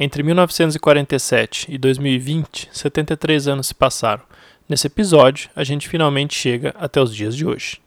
Entre 1947 e 2020, 73 anos se passaram. Nesse episódio, a gente finalmente chega até os dias de hoje.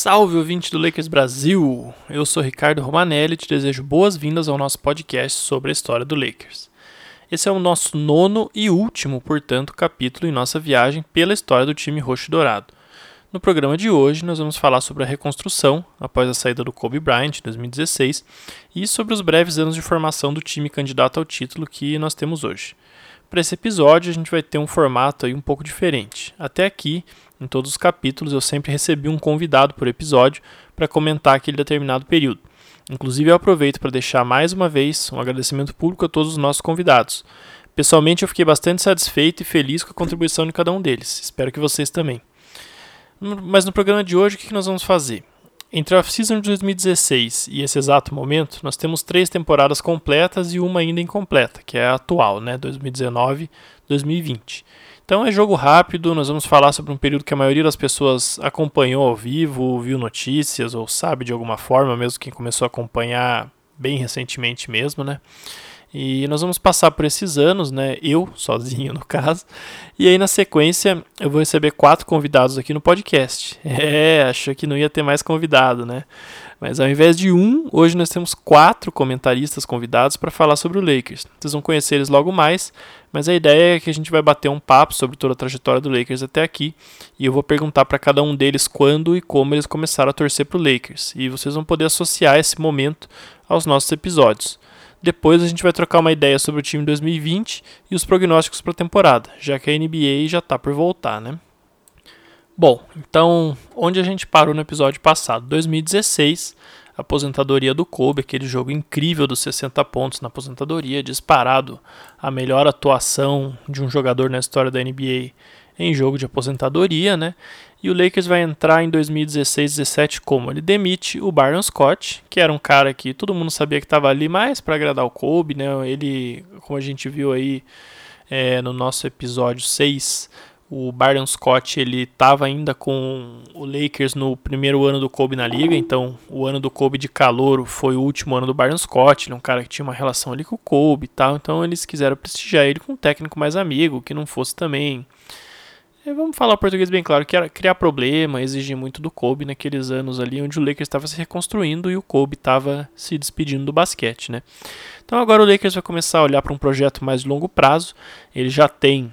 Salve ouvinte do Lakers Brasil! Eu sou Ricardo Romanelli e te desejo boas-vindas ao nosso podcast sobre a história do Lakers. Esse é o nosso nono e último, portanto, capítulo em nossa viagem pela história do time roxo dourado. No programa de hoje, nós vamos falar sobre a reconstrução após a saída do Kobe Bryant em 2016 e sobre os breves anos de formação do time candidato ao título que nós temos hoje. Para esse episódio, a gente vai ter um formato aí um pouco diferente. Até aqui, em todos os capítulos, eu sempre recebi um convidado por episódio para comentar aquele determinado período. Inclusive, eu aproveito para deixar mais uma vez um agradecimento público a todos os nossos convidados. Pessoalmente, eu fiquei bastante satisfeito e feliz com a contribuição de cada um deles. Espero que vocês também. Mas no programa de hoje, o que nós vamos fazer? Entre a off-season de 2016 e esse exato momento, nós temos três temporadas completas e uma ainda incompleta, que é a atual, né, 2019-2020. Então é jogo rápido, nós vamos falar sobre um período que a maioria das pessoas acompanhou ao vivo, viu notícias ou sabe de alguma forma, mesmo quem começou a acompanhar bem recentemente mesmo, né? E nós vamos passar por esses anos, né? Eu, sozinho no caso. E aí, na sequência, eu vou receber quatro convidados aqui no podcast. É, achou que não ia ter mais convidado, né? Mas ao invés de um, hoje nós temos quatro comentaristas convidados para falar sobre o Lakers. Vocês vão conhecer eles logo mais, mas a ideia é que a gente vai bater um papo sobre toda a trajetória do Lakers até aqui e eu vou perguntar para cada um deles quando e como eles começaram a torcer para o Lakers. E vocês vão poder associar esse momento aos nossos episódios. Depois a gente vai trocar uma ideia sobre o time 2020 e os prognósticos para a temporada, já que a NBA já está por voltar, né? Bom, então, onde a gente parou no episódio passado? 2016, aposentadoria do Kobe, aquele jogo incrível dos 60 pontos na aposentadoria, disparado a melhor atuação de um jogador na história da NBA em jogo de aposentadoria, né? E o Lakers vai entrar em 2016-17 como? Ele demite o Byron Scott, que era um cara que todo mundo sabia que estava ali mais para agradar o Kobe, né? Ele, como a gente viu aí é, no nosso episódio 6, o Byron Scott ele estava ainda com o Lakers no primeiro ano do Kobe na liga, então o ano do Kobe de calouro foi o último ano do Byron Scott, ele é um cara que tinha uma relação ali com o Kobe e tal, então eles quiseram prestigiar ele com um técnico mais amigo, que não fosse também vamos falar português bem claro, que era criar problema, exigir muito do Kobe naqueles anos ali onde o Lakers estava se reconstruindo e o Kobe estava se despedindo do basquete, né? Então agora o Lakers vai começar a olhar para um projeto mais de longo prazo. Ele já tem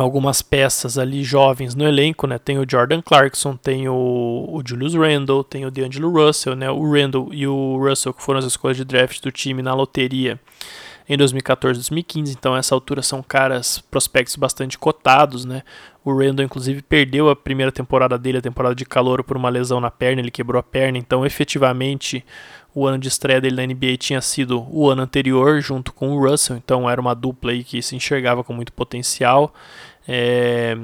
algumas peças ali jovens no elenco, né? Tem o Jordan Clarkson, tem o, o Julius Randle, tem o D'Angelo Russell, né? O Randle e o Russell que foram as escolhas de draft do time na loteria em 2014 2015, então essa altura são caras prospectos bastante cotados, né? O Randall inclusive perdeu a primeira temporada dele, a temporada de calor por uma lesão na perna, ele quebrou a perna, então efetivamente o ano de estreia dele na NBA tinha sido o ano anterior junto com o Russell, então era uma dupla aí que se enxergava com muito potencial. É,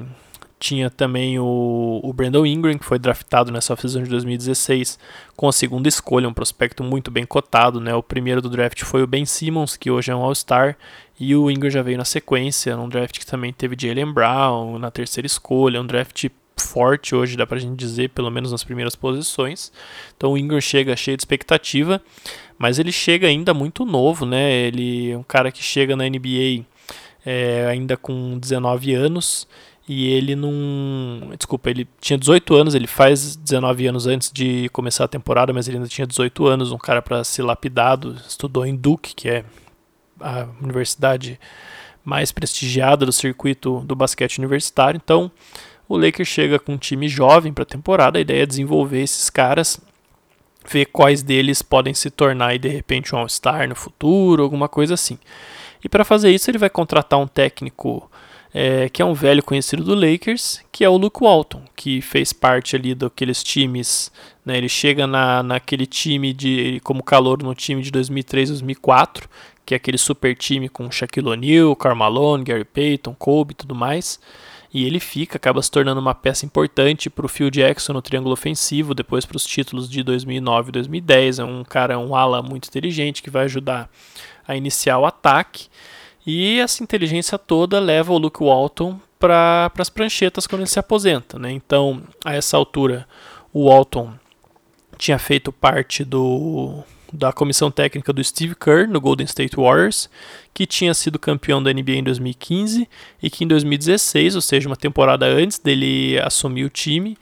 tinha também o, o Brandon Ingram, que foi draftado nessa off-season de 2016 com a segunda escolha, um prospecto muito bem cotado. Né? O primeiro do draft foi o Ben Simmons, que hoje é um All-Star, e o Ingram já veio na sequência, num draft que também teve Jalen Brown na terceira escolha, um draft forte hoje, dá pra gente dizer, pelo menos nas primeiras posições. Então o Ingram chega cheio de expectativa, mas ele chega ainda muito novo, né? Ele é um cara que chega na NBA é, ainda com 19 anos e ele não. Desculpa, ele tinha 18 anos, ele faz 19 anos antes de começar a temporada, mas ele ainda tinha 18 anos, um cara para ser lapidado. Estudou em Duke, que é a universidade mais prestigiada do circuito do basquete universitário. Então, o Lakers chega com um time jovem para a temporada. A ideia é desenvolver esses caras ver quais deles podem se tornar aí, de repente um All-Star no futuro, alguma coisa assim. E para fazer isso ele vai contratar um técnico é, que é um velho conhecido do Lakers, que é o Luke Walton, que fez parte ali daqueles times. Né, ele chega na, naquele time de como calor no time de 2003, 2004, que é aquele super time com Shaquille O'Neal, Carmelo, Gary Payton, Kobe e tudo mais. E ele fica, acaba se tornando uma peça importante para o Phil Jackson no triângulo ofensivo, depois para os títulos de 2009 e 2010. É um cara, um ala muito inteligente que vai ajudar a iniciar o ataque. E essa inteligência toda leva o Luke Walton para as pranchetas quando ele se aposenta. Né? Então, a essa altura, o Walton tinha feito parte do, da comissão técnica do Steve Kerr no Golden State Warriors, que tinha sido campeão da NBA em 2015 e que em 2016, ou seja, uma temporada antes dele assumir o time,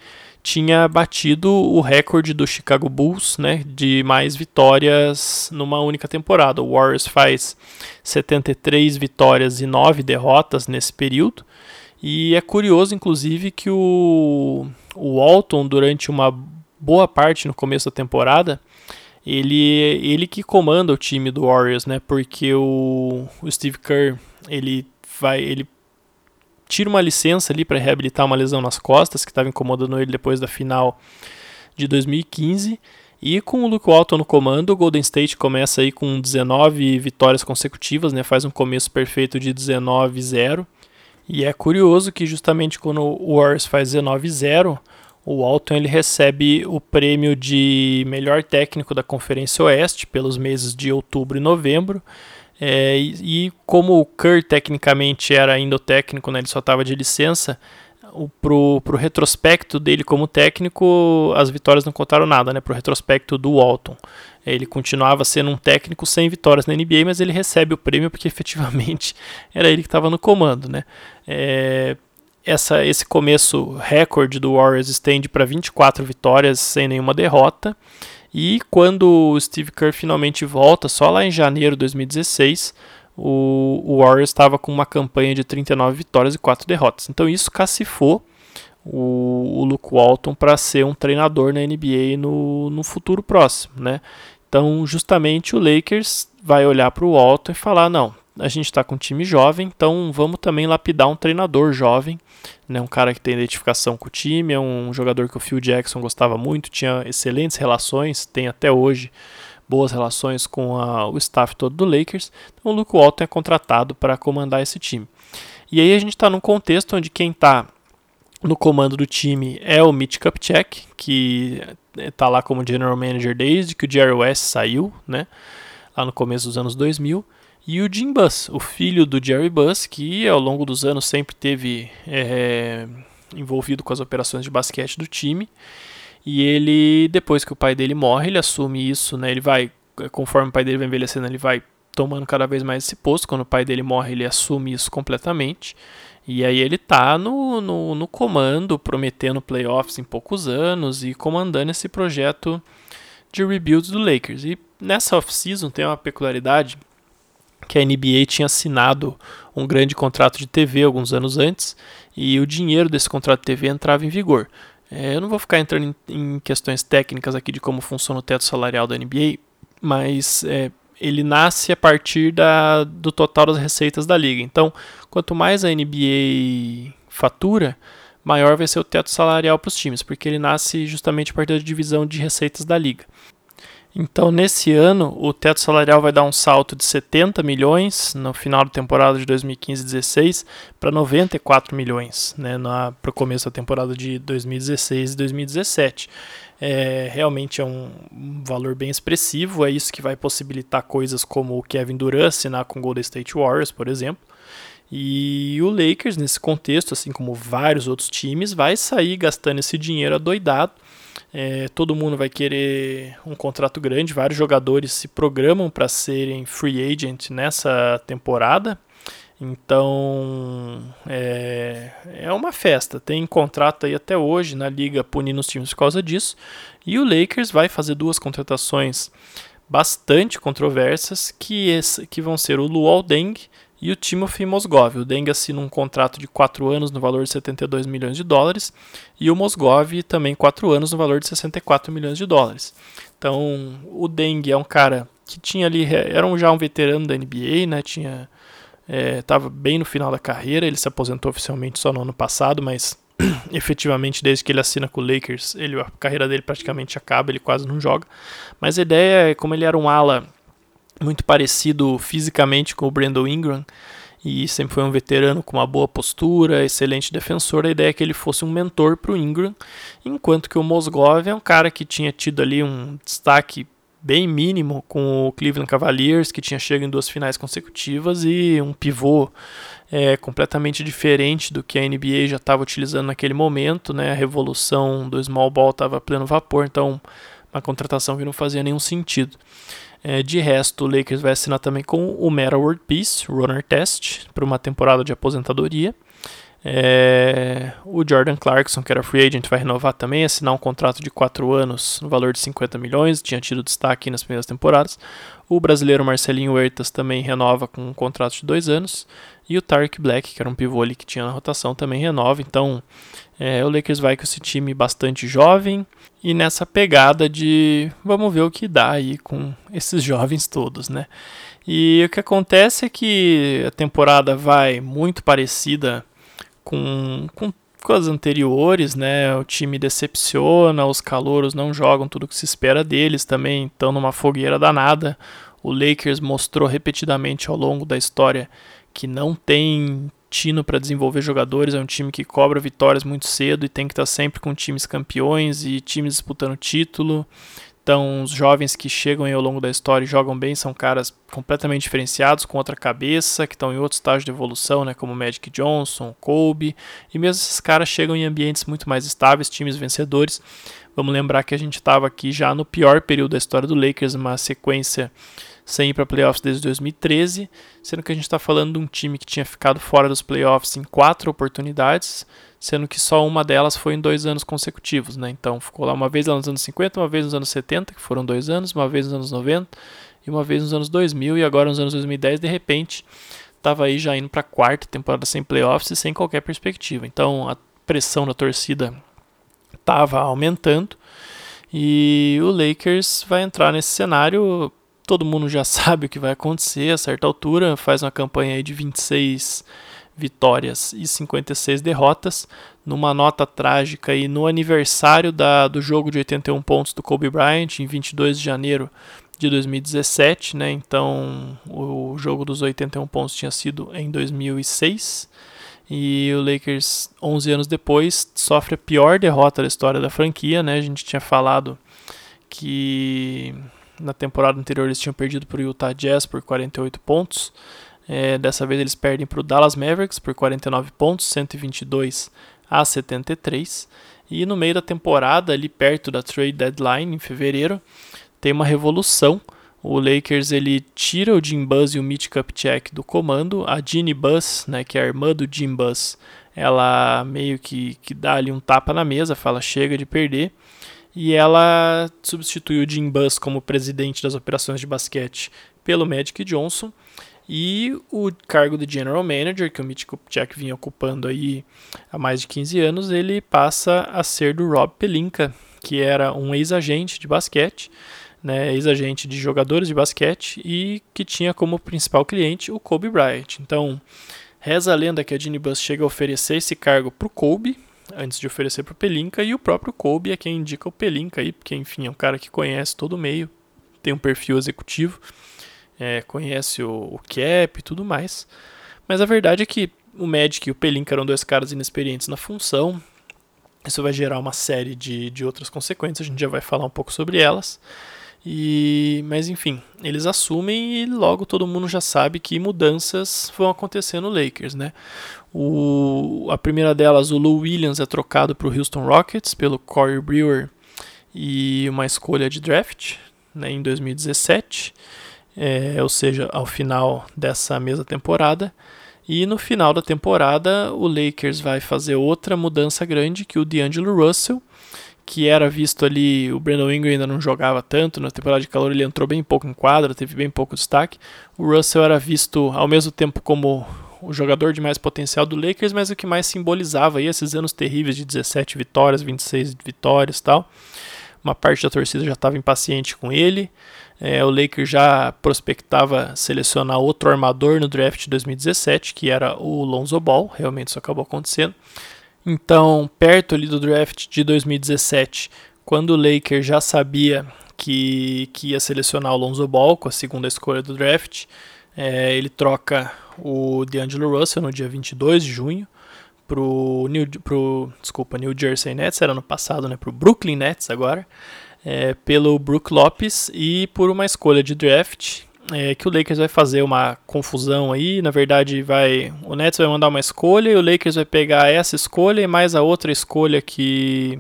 tinha batido o recorde do Chicago Bulls, né, de mais vitórias numa única temporada. O Warriors faz 73 vitórias e 9 derrotas nesse período. E é curioso, inclusive, que o, o Walton, durante uma boa parte no começo da temporada, ele, ele que comanda o time do Warriors, né? Porque o, o Steve Kerr, ele vai, ele tira uma licença ali para reabilitar uma lesão nas costas que estava incomodando ele depois da final de 2015. E com o Luke Walton no comando, o Golden State começa aí com 19 vitórias consecutivas, né? Faz um começo perfeito de 19-0. E é curioso que justamente quando o Warriors faz 19-0, o Walton ele recebe o prêmio de melhor técnico da Conferência Oeste pelos meses de outubro e novembro. É, e, e, como o Kerr tecnicamente era ainda o técnico, né, ele só estava de licença, o, pro, pro retrospecto dele como técnico, as vitórias não contaram nada, né? Pro retrospecto do Walton. Ele continuava sendo um técnico sem vitórias na NBA, mas ele recebe o prêmio porque efetivamente era ele que estava no comando, né? É, essa, esse começo recorde do Warriors estende para 24 vitórias sem nenhuma derrota. E quando o Steve Kerr finalmente volta, só lá em janeiro de 2016, o, o Warriors estava com uma campanha de 39 vitórias e 4 derrotas. Então isso cacifou o, o Luke Walton para ser um treinador na NBA no, no futuro próximo, né? Então, justamente o Lakers vai olhar para o Walton e falar: não, a gente está com um time jovem, então vamos também lapidar um treinador jovem, né, um cara que tem identificação com o time, é um jogador que o Phil Jackson gostava muito, tinha excelentes relações, tem até hoje boas relações com a, o staff todo do Lakers. Então o Luke Walton é contratado para comandar esse time. E aí a gente está num contexto onde quem está no comando do time é o Mitch Kupchak, que está lá como general manager desde que o Jerry West saiu, né, lá no começo dos anos 2000 e o Jim Buss, o filho do Jerry Buss, que ao longo dos anos sempre teve é, envolvido com as operações de basquete do time. E ele, depois que o pai dele morre, ele assume isso, né? Ele vai, conforme o pai dele vai envelhecendo, ele vai tomando cada vez mais esse posto. Quando o pai dele morre, ele assume isso completamente. E aí ele tá no, no, no comando, prometendo playoffs em poucos anos e comandando esse projeto de rebuild do Lakers. E nessa off-season tem uma peculiaridade que a NBA tinha assinado um grande contrato de TV alguns anos antes e o dinheiro desse contrato de TV entrava em vigor. É, eu não vou ficar entrando em, em, questões técnicas aqui de como funciona o teto salarial da NBA, mas é, ele nasce a partir da, do total das receitas da liga. Então, quanto mais a NBA fatura, maior vai ser o teto salarial para os times, porque ele nasce justamente a partir da divisão de receitas da liga. Então, nesse ano, o teto salarial vai dar um salto de 70 milhões no final da temporada de 2015-16 para 94 milhões né, para o começo da temporada de 2016 e 2017. É, realmente é um, valor bem expressivo, é isso que vai possibilitar coisas como o Kevin Durant assinar com o Golden State Warriors, por exemplo. E o Lakers, nesse contexto, assim como vários outros times, vai sair gastando esse dinheiro adoidado é, todo mundo vai querer um contrato grande, vários jogadores se programam para serem free agent nessa temporada. Então é, é uma festa. Tem contrato aí até hoje na liga punindo os times por causa disso. E o Lakers vai fazer duas contratações bastante controversas que, que vão ser o Luol Deng e o Timothy Mosgov. O Deng assina um contrato de 4 anos no valor de 72 milhões de dólares e o Mosgov também 4 anos no valor de 64 milhões de dólares. Então, o Deng é um cara que tinha ali, era um, já um veterano da NBA, né? Tinha estava é, bem no final da carreira, ele se aposentou oficialmente só no ano passado, mas efetivamente desde que ele assina com o Lakers, ele, a carreira dele praticamente acaba, ele quase não joga. Mas a ideia é, como ele era um ala muito parecido fisicamente com o Brandon Ingram, e sempre foi um veterano com uma boa postura, excelente defensor. A ideia é que ele fosse um mentor para o Ingram, enquanto que o Mosgov é um cara que tinha tido ali um destaque bem mínimo com o Cleveland Cavaliers, que tinha chegado em duas finais consecutivas, e um pivô é, completamente diferente do que a NBA já estava utilizando naquele momento. Né? A revolução do small ball estava pleno vapor, então uma contratação que não fazia nenhum sentido. É, de resto, o Lakers vai assinar também com o Meta World Peace, Runner Test, para uma temporada de aposentadoria. É, o Jordan Clarkson, que era free agent, vai renovar também, assinar um contrato de 4 anos no valor de 50 milhões, tinha tido destaque nas primeiras temporadas. O brasileiro Marcelinho Huertas também renova com um contrato de 2 anos. E o Tarek Black, que era um pivô ali que tinha na rotação, também renova. Então, é, o Lakers vai com esse time bastante jovem, e nessa pegada de vamos ver o que dá aí com esses jovens todos, né? E o que acontece é que a temporada vai muito parecida com, com, com as anteriores, né? O time decepciona, os calouros não jogam tudo que se espera deles, também estão numa fogueira danada. O Lakers mostrou repetidamente ao longo da história que não tem tino para desenvolver jogadores, é um time que cobra vitórias muito cedo e tem que estar tá sempre com times campeões e times disputando título. Então, os jovens que chegam ao longo da história e jogam bem são caras completamente diferenciados, com outra cabeça, que estão em outro estágio de evolução, né, como Magic Johnson, Kobe, e mesmo esses caras chegam em ambientes muito mais estáveis, times vencedores. Vamos lembrar que a gente estava aqui já no pior período da história do Lakers, uma sequência sem ir para playoffs desde 2013, sendo que a gente está falando de um time que tinha ficado fora dos playoffs em quatro oportunidades, sendo que só uma delas foi em dois anos consecutivos, né? Então ficou lá uma vez lá nos anos 50, uma vez nos anos 70, que foram dois anos, uma vez nos anos 90 e uma vez nos anos 2000 e agora nos anos 2010, de repente, estava aí já indo para a quarta temporada sem playoffs e sem qualquer perspectiva. Então a pressão da torcida estava aumentando e o Lakers vai entrar nesse cenário todo mundo já sabe o que vai acontecer a certa altura, faz uma campanha aí de 26 vitórias e 56 derrotas, numa nota trágica e no aniversário da, do jogo de 81 pontos do Kobe Bryant, em 22 de janeiro de 2017, né? Então, o jogo dos 81 pontos tinha sido em 2006. E o Lakers, 11 anos depois, sofre a pior derrota da história da franquia, né? A gente tinha falado que na temporada anterior eles tinham perdido para o Utah Jazz por 48 pontos. É, dessa vez eles perdem para o Dallas Mavericks por 49 pontos, 122 a 73. E no meio da temporada, ali perto da trade deadline, em fevereiro, tem uma revolução. O Lakers ele tira o Jim Buzz e o Mitch Kupchak do comando. A Jeannie Buzz, né, que é a irmã do Jim Buzz, ela meio que, que dá ali um tapa na mesa, fala chega de perder e ela substituiu o Jim Buss como presidente das operações de basquete pelo Magic Johnson e o cargo de General Manager, que o Mitch Kupchak vinha ocupando aí há mais de 15 anos, ele passa a ser do Rob Pelinka, que era um ex-agente de basquete, né, ex-agente de jogadores de basquete e que tinha como principal cliente o Kobe Bryant. Então, reza a lenda que a Ginny Buss chega a oferecer esse cargo para o Kobe, antes de oferecer para o Pelinka, e o próprio Kobe é quem indica o Pelinka aí, porque enfim, é um cara que conhece todo o meio, tem um perfil executivo, é, conhece o, o cap e tudo mais. Mas a verdade é que o Magic e o Pelinka eram dois caras inexperientes na função. Isso vai gerar uma série de, de outras consequências, a gente já vai falar um pouco sobre elas. E, mas enfim, eles assumem e logo todo mundo já sabe que mudanças vão acontecer no Lakers, né? O, a primeira delas, o Lou Williams é trocado para o Houston Rockets pelo Corey Brewer e uma escolha de draft né, em 2017, é, ou seja, ao final dessa mesma temporada. E no final da temporada, o Lakers vai fazer outra mudança grande, que o D'Angelo Russell que era visto ali, o Brandon Ingram ainda não jogava tanto, na temporada de calor ele entrou bem pouco em quadra, teve bem pouco destaque. O Russell era visto ao mesmo tempo como o jogador de mais potencial do Lakers, mas o que mais simbolizava aí esses anos terríveis de 17 vitórias, 26 vitórias tal. Uma parte da torcida já estava impaciente com ele. É, o Lakers já prospectava selecionar outro armador no draft de 2017, que era o Lonzo Ball. Realmente isso acabou acontecendo. Então, perto ali do draft de 2017, quando o Lakers já sabia que, que ia selecionar o Lonzo Ball com a segunda escolha do draft, é, ele troca o DeAngelo Russell no dia 22 de junho pro New, pro, desculpa, New Jersey Nets, era no passado, né, pro Brooklyn Nets agora, é, pelo Brook Lopes e por uma escolha de draft é, que o Lakers vai fazer uma confusão aí, na verdade vai, o Nets vai mandar uma escolha e o Lakers vai pegar essa escolha e mais a outra escolha que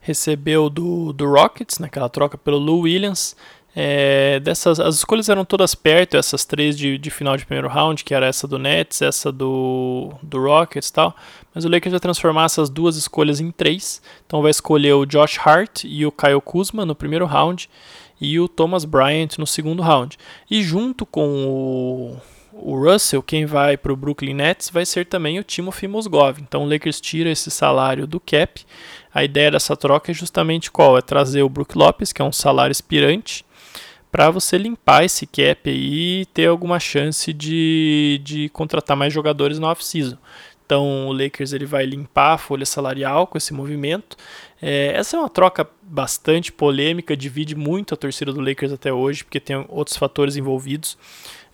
recebeu do, do Rockets, naquela troca pelo Lou Williams, é, dessas, as escolhas eram todas perto, essas três de, de final de primeiro round, que era essa do Nets, essa do, do Rockets e tal. Mas o Lakers vai transformar essas duas escolhas em três. Então vai escolher o Josh Hart e o Kyle Kuzma no primeiro round e o Thomas Bryant no segundo round. E junto com o, o Russell, quem vai para o Brooklyn Nets vai ser também o Timothy Mozgov. Então o Lakers tira esse salário do cap. A ideia dessa troca é justamente qual? É trazer o Brook Lopes, que é um salário expirante, para você limpar esse cap e ter alguma chance de, de contratar mais jogadores no off-season. Então o Lakers ele vai limpar a folha salarial com esse movimento. É, essa é uma troca bastante polêmica, divide muito a torcida do Lakers até hoje, porque tem outros fatores envolvidos.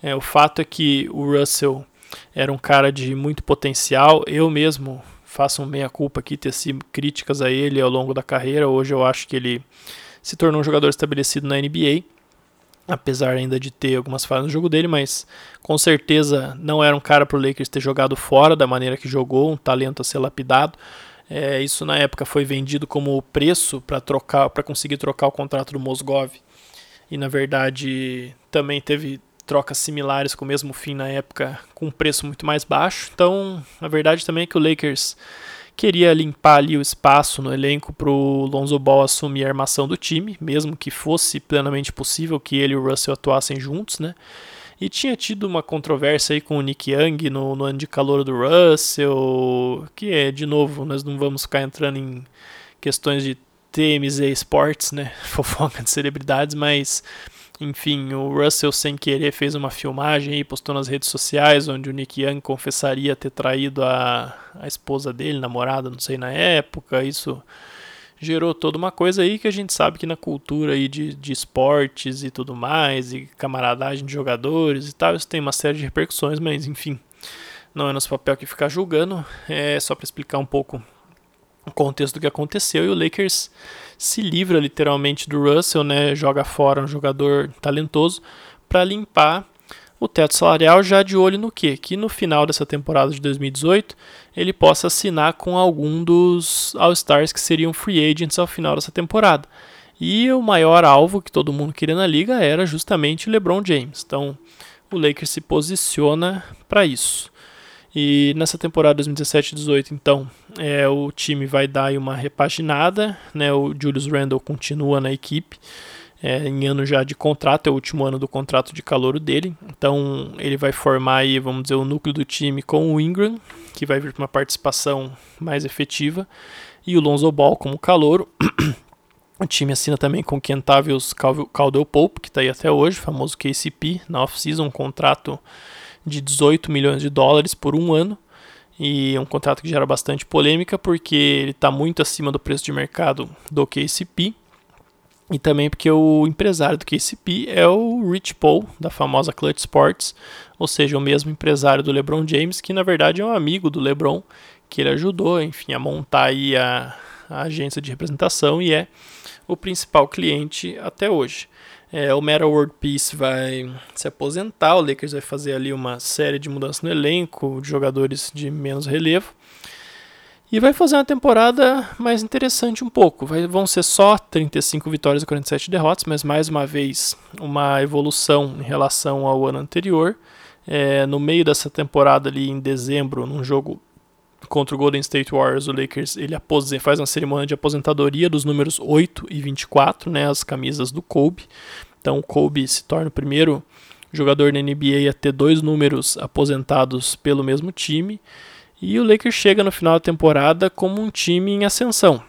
É, o fato é que o Russell era um cara de muito potencial. Eu mesmo faço um meia-culpa aqui, teci críticas a ele ao longo da carreira. Hoje eu acho que ele se tornou um jogador estabelecido na NBA apesar ainda de ter algumas falhas no jogo dele, mas com certeza não era um cara para o Lakers ter jogado fora da maneira que jogou, um talento a ser lapidado. É, isso na época foi vendido como preço para trocar, para conseguir trocar o contrato do Mosgov. E na verdade também teve trocas similares com o mesmo fim na época com um preço muito mais baixo. Então, a verdade também é que o Lakers queria limpar ali o espaço no elenco para o Lonzo Ball assumir a armação do time, mesmo que fosse plenamente possível que ele e o Russell atuassem juntos, né? E tinha tido uma controvérsia aí com o Nick Young no, no ano de calor do Russell, que é, de novo, nós não vamos ficar entrando em questões de TMZ Sports, né? Fofoca de celebridades, mas enfim, o Russell sem querer fez uma filmagem e postou nas redes sociais onde o Nick Young confessaria ter traído a, a esposa dele, namorada, não sei na época. Isso gerou toda uma coisa aí que a gente sabe que na cultura aí de, de esportes e tudo mais, e camaradagem de jogadores e tal, isso tem uma série de repercussões, mas enfim, não é nosso papel aqui ficar julgando, é só para explicar um pouco o contexto do que aconteceu e o Lakers se livra literalmente do Russell, né, joga fora um jogador talentoso para limpar o teto salarial já de olho no que? Que no final dessa temporada de 2018 ele possa assinar com algum dos All-Stars que seriam free agents ao final dessa temporada. E o maior alvo que todo mundo queria na liga era justamente LeBron James. Então o Lakers se posiciona para isso. E nessa temporada 2017-18, então, é, o time vai dar uma repaginada, né? O Julius Randle continua na equipe, é, em ano já de contrato, é o último ano do contrato de calor dele. Então, ele vai formar aí, vamos dizer, o núcleo do time com o Ingram, que vai vir para uma participação mais efetiva, e o Lonzo Ball como calouro. O time assina também com o Kentavious Caldwell Pope, que está aí até hoje, famoso KCP, na off-season, um contrato de 18 milhões de dólares por um ano. E é um contrato que gera bastante polêmica porque ele está muito acima do preço de mercado do KCP. E também porque o empresário do KCP é o Rich Paul, da famosa Clutch Sports, ou seja, o mesmo empresário do LeBron James, que na verdade é um amigo do LeBron, que ele ajudou, enfim, a montar aí a, a agência de representação e é o principal cliente até hoje. É, o Meta World Peace vai se aposentar, o Lakers vai fazer ali uma série de mudanças no elenco, de jogadores de menos relevo. E vai fazer uma temporada mais interessante um pouco. Vai, vão ser só 35 vitórias e 47 derrotas, mas mais uma vez uma evolução em relação ao ano anterior. É, no meio dessa temporada ali em dezembro, num jogo contra o Golden State Warriors, o Lakers ele faz uma cerimônia de aposentadoria dos números 8 e 24, né, as camisas do Kobe. Então o Kobe se torna o primeiro jogador na NBA a ter dois números aposentados pelo mesmo time. E o Lakers chega no final da temporada como um time em ascensão.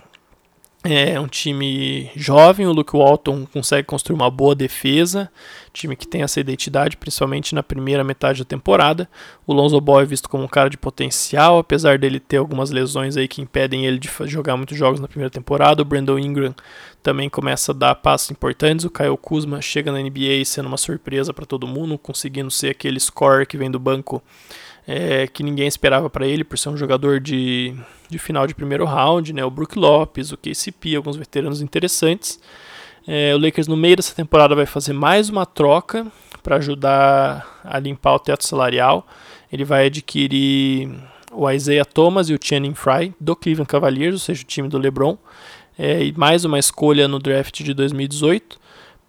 É um time jovem, o Luke Walton consegue construir uma boa defesa, time que tem essa identidade, principalmente na primeira metade da temporada. O Lonzo Ball é visto como um cara de potencial, apesar dele ter algumas lesões aí que impedem ele de jogar muitos jogos na primeira temporada. O Brandon Ingram também começa a dar passos importantes. O Kyle Kuzma chega na NBA sendo uma surpresa para todo mundo, conseguindo ser aquele scorer que vem do banco é, que ninguém esperava para ele por ser um jogador de, de final de primeiro round, né? O Brook Lopes, o KCP, alguns veteranos interessantes. É, o Lakers no meio dessa temporada vai fazer mais uma troca para ajudar a limpar o teto salarial. Ele vai adquirir o Isaiah Thomas e o Channing Frye do Cleveland Cavaliers, ou seja, o time do LeBron, é, e mais uma escolha no draft de 2018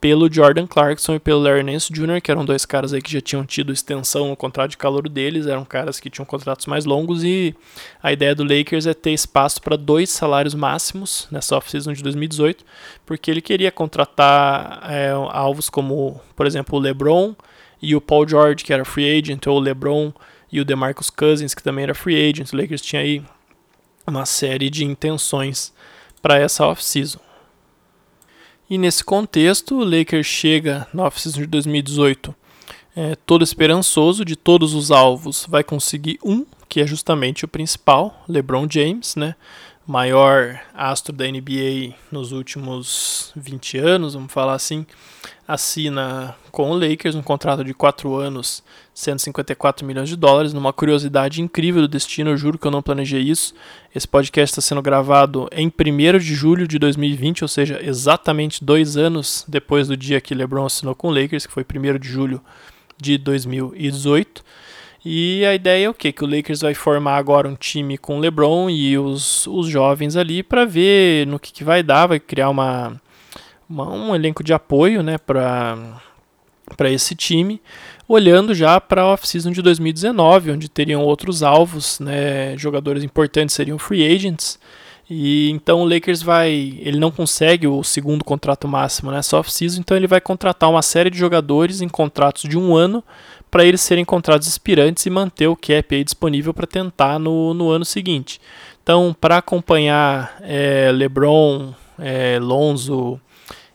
pelo Jordan Clarkson e pelo Larry Nance Jr., que eram dois caras aí que já tinham tido extensão no contrato de calor deles, eram caras que tinham contratos mais longos e a ideia do Lakers é ter espaço para dois salários máximos nessa off-season de 2018, porque ele queria contratar é, alvos como, por exemplo, o LeBron e o Paul George, que era free agent, ou o LeBron e o DeMarcus Cousins, que também era free agent. O Lakers tinha aí uma série de intenções para essa off-season. E nesse contexto, o Lakers chega na off-season de 2018 é, todo esperançoso de todos os alvos, vai conseguir um, que é justamente o principal, LeBron James, né? Maior astro da NBA nos últimos 20 anos, vamos falar assim, assina com o Lakers um contrato de 4 anos, 154 milhões de dólares, numa curiosidade incrível do destino, eu juro que eu não planejei isso. Esse podcast está sendo gravado em 1 de julho de 2020, ou seja, exatamente dois anos depois do dia que LeBron assinou com o Lakers, que foi 1 de julho de 2018. E a ideia é o quê? Que o Lakers vai formar agora um time com o LeBron e os, os jovens ali para ver no que, que vai dar, vai criar uma, uma um elenco de apoio né, para esse time, olhando já para a off-season de 2019, onde teriam outros alvos, né, jogadores importantes seriam free agents. E então o Lakers vai, ele não consegue o segundo contrato máximo nessa off-season, então ele vai contratar uma série de jogadores em contratos de um ano para eles serem contratos expirantes e manter o cap disponível para tentar no, no ano seguinte. Então, para acompanhar é, LeBron, é, Lonzo,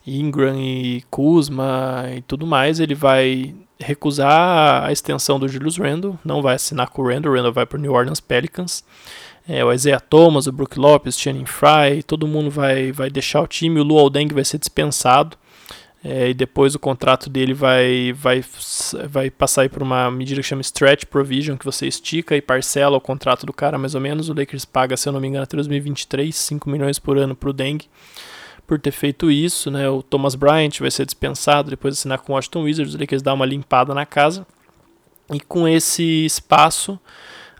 Ingram e Kuzma e tudo mais, ele vai recusar a extensão do Julius Randle, não vai assinar com o Randle, o Randle vai para o New Orleans Pelicans. É, o Isaiah Thomas, o Brook Lopes, Channing Fry, todo mundo vai, vai deixar o time, o Luol Deng vai ser dispensado. É, e depois o contrato dele vai, vai, vai passar por uma medida que chama Stretch Provision, que você estica e parcela o contrato do cara mais ou menos. O Lakers paga, se eu não me engano, até 2023, 5 milhões por ano para o Deng por ter feito isso. Né? O Thomas Bryant vai ser dispensado depois de assinar com o Washington Wizards. O Lakers dá uma limpada na casa. E com esse espaço,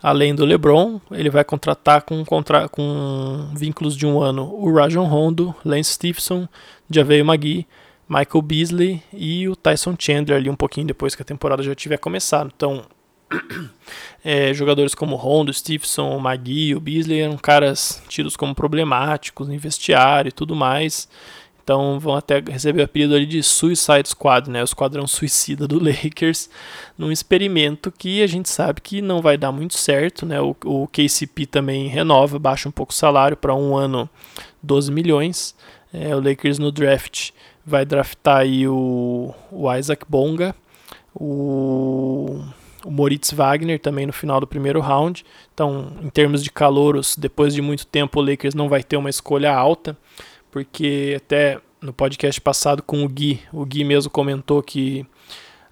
além do LeBron, ele vai contratar com, contra com vínculos de um ano o Rajon Rondo, Lance Stephenson, Javeio Magui Michael Beasley e o Tyson Chandler ali um pouquinho depois que a temporada já tiver começado. Então, é, jogadores como Rondo, Stevenson, Magui, o Beasley eram caras tidos como problemáticos em vestiário e tudo mais. Então vão até receber o apelido ali de Suicide Squad, né? O esquadrão suicida do Lakers, num experimento que a gente sabe que não vai dar muito certo, né? O, o KCP também renova, baixa um pouco o salário para um ano 12 milhões. É, o Lakers no draft vai draftar aí o, o Isaac Bonga, o, o Moritz Wagner também no final do primeiro round. Então, em termos de calouros, depois de muito tempo o Lakers não vai ter uma escolha alta, porque até no podcast passado com o Gui, o Gui mesmo comentou que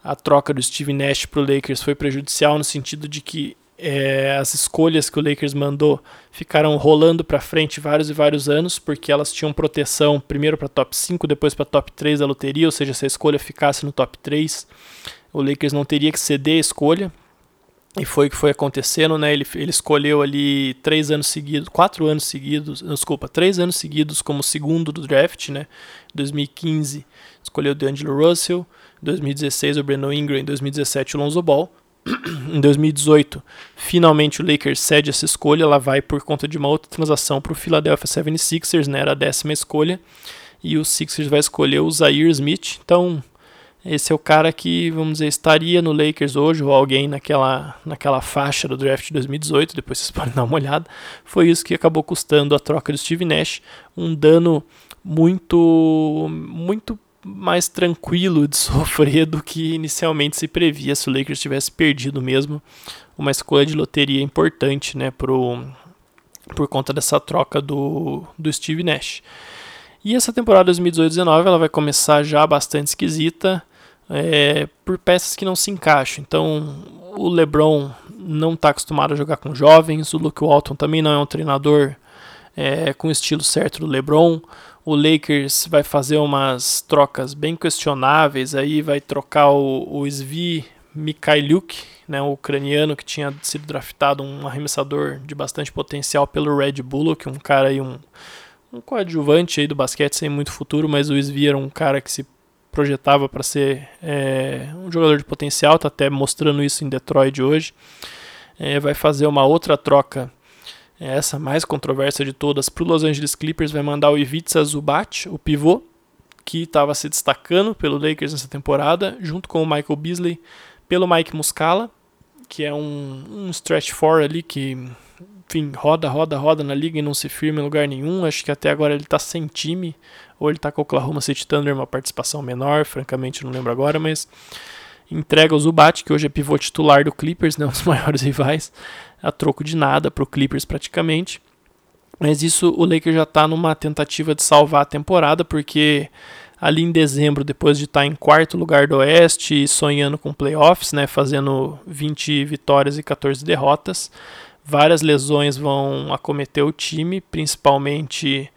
a troca do Steve Nash para o Lakers foi prejudicial no sentido de que é, as escolhas que o Lakers mandou ficaram rolando para frente vários e vários anos, porque elas tinham proteção primeiro para top 5, depois para top 3 da loteria, ou seja, se a escolha ficasse no top 3, o Lakers não teria que ceder a escolha. E foi o que foi acontecendo, né? Ele, ele escolheu ali três anos seguidos, quatro anos seguidos, desculpa, três anos seguidos como segundo do draft, né? 2015 escolheu o D'Angelo Russell, 2016 o Brandon Ingram, em 2017 o Lonzo Ball. em 2018, finalmente o Lakers cede essa escolha, ela vai por conta de uma outra transação para o Philadelphia 76ers, né, era a décima escolha, e o Sixers vai escolher o Zaire Smith. Então, esse é o cara que, vamos dizer, estaria no Lakers hoje, ou alguém naquela, naquela faixa do draft de 2018, depois vocês podem dar uma olhada. Foi isso que acabou custando a troca do Steve Nash, um dano muito, muito mais tranquilo de sofrer do que inicialmente se previa se o Lakers tivesse perdido mesmo uma escolha de loteria importante, né, pro, por conta dessa troca do, do Steve Nash. E essa temporada 2018-19 ela vai começar já bastante esquisita é, por peças que não se encaixam. Então, o LeBron não está acostumado a jogar com jovens, o Luke Walton também não é um treinador é, com o estilo certo do LeBron. O Lakers vai fazer umas trocas bem questionáveis, aí vai trocar o, o Svi Mikhailiuk, né, o ucraniano que tinha sido draftado, um arremessador de bastante potencial pelo Red Bullock, um cara aí, um, um coadjuvante aí do basquete sem muito futuro, mas o Svi era um cara que se projetava para ser é, um jogador de potencial, está até mostrando isso em Detroit hoje. É, vai fazer uma outra troca, essa mais controversa de todas, para o Los Angeles Clippers. Vai mandar o Ivica Zubat, o pivô, que estava se destacando pelo Lakers nessa temporada, junto com o Michael Beasley, pelo Mike Muscala, que é um, um stretch four ali que enfim, roda, roda, roda na liga e não se firma em lugar nenhum. Acho que até agora ele está sem time, ou ele está com o Oklahoma City Thunder, uma participação menor, francamente não lembro agora, mas entrega o Zubat, que hoje é pivô titular do Clippers, né, um dos maiores rivais, a troco de nada para o Clippers praticamente. Mas isso o Lakers já está numa tentativa de salvar a temporada, porque ali em dezembro, depois de estar tá em quarto lugar do Oeste sonhando com playoffs, né, fazendo 20 vitórias e 14 derrotas, várias lesões vão acometer o time, principalmente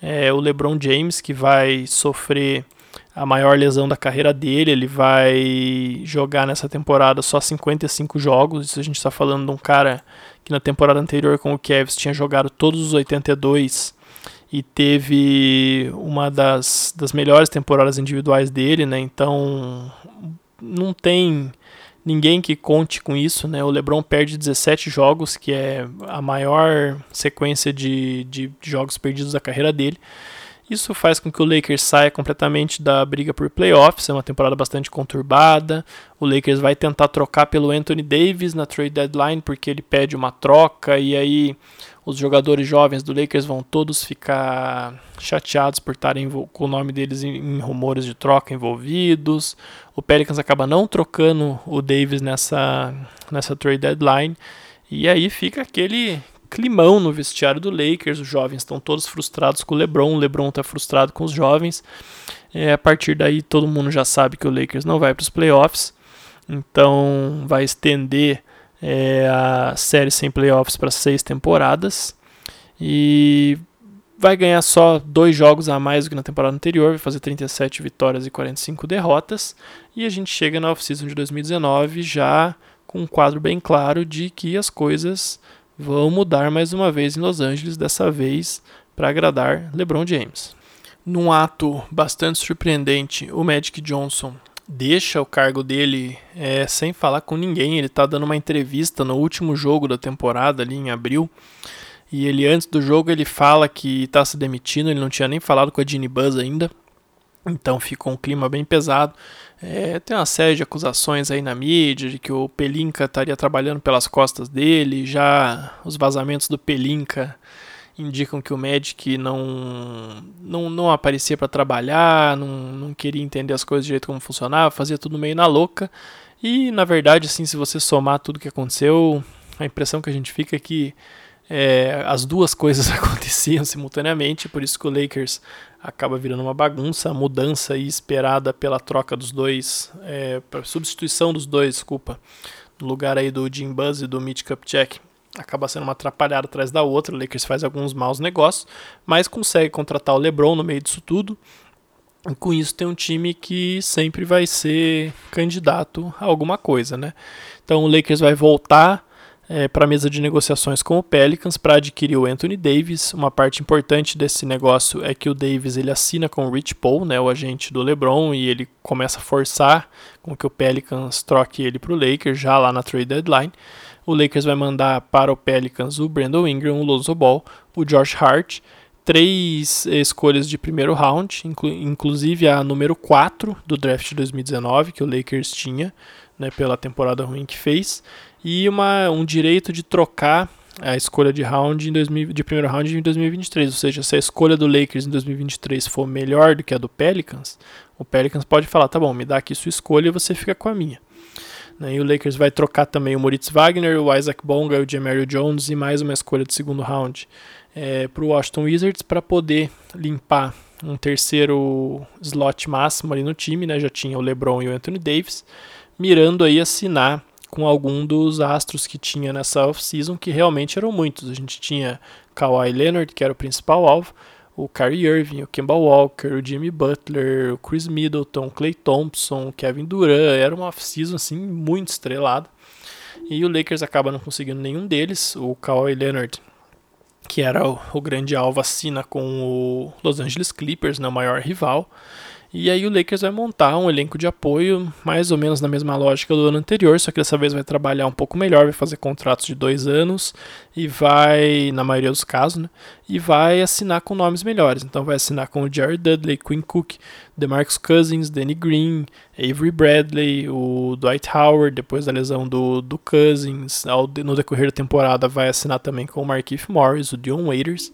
é, o LeBron James, que vai sofrer a maior lesão da carreira dele. Ele vai jogar nessa temporada só 55 jogos. Isso a gente está falando de um cara que na temporada anterior com o Cavs tinha jogado todos os 82 e teve uma das, das melhores temporadas individuais dele, né? Então não tem ninguém que conte com isso, né? O LeBron perde 17 jogos, que é a maior sequência de, de jogos perdidos da carreira dele. Isso faz com que o Lakers saia completamente da briga por playoffs, é uma temporada bastante conturbada. O Lakers vai tentar trocar pelo Anthony Davis na trade deadline porque ele pede uma troca e aí os jogadores jovens do Lakers vão todos ficar chateados por estarem com o nome deles em, em, rumores de troca envolvidos. O Pelicans acaba não trocando o Davis nessa, nessa trade deadline. E aí fica aquele climão no vestiário do Lakers. Os jovens estão todos frustrados com o LeBron. O LeBron está frustrado com os jovens. É, a partir daí todo mundo já sabe que o Lakers não vai para os playoffs. Então vai estender é, a série sem playoffs para seis temporadas e vai ganhar só dois jogos a mais do que na temporada anterior, vai fazer 37 vitórias e 45 derrotas, e a gente chega na off-season de 2019 já com um quadro bem claro de que as coisas vão mudar mais uma vez em Los Angeles, dessa vez para agradar LeBron James. Num ato bastante surpreendente, o Magic Johnson deixa o cargo dele é, sem falar com ninguém. Ele está dando uma entrevista no último jogo da temporada, ali em abril. E ele, antes do jogo, ele fala que está se demitindo. Ele não tinha nem falado com a Ginny Buzz ainda. Então ficou um clima bem pesado. É, tem uma série de acusações aí na mídia de que o Pelinka estaria trabalhando pelas costas dele. Já os vazamentos do Pelinka indicam que o Magic não, não, não aparecia para trabalhar, não, não queria entender as coisas do jeito como funcionava, fazia tudo meio na louca. E na verdade, assim, se você somar tudo que aconteceu, a impressão que a gente fica é que é, as duas coisas aconteciam simultaneamente, por isso que o Lakers acaba virando uma bagunça, a mudança esperada pela troca dos dois, é, substituição dos dois, desculpa, no lugar aí do Jim Buzz e do Mitch Kupchak acaba sendo uma atrapalhada atrás da outra. O Lakers faz alguns maus negócios, mas consegue contratar o LeBron no meio disso tudo. E com isso tem um time que sempre vai ser candidato a alguma coisa, né? Então o Lakers vai voltar é, para a mesa de negociações com o Pelicans para adquirir o Anthony Davis. Uma parte importante desse negócio é que o Davis ele assina com o Rich Paul, né, o agente do LeBron, e ele começa a forçar com que o Pelicans troque ele para o Lakers já lá na trade deadline. O Lakers vai mandar para o Pelicans o Brandon Ingram, o Lonzo Ball, o Josh Hart, três escolhas de primeiro round, inclu inclusive a número 4 do draft de 2019 que o Lakers tinha, né, pela temporada ruim que fez e uma, um direito de trocar a escolha de round em 2000, de primeiro round em 2023, ou seja, se a escolha do Lakers em 2023 for melhor do que a do Pelicans, o Pelicans pode falar, tá bom, me dá aqui sua escolha e você fica com a minha. Né, e o Lakers vai trocar também o Moritz Wagner, o Isaac Bonga, o Jamario Jones e mais uma escolha de segundo round é, para o Washington Wizards para poder limpar um terceiro slot máximo ali no time, né? Já tinha o LeBron e o Anthony Davis, mirando aí assinar com algum dos astros que tinha nessa off-season, que realmente eram muitos. A gente tinha Kawhi Leonard, que era o principal alvo, o Kyrie Irving, o Kemba Walker, o Jimmy Butler, o Chris Middleton, o Clay Thompson, o Kevin Durant. Era uma off-season assim, muito estrelada. E o Lakers acaba não conseguindo nenhum deles. O Kawhi Leonard, que era o, o grande alvo, assina com o Los Angeles Clippers, né, o maior rival. E aí o Lakers vai montar um elenco de apoio, mais ou menos na mesma lógica do ano anterior, só que dessa vez vai trabalhar um pouco melhor, vai fazer contratos de dois anos e vai, na maioria dos casos, né, e vai assinar com nomes melhores. Então vai assinar com o Jared Dudley, Quinn Cook, DeMarcus Cousins, Danny Green, Avery Bradley, o Dwight Howard, depois da lesão do, do Cousins, ao, no decorrer da temporada vai assinar também com o Markieff Morris, o Dion Waiters.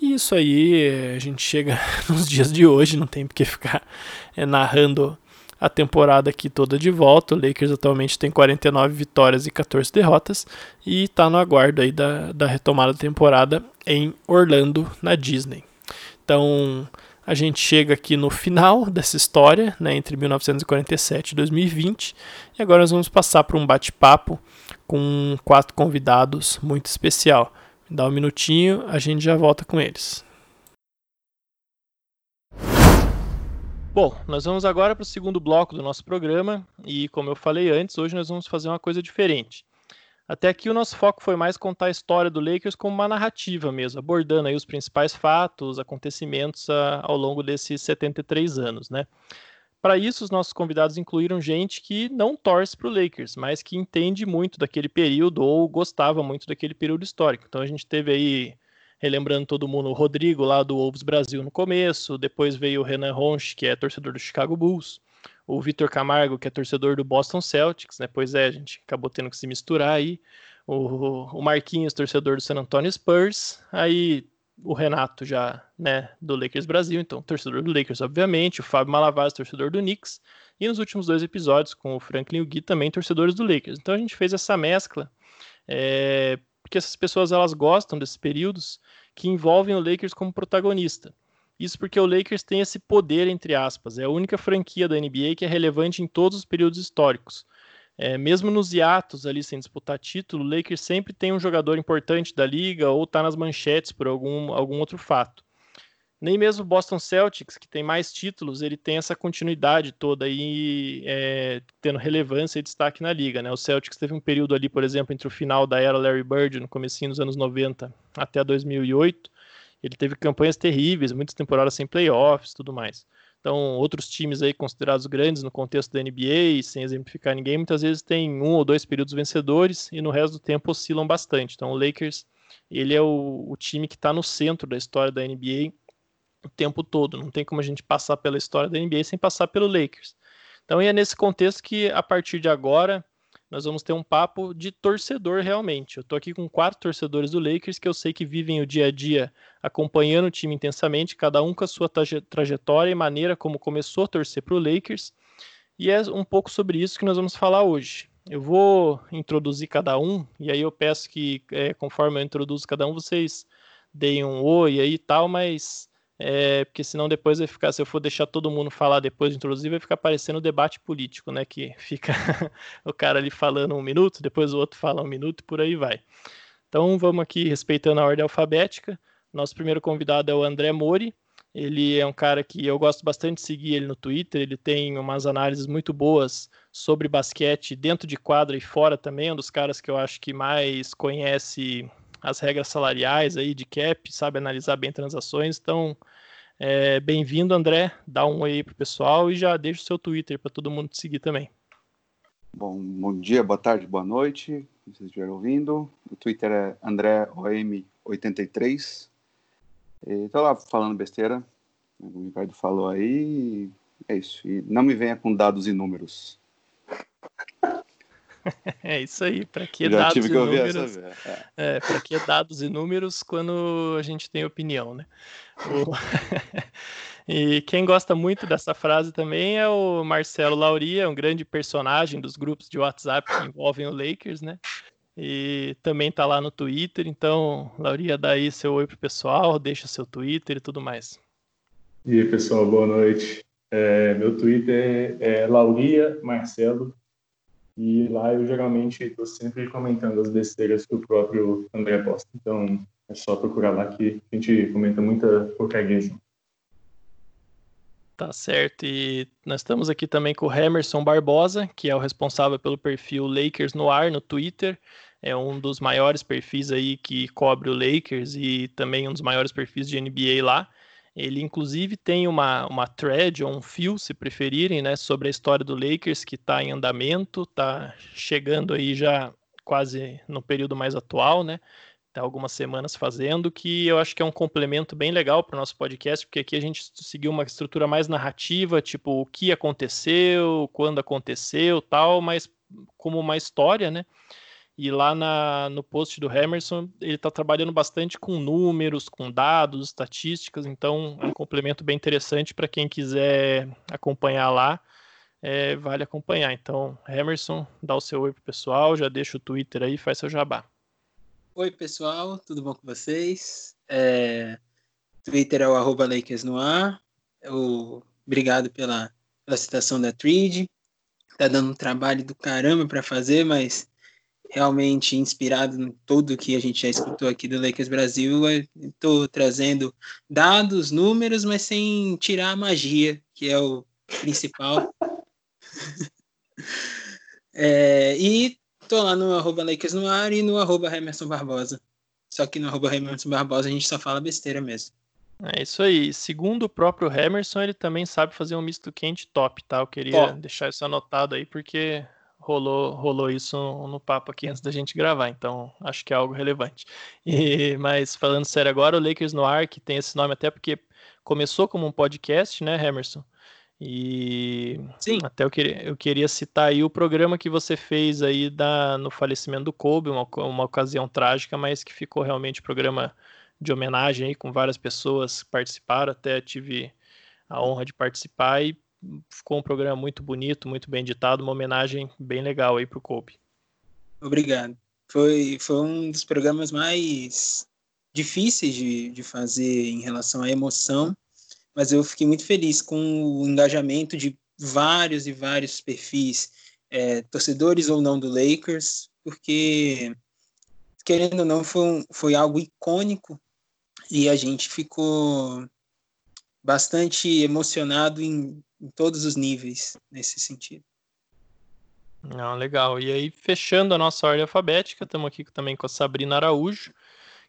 E isso aí, a gente chega nos dias de hoje, não tem porque ficar é, narrando a temporada aqui toda de volta. O Lakers atualmente tem 49 vitórias e 14 derrotas e está no aguardo aí da, da retomada da temporada em Orlando, na Disney. Então, a gente chega aqui no final dessa história, né, entre 1947 e 2020, e agora nós vamos passar para um bate-papo com quatro convidados muito especial. Dá um minutinho, a gente já volta com eles. Bom, nós vamos agora para o segundo bloco do nosso programa e, como eu falei antes, hoje nós vamos fazer uma coisa diferente. Até aqui o nosso foco foi mais contar a história do Lakers como uma narrativa mesmo, abordando aí os principais fatos, acontecimentos a, ah, ao longo desses 73 anos, né? Para isso, os nossos convidados incluíram gente que não torce para o Lakers, mas que entende muito daquele período ou gostava muito daquele período histórico. Então a gente teve aí, relembrando todo mundo, o Rodrigo lá do Wolves Brasil no começo, depois veio o Renan Ronch, que é torcedor do Chicago Bulls, o Vitor Camargo, que é torcedor do Boston Celtics, né? Pois é, a gente acabou tendo que se misturar aí. O, o Marquinhos, torcedor do San Antonio Spurs. Aí o Renato já, né, do Lakers Brasil, então torcedor do Lakers, obviamente, o Fábio Malavaz, torcedor do Knicks, e nos últimos dois episódios com o Franklin e o Gui também torcedores do Lakers. Então a gente fez essa mescla, é, porque essas pessoas elas gostam desses períodos que envolvem o Lakers como protagonista. Isso porque o Lakers tem esse poder, entre aspas, é a única franquia da NBA que é relevante em todos os períodos históricos. É, mesmo nos hiatos ali sem disputar título, o Lakers sempre tem um jogador importante da liga ou está nas manchetes por algum, algum outro fato. Nem mesmo o Boston Celtics, que tem mais títulos, ele tem essa continuidade toda aí, é, tendo relevância e destaque na liga. Né? O Celtics teve um período ali, por exemplo, entre o final da era Larry Bird, no comecinho dos anos 90 até 2008, ele teve campanhas terríveis, muitas temporadas sem playoffs, tudo mais. Então, outros times aí considerados grandes no contexto da NBA, sem exemplificar ninguém, muitas vezes tem um ou dois períodos vencedores e no resto do tempo oscilam bastante. Então, o Lakers, ele é o, o time que está no centro da história da NBA o tempo todo. Não tem como a gente passar pela história da NBA sem passar pelo Lakers. Então, é nesse contexto que, a partir de agora, nós vamos ter um papo de torcedor realmente. Eu estou aqui com quatro torcedores do Lakers que eu sei que vivem o dia a dia acompanhando o time intensamente, cada um com a sua trajetória e maneira como começou a torcer para o Lakers. E é um pouco sobre isso que nós vamos falar hoje. Eu vou introduzir cada um, e aí eu peço que, é, conforme eu introduzo cada um, vocês deem um oi aí e tal, mas é, porque senão depois vai ficar, se eu for deixar todo mundo falar depois de introduzir, vai ficar parecendo debate político, né? Que fica o cara ali falando um minuto, depois o outro fala um minuto e por aí vai. Então vamos aqui respeitando a ordem alfabética. Nosso primeiro convidado é o André Mori, Ele é um cara que eu gosto bastante de seguir ele no Twitter. Ele tem umas análises muito boas sobre basquete dentro de quadra e fora também. É um dos caras que eu acho que mais conhece as regras salariais aí de cap, sabe analisar bem transações. Então, é, bem-vindo, André. Dá um oi aí pro pessoal e já deixa o seu Twitter para todo mundo te seguir também. Bom, bom dia, boa tarde, boa noite. Se vocês estiverem ouvindo, o Twitter é AndréOM83. Estou lá falando besteira, o Ricardo falou aí. É isso. E não me venha com dados e números. É isso aí, para que Já dados e números? É, é para que dados e números quando a gente tem opinião, né? O... e quem gosta muito dessa frase também é o Marcelo Lauria, um grande personagem dos grupos de WhatsApp que envolvem o Lakers, né? E também tá lá no Twitter, então, Lauria, dá aí seu oi pro pessoal, deixa seu Twitter e tudo mais. E aí, pessoal, boa noite. É, meu Twitter é Lauria Marcelo e lá eu geralmente estou sempre comentando as besteiras que o próprio André posta. Então é só procurar lá que a gente comenta muita porcaria. Tá certo. E nós estamos aqui também com o Emerson Barbosa, que é o responsável pelo perfil Lakers no ar no Twitter. É um dos maiores perfis aí que cobre o Lakers e também um dos maiores perfis de NBA lá. Ele, inclusive, tem uma, uma thread ou um fio, se preferirem, né, sobre a história do Lakers, que está em andamento, está chegando aí já quase no período mais atual, né? Está algumas semanas fazendo, que eu acho que é um complemento bem legal para o nosso podcast, porque aqui a gente seguiu uma estrutura mais narrativa, tipo o que aconteceu, quando aconteceu, tal, mas como uma história, né? E lá na, no post do Emerson, ele está trabalhando bastante com números, com dados, estatísticas, então é um complemento bem interessante para quem quiser acompanhar lá. É, vale acompanhar. Então, Emerson, dá o seu oi pro pessoal, já deixa o Twitter aí, faz seu jabá. Oi, pessoal, tudo bom com vocês? É, Twitter é o arroba obrigado pela, pela citação da Trid. Tá dando um trabalho do caramba para fazer, mas realmente inspirado em tudo que a gente já escutou aqui do Lakers Brasil. Estou trazendo dados, números, mas sem tirar a magia, que é o principal. é, e tô lá no arroba Lakers no ar e no arroba Emerson Barbosa. Só que no arroba Emerson Barbosa a gente só fala besteira mesmo. É isso aí. Segundo o próprio Emerson, ele também sabe fazer um misto quente top, tá? Eu queria deixar isso anotado aí, porque rolou, rolou isso no papo aqui antes da gente gravar, então acho que é algo relevante. E, mas falando sério agora, o Lakers no Ar, que tem esse nome até porque começou como um podcast, né, Emerson? E Sim. até eu queria, eu queria citar aí o programa que você fez aí da, no falecimento do Kobe, uma, uma ocasião trágica, mas que ficou realmente programa de homenagem aí, com várias pessoas que participaram, até tive a honra de participar e ficou um programa muito bonito, muito bem editado, uma homenagem bem legal aí pro Kobe. Obrigado. Foi, foi um dos programas mais difíceis de, de fazer em relação à emoção, mas eu fiquei muito feliz com o engajamento de vários e vários perfis, é, torcedores ou não do Lakers, porque, querendo ou não, foi, um, foi algo icônico e a gente ficou bastante emocionado em em todos os níveis nesse sentido. Não, legal. E aí, fechando a nossa ordem alfabética, estamos aqui também com a Sabrina Araújo,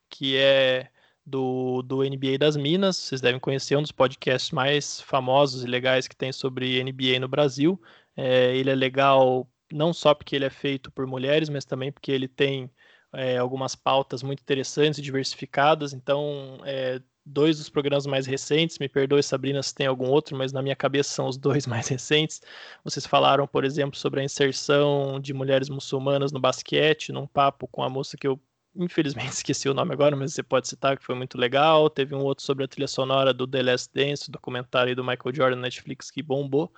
que é do, do NBA das Minas. Vocês devem conhecer um dos podcasts mais famosos e legais que tem sobre NBA no Brasil. É, ele é legal não só porque ele é feito por mulheres, mas também porque ele tem é, algumas pautas muito interessantes e diversificadas. Então, é, dois dos programas mais recentes, me perdoe Sabrina se tem algum outro, mas na minha cabeça são os dois mais recentes. Vocês falaram, por exemplo, sobre a inserção de mulheres muçulmanas no basquete, num papo com a moça que eu infelizmente esqueci o nome agora, mas você pode citar que foi muito legal. Teve um outro sobre a trilha sonora do The Last Dance, documentário do Michael Jordan na Netflix que bombou.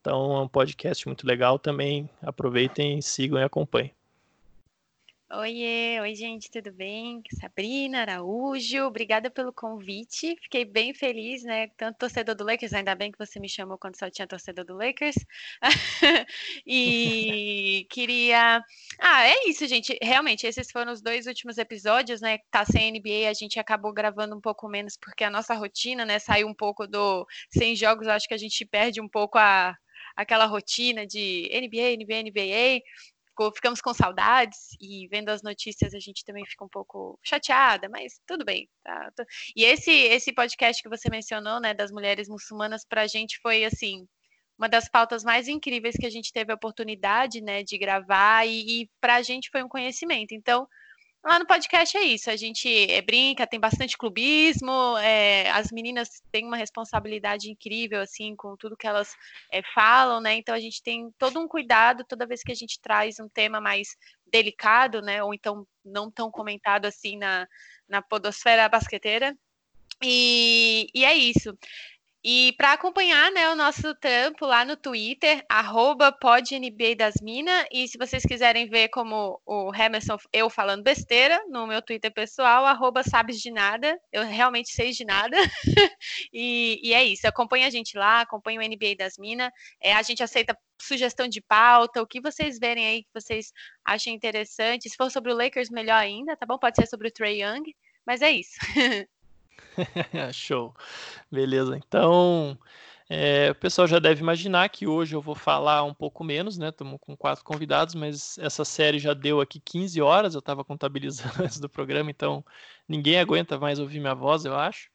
Então é um podcast muito legal também. Aproveitem, sigam e acompanhem. Oiê, oi gente, tudo bem? Sabrina Araújo, obrigada pelo convite. Fiquei bem feliz, né? Tanto torcedor do Lakers, ainda bem que você me chamou quando só tinha torcedor do Lakers. e queria. Ah, é isso, gente. Realmente, esses foram os dois últimos episódios, né? Tá sem NBA, a gente acabou gravando um pouco menos porque a nossa rotina, né, saiu um pouco do sem jogos, acho que a gente perde um pouco a aquela rotina de NBA, NBA, NBA. Ficamos com saudades e vendo as notícias a gente também fica um pouco chateada, mas tudo bem. Tá? E esse esse podcast que você mencionou, né, das mulheres muçulmanas, para a gente foi assim uma das pautas mais incríveis que a gente teve a oportunidade, né, de gravar e, e para a gente foi um conhecimento. Então, lá no podcast é isso, a gente é, brinca, tem bastante clubismo, é, as meninas têm uma responsabilidade incrível, assim, com tudo que elas é, falam, né, então a gente tem todo um cuidado toda vez que a gente traz um tema mais delicado, né, ou então não tão comentado assim na, na podosfera basqueteira, e, e, é isso. E para acompanhar né, o nosso trampo lá no Twitter, arroba Minas. E se vocês quiserem ver como o Emerson, eu falando besteira, no meu Twitter pessoal, arroba sabes de nada. Eu realmente sei de nada. e, e, é isso. Acompanha a gente lá, acompanha o NBA das Minas. É, a gente aceita sugestão de pauta, o que vocês verem aí que vocês achem interessante. Se for sobre o Lakers, melhor ainda, tá bom? Pode ser sobre o Trey Young. Mas é isso. Show. Beleza. Então, é, o pessoal já deve imaginar que hoje eu vou falar um pouco menos, né? Estamos com quatro convidados, mas essa série já deu aqui 15 horas, eu estava contabilizando antes do programa, então ninguém aguenta mais ouvir minha voz, eu acho.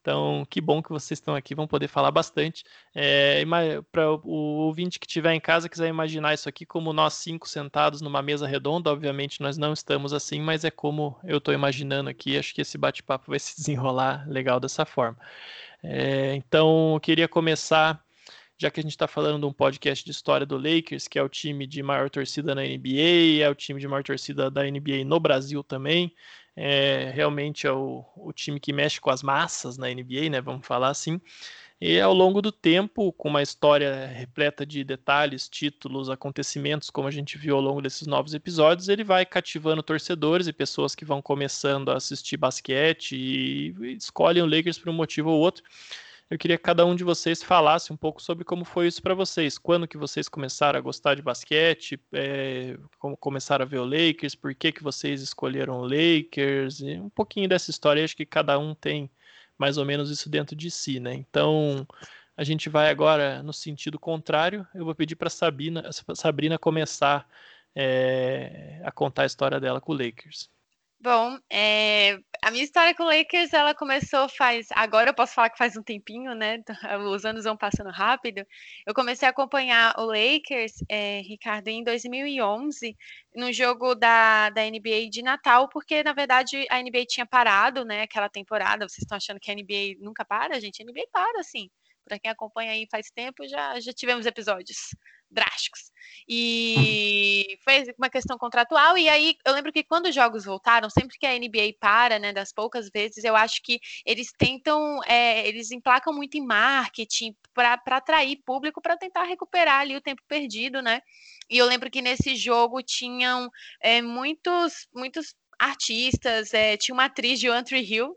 Então, que bom que vocês estão aqui, vão poder falar bastante. É, Para o ouvinte que estiver em casa, quiser imaginar isso aqui como nós cinco sentados numa mesa redonda, obviamente nós não estamos assim, mas é como eu estou imaginando aqui. Acho que esse bate-papo vai se desenrolar legal dessa forma. É, então, eu queria começar já que a gente está falando de um podcast de história do Lakers, que é o time de maior torcida na NBA, é o time de maior torcida da NBA no Brasil também é, realmente é o, o time que mexe com as massas na NBA, né? Vamos falar assim. E ao longo do tempo, com uma história repleta de detalhes, títulos, acontecimentos, como a gente viu ao longo desses novos episódios, ele vai cativando torcedores e pessoas que vão começando a assistir basquete e, e escolhem o Lakers por um motivo ou outro. Eu queria que cada um de vocês falasse um pouco sobre como foi isso para vocês. Quando que vocês começaram a gostar de basquete? É, como começaram a ver o Lakers? Por que, que vocês escolheram o Lakers? E um pouquinho dessa história. Acho que cada um tem mais ou menos isso dentro de si, né? Então, a gente vai agora no sentido contrário. Eu vou pedir para Sabrina, começar é, a contar a história dela com o Lakers. Bom, é, a minha história com o Lakers, ela começou faz. Agora eu posso falar que faz um tempinho, né? Os anos vão passando rápido. Eu comecei a acompanhar o Lakers, é, Ricardo, em 2011, no jogo da, da NBA de Natal, porque na verdade a NBA tinha parado, né? Aquela temporada. Vocês estão achando que a NBA nunca para, gente? A NBA para, sim. Para quem acompanha aí faz tempo, já, já tivemos episódios drásticos. E foi uma questão contratual. E aí eu lembro que quando os jogos voltaram, sempre que a NBA para, né, das poucas vezes, eu acho que eles tentam, é, eles emplacam muito em marketing para atrair público para tentar recuperar ali o tempo perdido, né? E eu lembro que nesse jogo tinham é, muitos, muitos artistas, é, tinha uma atriz de Country Hill,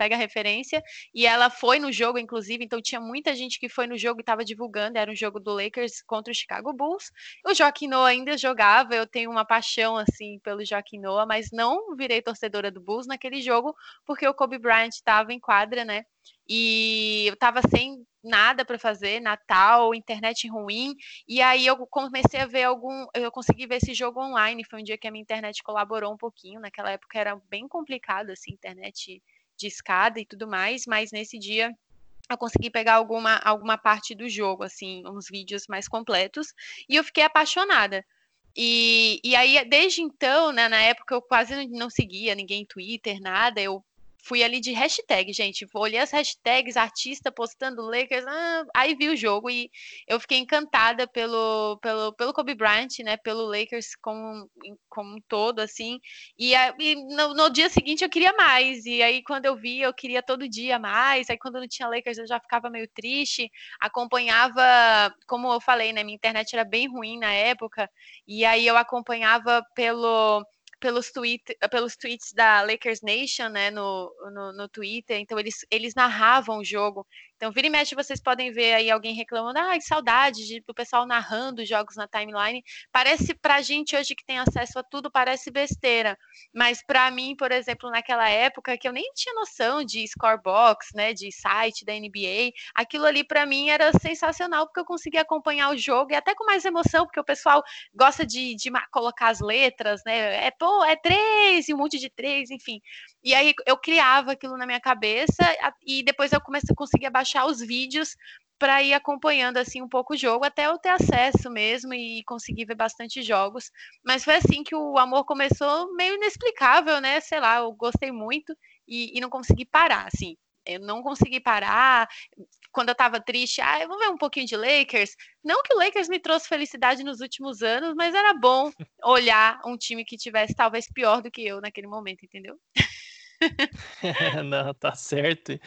pega a referência. E ela foi no jogo, inclusive, então tinha muita gente que foi no jogo e estava divulgando. Era um jogo do Lakers contra o Chicago Bulls. O Joaquim Noah ainda jogava, eu tenho uma paixão assim pelo Joaquim Noah, mas não virei torcedora do Bulls naquele jogo, porque o Kobe Bryant estava em quadra, né? E eu estava sem nada para fazer, Natal, internet ruim, e aí eu comecei a ver algum, eu consegui ver esse jogo online, foi um dia que a minha internet colaborou um pouquinho, naquela época era bem complicado assim, internet de escada e tudo mais, mas nesse dia eu consegui pegar alguma, alguma parte do jogo, assim, uns vídeos mais completos, e eu fiquei apaixonada. E, e aí, desde então, né, na época eu quase não seguia ninguém Twitter, nada, eu fui ali de hashtag, gente. Olhei as hashtags, artista postando Lakers, ah, aí vi o jogo e eu fiquei encantada pelo, pelo, pelo Kobe Bryant, né? Pelo Lakers como, como um todo, assim. E, e no, no, dia seguinte eu queria mais. E aí, quando eu vi, eu queria todo dia mais. Aí, quando não tinha Lakers, eu já ficava meio triste. Acompanhava, como eu falei, né? Minha internet era bem ruim na época. E aí eu acompanhava pelo pelos, tweet, pelos tweets da Lakers Nation, né, no, no, no, Twitter, então eles, eles narravam o jogo, Então, vira e mexe, vocês podem ver aí alguém reclamando, ah, saudade de, do pessoal narrando jogos na timeline. Parece pra gente hoje que tem acesso a tudo, parece besteira. Mas para mim, por exemplo, naquela época que eu nem tinha noção de scorebox, né, de site da NBA, aquilo ali para mim era sensacional, porque eu conseguia acompanhar o jogo e até com mais emoção, porque o pessoal gosta de, de colocar as letras, né? É, pô, é três e um monte de três, enfim. E aí eu criava aquilo na minha cabeça e depois eu comecei a conseguir baixar os vídeos para ir acompanhando assim um pouco o jogo até eu ter acesso mesmo e conseguir ver bastante jogos. Mas foi assim que o amor começou meio inexplicável, né? Sei lá, eu gostei muito e, e não consegui parar, assim. Eu não consegui parar. Quando eu tava triste, ah, eu vou ver um pouquinho de Lakers. Não que o Lakers me trouxe felicidade nos últimos anos, mas era bom olhar um time que tivesse talvez pior do que eu naquele momento, entendeu? Não, tá certo.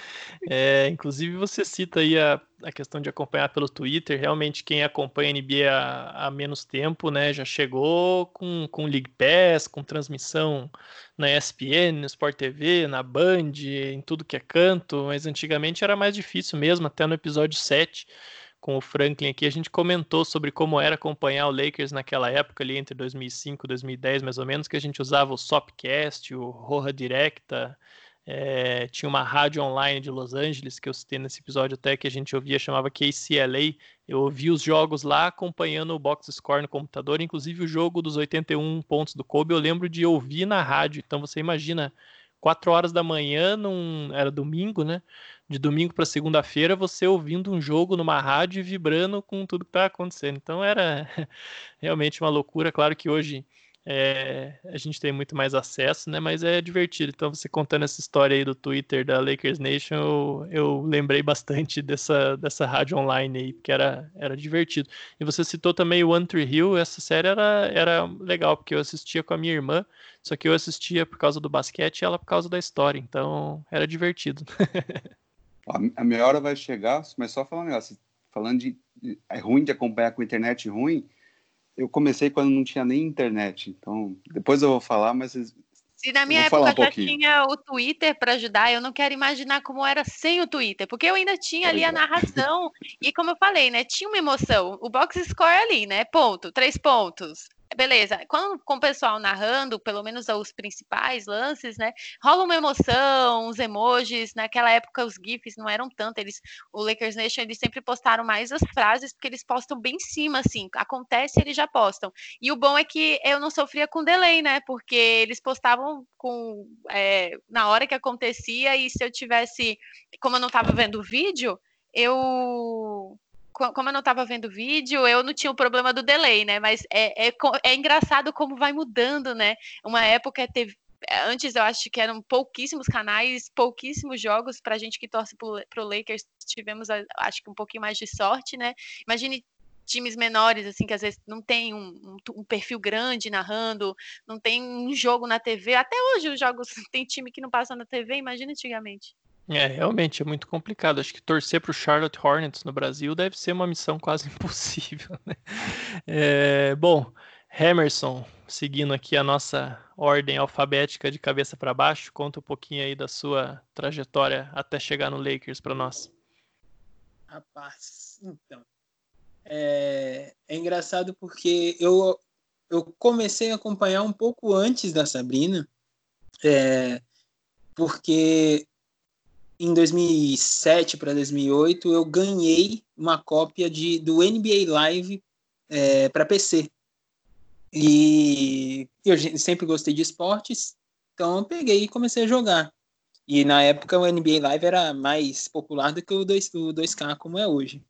É, inclusive, você cita aí a, a questão de acompanhar pelo Twitter. Realmente, quem acompanha a NBA há, há, menos tempo, né, já chegou com, com League Pass, com transmissão na ESPN, no Sport TV, na Band, em tudo que é canto. Mas antigamente era mais difícil mesmo, até no episódio 7 com o Franklin aqui, a gente comentou sobre como era acompanhar o Lakers naquela época, ali entre 2005 e 2010, mais ou menos, que a gente usava o Sopcast, o Roja Directa, é, tinha uma rádio online de Los Angeles, que eu citei nesse episódio até, que a gente ouvia, chamava KCLA. Eu ouvia os jogos lá, acompanhando o box score no computador, inclusive o jogo dos 81 pontos do Kobe, eu lembro de ouvir na rádio. Então você imagina, 4 horas da manhã, num, era domingo, né? de domingo para segunda-feira você ouvindo um jogo numa rádio e vibrando com tudo que está acontecendo. Então era realmente uma loucura. Claro que hoje é, a gente tem muito mais acesso, né? Mas é divertido. Então você contando essa história aí do Twitter da Lakers Nation, eu, eu lembrei bastante dessa, dessa rádio online aí, porque era, era divertido. E você citou também o One Tree Hill. Essa série era, era legal porque eu assistia com a minha irmã. Só que eu assistia por causa do basquete e ela por causa da história. Então era divertido. A minha hora vai chegar, mas só falando falando de é ruim de acompanhar com internet ruim. Eu comecei quando não tinha nem internet, então depois eu vou falar, mas se na minha época um já tinha o Twitter para ajudar, eu não quero imaginar como era sem o Twitter, porque eu ainda tinha ali a narração. E como eu falei, né, tinha uma emoção. O box score ali, né, ponto, três pontos beleza, quando com o pessoal narrando, pelo menos os principais lances, né, rola uma emoção, uns emojis, naquela época os GIFs não eram tanto, eles, o Lakers Nation, eles sempre postaram mais as frases, porque eles postam bem em cima, assim, acontece, eles já postam, e o bom é que eu não sofria com delay, né, porque eles postavam com, é, na hora que acontecia, e se eu tivesse, como eu não estava vendo o vídeo, eu como eu não estava vendo vídeo, eu não tinha o problema do delay, né? Mas é, é, é engraçado como vai mudando, né? Uma época teve. Antes eu acho que eram pouquíssimos canais, pouquíssimos jogos para gente que torce para o Lakers. Tivemos, acho que um pouquinho mais de sorte, né? Imagine times menores, assim, que às vezes não tem um, um, perfil grande narrando, não tem um jogo na TV. Até hoje os jogos tem time que não passa na TV, imagina antigamente. É, realmente é muito complicado. Acho que torcer para o Charlotte Hornets no Brasil deve ser uma missão quase impossível. Né? É, bom, Emerson, seguindo aqui a nossa ordem alfabética de cabeça para baixo, conta um pouquinho aí da sua trajetória até chegar no Lakers para nós. Rapaz, então. É, é engraçado porque eu, eu comecei a acompanhar um pouco antes da Sabrina, é, porque em 2007 para 2008 eu ganhei uma cópia de, do NBA Live é, para PC. E eu sempre gostei de esportes, então eu peguei e comecei a jogar. E na época o NBA Live era mais popular do que o, 2, o 2K como é hoje.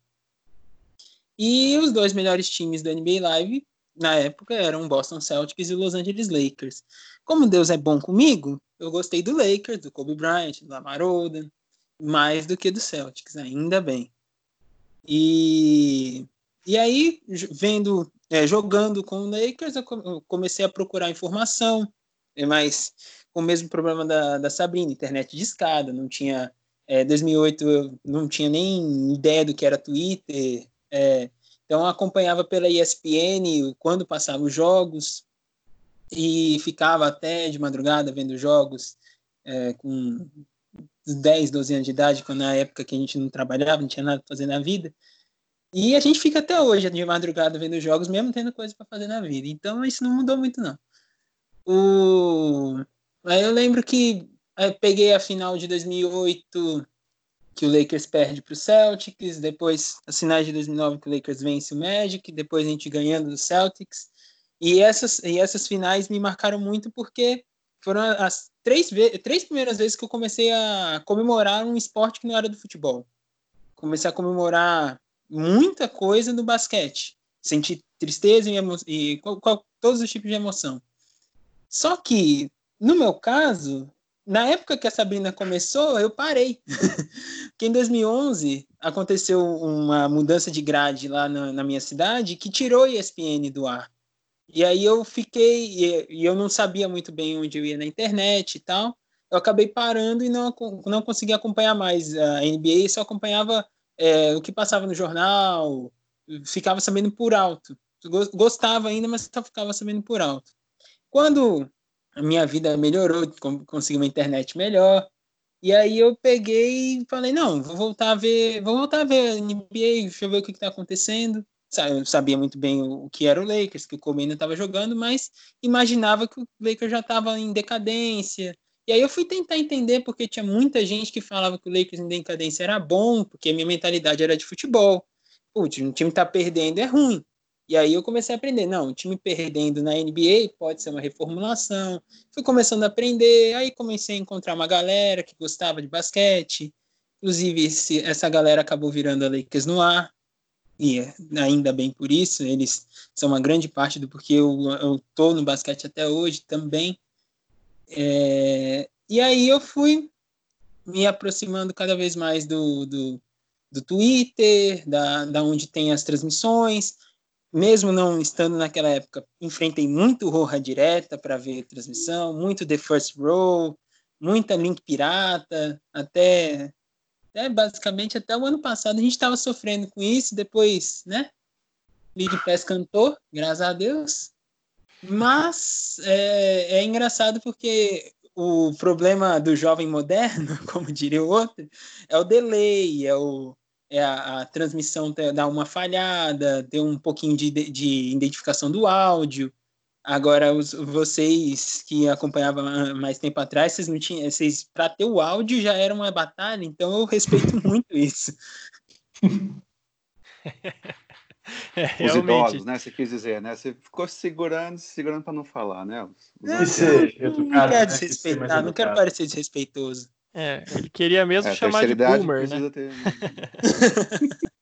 E os dois melhores times do NBA Live na época eram Boston Celtics e Los Angeles Lakers. Como Deus é bom comigo, eu gostei do Lakers, do Kobe Bryant, do Lamar Odom, mais do que do Celtics, ainda bem. E, e aí, vendo, é, jogando com o Lakers, eu comecei a procurar informação, é, mas com o mesmo problema da, da Sabrina, internet de escada, não tinha. É, 2008 eu não tinha nem ideia do que era Twitter, é, então acompanhava pela ESPN quando passavam os jogos e ficava até de madrugada vendo jogos é, com 10, 12 anos de idade, quando na época que a gente não trabalhava, não tinha nada para fazer na vida. E a gente fica até hoje de madrugada vendo jogos, mesmo tendo coisa para fazer na vida. Então isso não mudou muito não. O Aí eu lembro que eu peguei a final de 2008 que o Lakers perde para o Celtics, depois as finais de 2009 que o Lakers vence o Magic, depois a gente ganhando do Celtics. E essas, e essas finais me marcaram muito porque foram as três, três primeiras vezes que eu comecei a comemorar um esporte que não era do futebol. Comecei a comemorar muita coisa no basquete. Senti tristeza e, e qual, qual, todos os tipos de emoção. Só que, no meu caso, na época que a Sabrina começou, eu parei. Porque em 2011 aconteceu uma mudança de grade lá na, na minha cidade que tirou a ESPN do ar. E aí eu fiquei, e eu não sabia muito bem onde eu ia na internet e tal. Eu acabei parando e não, não consegui acompanhar mais a NBA, só acompanhava é, o que passava no jornal, ficava sabendo por alto. Gostava ainda, mas só ficava sabendo por alto. Quando a minha vida melhorou, consegui uma internet melhor, e aí eu peguei e falei, não, vou voltar a ver, vou voltar a ver a NBA, deixa eu ver o que está acontecendo sabia muito bem o, que era o Lakers, que o Kobe ainda estava jogando, mas imaginava que o Lakers já estava em decadência. E aí eu fui tentar entender porque tinha muita gente que falava que o Lakers em decadência era bom, porque a minha mentalidade era de futebol. Putz, um time tá perdendo é ruim. E aí eu comecei a aprender, não, o time perdendo na NBA pode ser uma reformulação. Fui começando a aprender, aí comecei a encontrar uma galera que gostava de basquete. Inclusive, esse, essa galera acabou virando a Lakers no ar e ainda bem por isso, eles são uma grande parte do porquê eu estou no basquete até hoje também. É, e aí eu fui me aproximando cada vez mais do, do, do Twitter, da, da onde tem as transmissões. Mesmo não estando naquela época, enfrentei muito Roja Direta para ver transmissão, muito The First Row, muita link pirata, até é, basicamente, até o ano passado a gente estava sofrendo com isso, depois, né? League Pass cantou, graças a Deus. Mas é, é engraçado porque o problema do jovem moderno, como diria o outro, é o delay, é, o, é a, a transmissão dar uma falhada, ter um pouquinho de, de identificação do áudio. Agora, os, vocês que acompanhavam mais tempo atrás, vocês não tinham, vocês para ter o áudio já era uma batalha, então eu respeito muito isso. É, os idosos, né? Você quis dizer, né? Você ficou segurando, segurando para não falar, né? Os, os não, quero né? desrespeitar, não quero parecer desrespeitoso. É, ele queria mesmo é, chamar de boomer, né? Ter...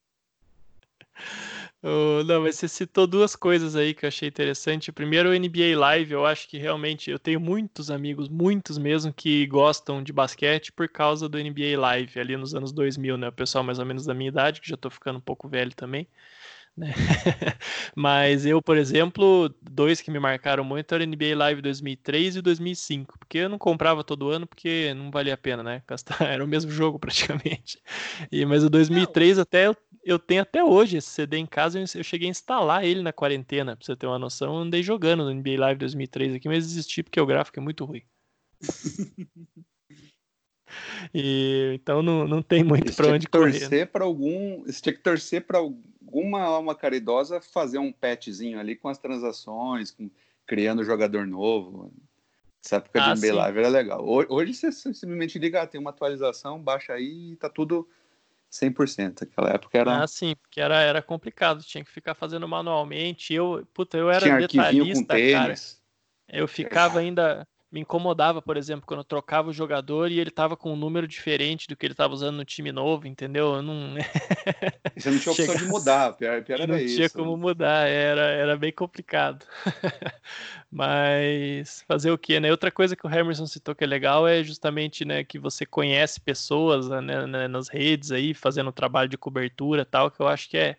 Oh, não, mas você citou duas coisas aí que eu achei interessante. Primeiro, o NBA Live, eu acho que realmente eu tenho muitos amigos, muitos mesmo, que gostam de basquete por causa do NBA Live, ali nos anos 2000, né? O pessoal mais ou menos da minha idade, que já tô ficando um pouco velho também. Né? Mas eu, por exemplo, dois que me marcaram muito eram NBA Live 2003 e 2005, porque eu não comprava todo ano porque não valia a pena, né? Era o mesmo jogo praticamente. E, mas o 2003 não. até eu, eu, tenho até hoje esse CD em casa, eu cheguei a instalar ele na quarentena, pra você ter uma noção. Eu andei jogando no NBA Live 2003 aqui, mas desisti porque o gráfico é muito ruim. E, então não, não tem muito para onde correr. Torcer para algum, você tinha que torcer para alguma alma caridosa fazer um patchzinho ali com as transações, com, criando jogador novo. Essa época ah, de NBA Live era legal. Hoje você simplesmente liga, ah, tem uma atualização, baixa aí e tá tudo 100%. Aquela época era. Ah, sim, porque era, era complicado, tinha que ficar fazendo manualmente. Eu, puta, eu era tinha detalhista, cara. Eu ficava ainda me incomodava, por exemplo, quando eu trocava o jogador e ele tava com um número diferente do que ele tava usando no time novo, entendeu? Eu não. Você não tinha opção de mudar, pior, pior era não isso. Não tinha como mudar, era, era bem complicado. Mas fazer o quê, né? Outra coisa que o Emerson citou que é legal é justamente, né, que você conhece pessoas né, né nas redes aí, fazendo trabalho de cobertura tal, que eu acho que é,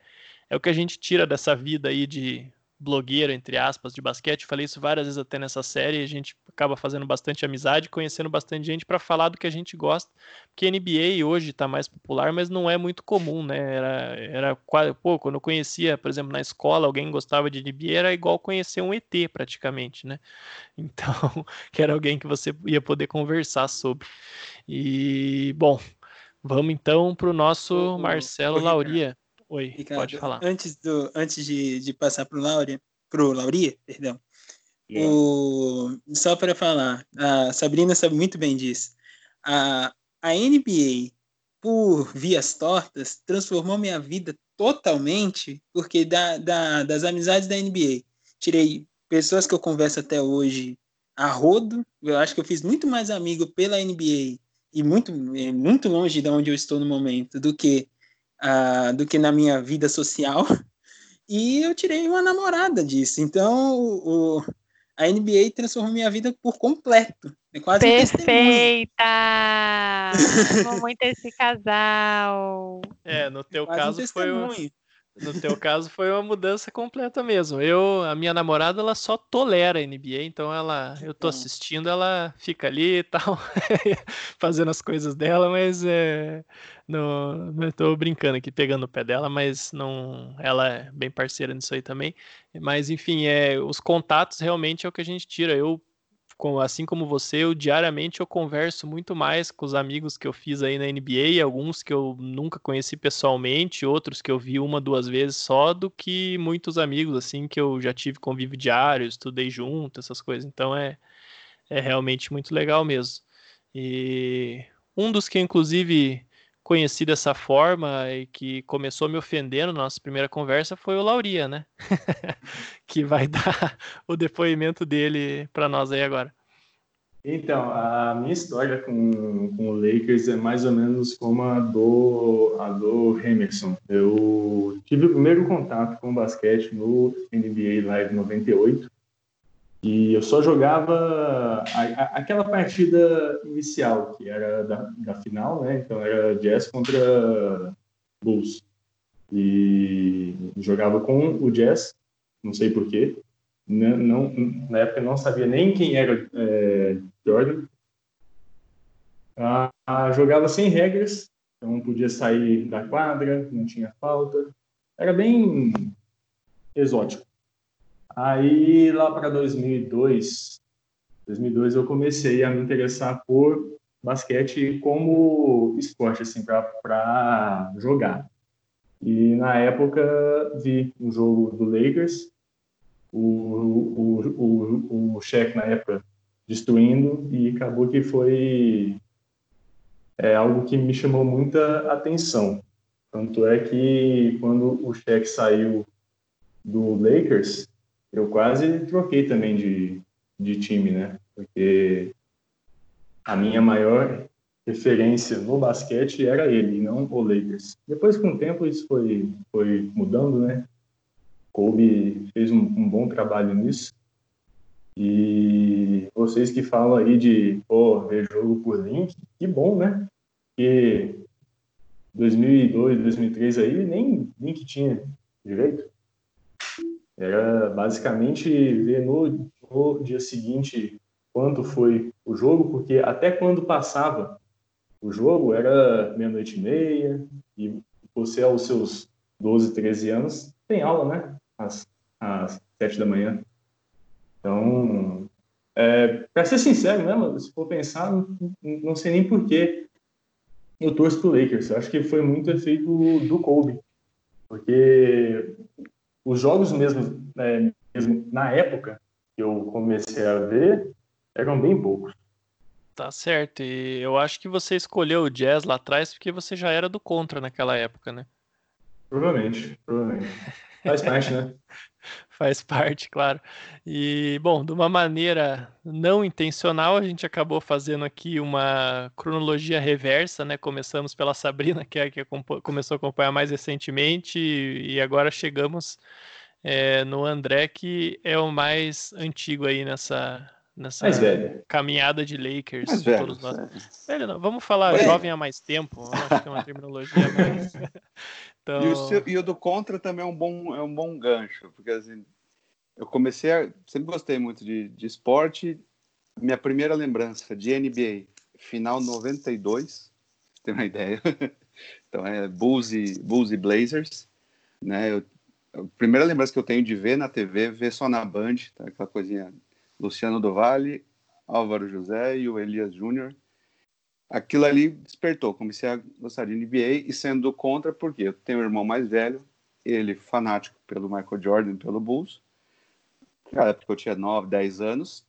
é o que a gente tira dessa vida aí de blogueiro, entre aspas, de basquete. Falei isso várias vezes até nessa série. A gente acaba fazendo bastante amizade, conhecendo bastante gente para falar do que a gente gosta. Porque NBA hoje está mais popular, mas não é muito comum, né? Era, era quase, pô, quando eu conhecia, por exemplo, na escola, alguém gostava de NBA, era igual conhecer um ET praticamente, né? Então, que era alguém que você ia poder conversar sobre. E, bom, vamos então para o nosso Marcelo Lauria. Oi, Ricardo, pode falar. Antes, do, antes de, de passar para o Lauria, pro Lauria, perdão, yeah. o, só para falar, a Sabrina sabe muito bem disso. A, a NBA, por vias tortas, transformou minha vida totalmente, porque da, da, das amizades da NBA, tirei pessoas que eu converso até hoje a rodo. Eu acho que eu fiz muito mais amigo pela NBA e muito, é, muito longe de onde eu estou no momento do que uh, do que na minha vida social. E eu tirei uma namorada disso. Então, o, a NBA transformou minha vida por completo. É quase Perfeita! Um muito esse casal. É, no teu é caso um foi o, no teu caso foi uma mudança completa mesmo. Eu, a minha namorada, ela só tolera a NBA, então ela, eu tô assistindo, ela fica ali e tal, fazendo as coisas dela, mas é, não, não tô brincando aqui, pegando o pé dela, mas não, ela é bem parceira nisso aí também. Mas enfim, é, os contatos realmente é o que a gente tira. Eu assim como você, eu diariamente eu converso muito mais com os amigos que eu fiz aí na NBA, alguns que eu nunca conheci pessoalmente, outros que eu vi uma, duas vezes só, do que muitos amigos, assim, que eu já tive convívio diário, estudei junto, essas coisas. Então é, é realmente muito legal mesmo. E um dos que, inclusive, conheci dessa forma e que começou me ofendendo na nossa primeira conversa foi o Lauria, né? que vai dar o depoimento dele para nós aí agora. Então, a minha história com, com o Lakers é mais ou menos como a do, a do Emerson. Eu tive o primeiro contato com o basquete no NBA Live 98, e eu só jogava a, a, aquela partida inicial, que era da, da final, né? Então era Jazz contra Bulls. E jogava com o Jazz, não sei porquê. Não, não, na época não sabia nem quem era é, Jordan. Ah, jogava sem regras, então podia sair da quadra, não tinha falta. Era bem exótico. Aí, lá para 2002, 2002 eu comecei a me interessar por basquete como esporte, assim, para jogar. E na época vi um jogo do Lakers, o, o, o, o Shaq na época destruindo, e acabou que foi é, algo que me chamou muita atenção. Tanto é que quando o Shaq saiu do Lakers, eu quase troquei também de, de time, né? Porque a minha maior referência no basquete era ele, não o Lakers. Depois, com o tempo, isso foi, foi mudando, né? Kobe fez um, um bom trabalho nisso. E vocês que falam aí de pô, ver jogo por link, que bom, né? Porque 2002, 2003 aí nem link tinha direito. Era basicamente ver no, no dia seguinte quanto foi o jogo, porque até quando passava o jogo era meia-noite e meia, e você aos seus 12, 13 anos tem aula, né? Às, às 7 da manhã. Então, é, para ser sincero mesmo, se for pensar, não, não sei nem porquê eu torço pro Lakers. Eu acho que foi muito efeito do Kobe. Porque os jogos mesmo, é, mesmo na época que eu comecei a ver eram bem poucos. Tá certo. E eu acho que você escolheu o jazz lá atrás porque você já era do contra naquela época, né? Provavelmente, provavelmente. Faz parte, né? Faz parte, claro. E, bom, de uma maneira não intencional, a gente acabou fazendo aqui uma cronologia reversa, né? Começamos pela Sabrina, que é a que começou a acompanhar mais recentemente, e agora chegamos é, no André, que é o mais antigo aí nessa, nessa caminhada de Lakers. Mais velho, todos nós. Velho, não, vamos falar é. jovem há mais tempo, acho que é uma terminologia mais. Então... E, o seu, e, o do contra também é um bom, é um bom gancho, porque assim, eu comecei a. Sempre gostei muito de, de esporte. Minha primeira lembrança de NBA, final 92, tem uma ideia. então é Bulls e, Bulls e Blazers. Né? Eu, a primeira lembrança que eu tenho de ver na TV, ver só na Band, tá? aquela coisinha Luciano do Vale, Álvaro José e o Elias Júnior. Aquilo ali despertou, comecei a gostar de NBA e sendo contra, porque eu tenho um irmão mais velho, ele fanático pelo Michael Jordan, pelo Bulls. Na época eu tinha 9, 10 anos,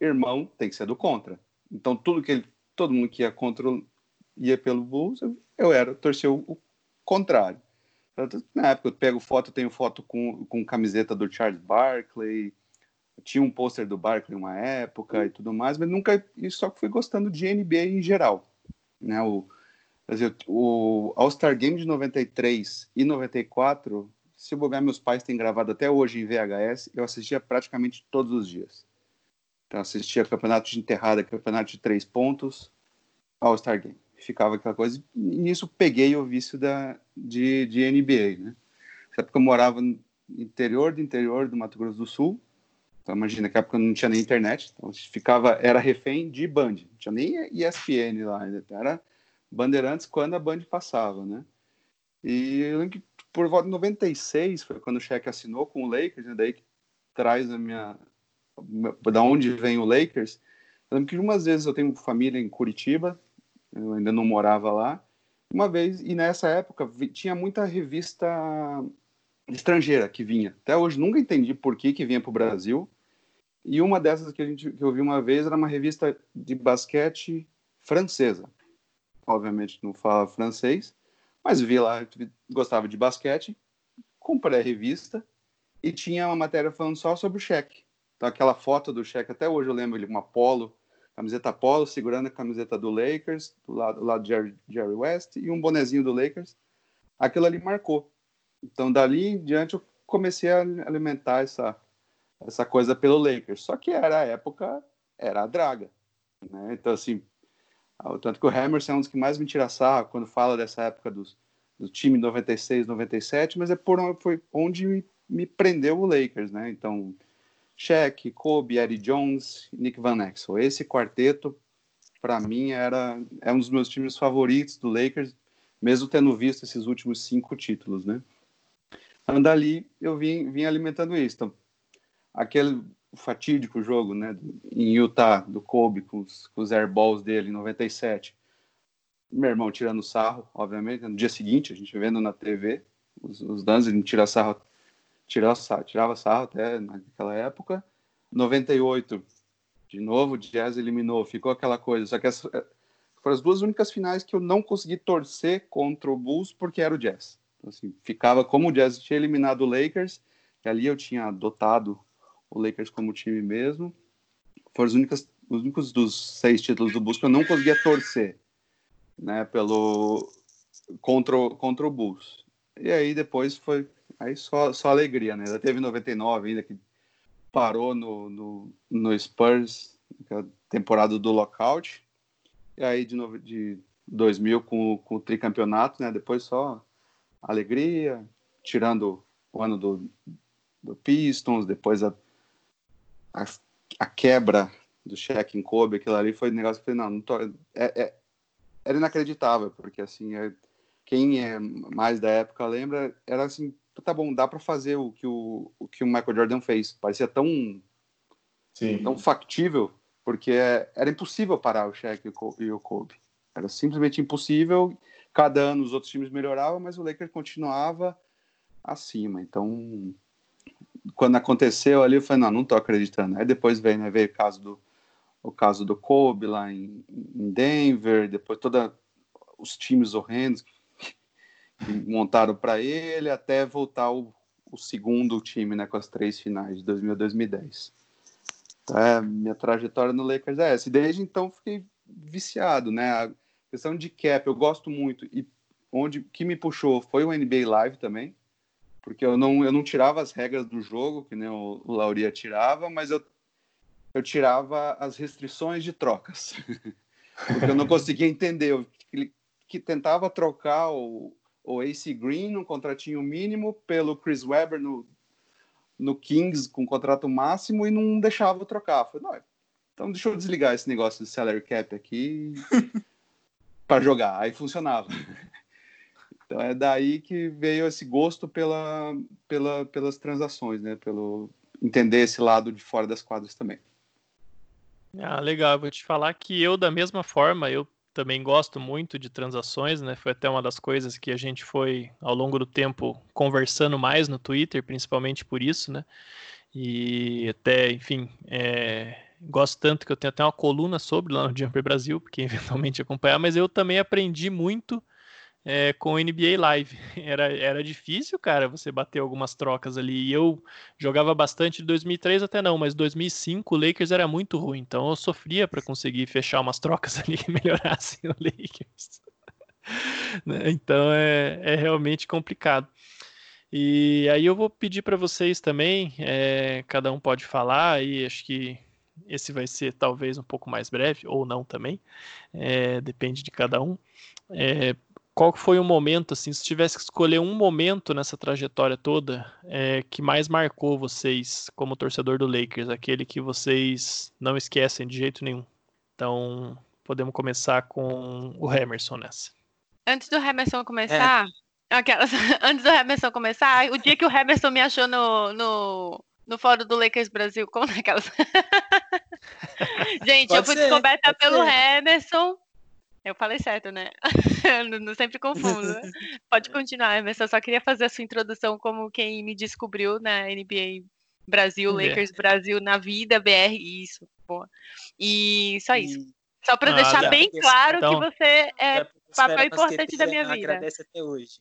irmão tem que ser do contra. Então tudo que ele, todo mundo que ia contra ia pelo Bulls, eu, eu era, torcia o, contrário. Na época eu pego foto, tenho foto com, com camiseta do Charles Barkley, tinha um pôster do Barkley uma época e tudo mais, mas nunca, só que fui gostando de NBA em geral, né, o, dizer, o All-Star Game de 93 e 94, se eu bobear, meus pais têm gravado até hoje em VHS, eu assistia praticamente todos os dias. Então, assistia campeonato de enterrada, campeonato de três pontos, All-Star Game. Ficava aquela coisa, e nisso peguei o vício da, de, de NBA, né? Nessa época eu morava no interior do interior do Mato Grosso do Sul, então imagina que época não tinha nem internet, então ficava, era refém de Band, não tinha nem ESPN lá, era Bandeirantes quando a Band passava, né? E eu lembro que por volta de 96 foi quando o Shaq assinou com o Lakers, né? daí que traz a minha da onde vem o Lakers. Eu lembro que umas vezes eu tenho família em Curitiba, eu ainda não morava lá. Uma vez, e nessa época tinha muita revista estrangeira que vinha. Até hoje nunca entendi por que, que vinha para o Brasil. E uma dessas que, a gente, que eu vi uma vez era uma revista de basquete francesa. Obviamente não fala francês, mas vi lá, gostava de basquete, comprei a revista e tinha uma matéria falando só sobre o cheque. Então aquela foto do cheque, até hoje eu lembro ele, uma polo, camiseta polo, segurando a camiseta do Lakers, do lado, do lado de Jerry, Jerry West, e um bonezinho do Lakers. Aquilo ali marcou. Então, dali em diante, eu comecei a alimentar essa, essa coisa pelo Lakers. Só que era a época, era a draga. Né? Então, assim, tanto que o Hammerson é um dos que mais me tira sarro quando fala dessa época dos, do time 96, 97, mas é por foi onde me, me prendeu o Lakers, né? Então, Shaq, Kobe, Eddie Jones, Nick Van Exel. Esse quarteto, para mim, era é um dos meus times favoritos do Lakers, mesmo tendo visto esses últimos cinco títulos, né? Então, dali eu vim, vim alimentando isso. Então, aquele fatídico jogo né, em Utah, do Kobe, com os, com os airballs dele em 97. Meu irmão tirando sarro, obviamente. No dia seguinte, a gente vendo na TV os, os danos, ele tira sarro, tirava sarro, tirava sarro até naquela época. 98, de novo, o Jazz eliminou, ficou aquela coisa. Só que essa, foram as duas únicas finais que eu não consegui torcer contra o Bulls porque era o Jazz. Assim, ficava como o Jazz tinha eliminado o Lakers, e ali eu tinha adotado o Lakers como time mesmo. Foram os únicos, os únicos dos seis títulos do Bulls que eu não conseguia torcer, né, pelo contra, contra o Bulls. E aí depois foi aí só, só alegria, né? Já teve 99 ainda que parou no, no, no Spurs, é temporada do lockout. E aí de, novo, de 2000 com, com o tricampeonato, né? Depois só alegria, tirando o ano do, do Pistons, depois a, a, a quebra do cheque em Kobe, aquilo ali foi um negócio que eu falei, não, não tô, é, é, era inacreditável, porque assim, é, quem é mais da época lembra, era assim, tá bom, dá para fazer o que o, o que o Michael Jordan fez, parecia tão Sim. tão factível, porque é, era impossível parar o cheque e o Kobe, era simplesmente impossível, cada ano os outros times melhoravam, mas o Lakers continuava acima. Então, quando aconteceu ali, eu falei, não, não tô acreditando. Aí depois veio, né, veio o caso do o caso do Kobe lá em, em Denver, depois todos os times horrendos que, que montaram para ele, até voltar o, o, segundo time, né, com as três finais de 2000 2010. Então, é, minha trajetória no Lakers é essa. E desde então fiquei viciado, né? Questão de cap, eu gosto muito. E onde que me puxou foi o NBA Live também, porque eu não, eu não tirava as regras do jogo, que nem o, Lauria tirava, mas eu, eu tirava as restrições de trocas. porque eu não conseguia entender. Eu que, tentava trocar o, o AC Green no contratinho mínimo pelo Chris Webber no, no Kings com contrato máximo e não deixava eu trocar. falei, não, então deixa eu desligar esse negócio de salary cap aqui para jogar. Aí funcionava. Então é daí que veio esse gosto pela, pela, pelas transações, né? Pelo entender esse lado de fora das quadras também. Ah, legal. vou te falar que eu, da mesma forma, eu também gosto muito de transações, né? Foi até uma das coisas que a gente foi, ao longo do tempo, conversando mais no Twitter, principalmente por isso, né? E até, enfim, é, gosto tanto que eu tenho até uma coluna sobre lá no Jumper Brasil, porque eventualmente acompanhar, mas eu também aprendi muito é, com o NBA Live. Era, era difícil, cara, você bater algumas trocas ali. E eu jogava bastante de 2003 até não, mas 2005 o Lakers era muito ruim. Então eu sofria para conseguir fechar umas trocas ali que melhorassem o Lakers. Né, então é, é realmente complicado. E aí eu vou pedir para vocês também, é, cada um pode falar, e acho que esse vai ser talvez um pouco mais breve, ou não também, é, depende de cada um. É, qual foi o momento, assim, se tivesse que escolher um momento nessa trajetória toda é, que mais marcou vocês como torcedor do Lakers, aquele que vocês não esquecem de jeito nenhum? Então, podemos começar com o Emerson nessa. Antes do Emerson começar, é. aquelas, antes do Emerson começar, o dia que o Emerson me achou no, no, no fórum do Lakers Brasil, como aquelas. Gente, pode eu fui ser, descoberta pelo ser. Emerson eu falei certo, né? não, sempre confundo. Pode continuar, Emerson. Eu só queria fazer a sua introdução como quem me descobriu na NBA Brasil, Lakers Brasil na vida, BR, isso. Boa. E só isso. Só para ah, deixar bem claro então, que você é papel importante da minha vida. Agradece até hoje.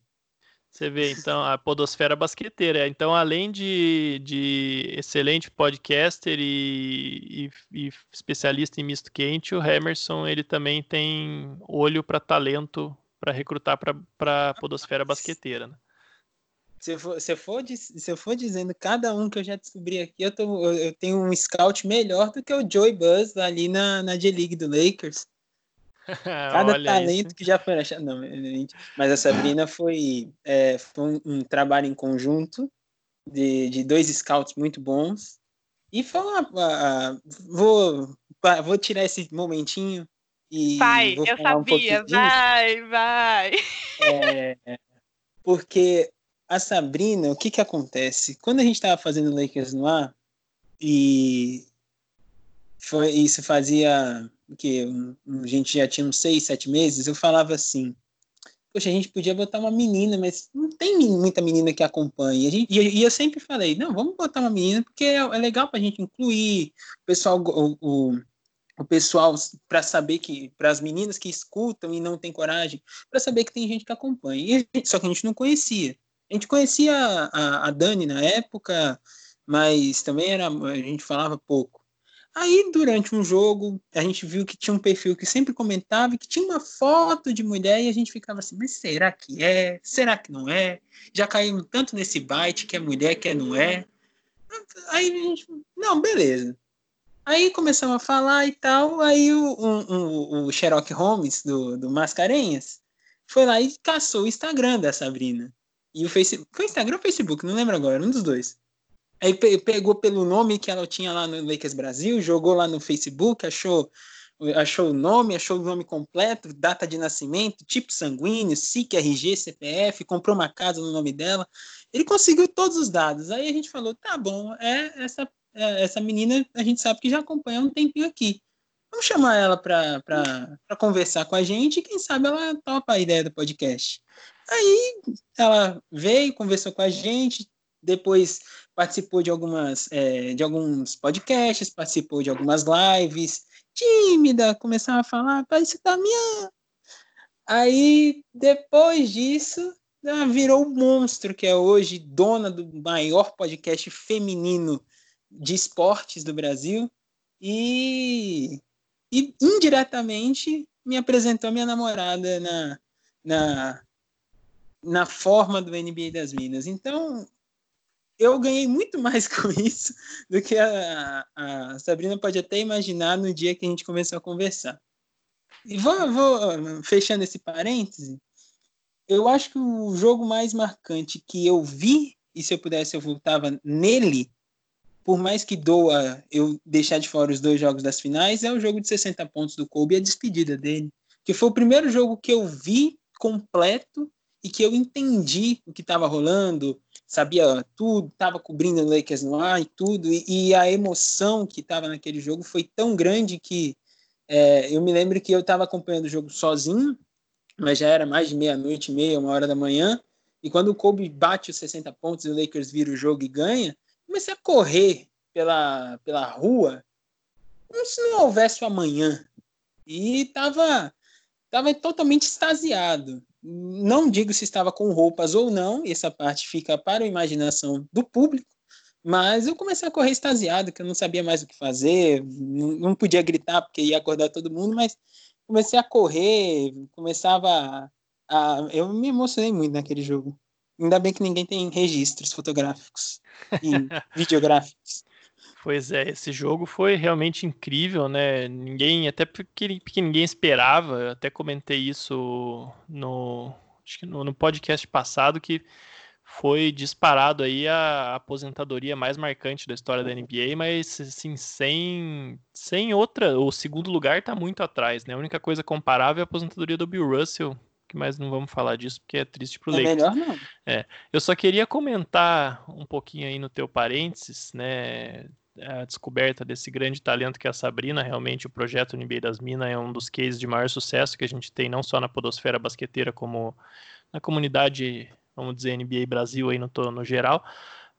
Você vê, então, a podosfera basqueteira. Então, além de, de excelente podcaster e, e, e, especialista em misto quente, o Emerson, ele também tem olho para talento para recrutar para a podosfera basqueteira, né? Se eu, for, se, eu for, se eu for dizendo cada um que eu já descobri aqui, eu, tô, eu tenho um scout melhor do que o Joey Buzz ali na, na G-League do Lakers. Cada talento isso. que já foi achado. Não, mas a Sabrina foi, é, foi um, um, trabalho em conjunto de, de dois scouts muito bons. E foi uma. Uh, vou, vou tirar esse momentinho e. Vai, eu sabia, um vai, vai. É, porque a Sabrina, o que que acontece? Quando a gente estava fazendo Lakers no ar, e foi, isso fazia que a gente já tinha uns seis, sete meses, eu falava assim, poxa, a gente podia botar uma menina, mas não tem muita menina que acompanhe. A gente, e, eu sempre falei, não, vamos botar uma menina, porque é, é legal para a gente incluir o pessoal, o, o, o pessoal para saber que, para as meninas que escutam e não tem coragem, para saber que tem gente que acompanha. E, só que a gente não conhecia. A gente conhecia a, a Dani na época, mas também era, a gente falava pouco. Aí, durante um jogo, a gente viu que tinha um perfil que sempre comentava que tinha uma foto de mulher e a gente ficava assim, mas será que é? Será que não é? Já caiu tanto nesse byte que é mulher, que é não é. Aí a gente, não, beleza. Aí começamos a falar e tal, aí o, o, o Sherlock Holmes, do, do Mascarenhas, foi lá e caçou o Instagram da Sabrina. E o Facebook, foi Instagram ou Facebook, não lembro agora, um dos dois. Aí pegou pelo nome que ela tinha lá no Lakers Brasil, jogou lá no Facebook, achou achou o nome, achou o nome completo, data de nascimento, tipo sanguíneo, SIC, RG, CPF, comprou uma casa no nome dela. Ele conseguiu todos os dados. Aí a gente falou, tá bom, é essa é, essa menina a gente sabe que já acompanha um tempinho aqui. Vamos chamar ela para conversar com a gente e quem sabe ela topa a ideia do podcast. Aí ela veio, conversou com a gente, depois participou de algumas é, de alguns podcasts, participou de algumas lives, tímida, começava a falar, parece que tá minha. Aí depois disso, ela virou o monstro que é hoje dona do maior podcast feminino de esportes do Brasil e, e indiretamente me apresentou minha namorada na, na, na forma do NBA das Minas. Então, eu ganhei muito mais com isso do que a, a, Sabrina pode até imaginar no dia que a gente começou a conversar. E vou, vou fechando esse parêntese. Eu acho que o jogo mais marcante que eu vi e se eu pudesse eu voltava nele, por mais que doa eu deixar de fora os dois jogos das finais, é o jogo de 60 pontos do Kobe e a despedida dele. Que foi o primeiro jogo que eu vi completo e que eu entendi o que estava rolando, sabia tudo, estava cobrindo o Lakers no ar e tudo, e, e a emoção que estava naquele jogo foi tão grande que é, eu me lembro que eu estava acompanhando o jogo sozinho, mas já era mais de meia-noite, meia, uma hora da manhã, e quando o Kobe bate os 60 pontos e o Lakers vira o jogo e ganha, comecei a correr pela, pela rua como se não houvesse o amanhã. E estava tava totalmente extasiado. Não digo se estava com roupas ou não, essa parte fica para a imaginação do público, mas eu comecei a correr extasiado, que eu não sabia mais o que fazer, não podia gritar porque ia acordar todo mundo, mas comecei a correr, começava a, a eu me emocionei muito naquele jogo. Ainda bem que ninguém tem registros fotográficos e videográficos. Pois é, esse jogo foi realmente incrível, né? Ninguém, até porque, porque ninguém esperava, eu até comentei isso no, acho que no, no, podcast passado, que foi disparado aí a aposentadoria mais marcante da história da NBA, mas assim, sem, sem outra, o segundo lugar está muito atrás, né? A única coisa comparável é a aposentadoria do Bill Russell, mas não vamos falar disso porque é triste pro é Lakers. Melhor não. É, eu só queria comentar um pouquinho aí no teu parênteses, né? a descoberta desse grande talento que é a Sabrina. Realmente, o projeto NBA das Minas é um dos cases de maior sucesso que a gente tem, não só na podosfera basqueteira, como na comunidade, vamos dizer, NBA Brasil aí no, no geral.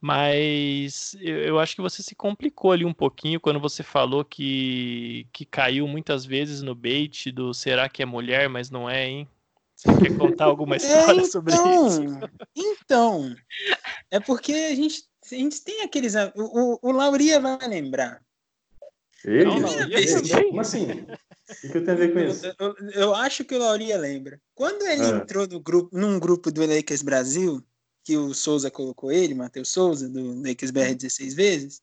Mas eu, eu acho que você se complicou ali um pouquinho quando você falou que, que caiu muitas vezes no bait do será que é mulher, mas não é, hein? Você quer contar alguma história é, então, sobre isso? Então, é porque a gente a gente tem aqueles. O, o, o Lauria vai lembrar. Ele? Não, não, ele? Como assim? O que eu tenho a ver com isso? Eu, eu, eu acho que o Lauria lembra. Quando ele ah. entrou no grupo, num grupo do Lakers Brasil, que o Souza colocou ele, Matheus Souza, do Lakers BR 16 vezes,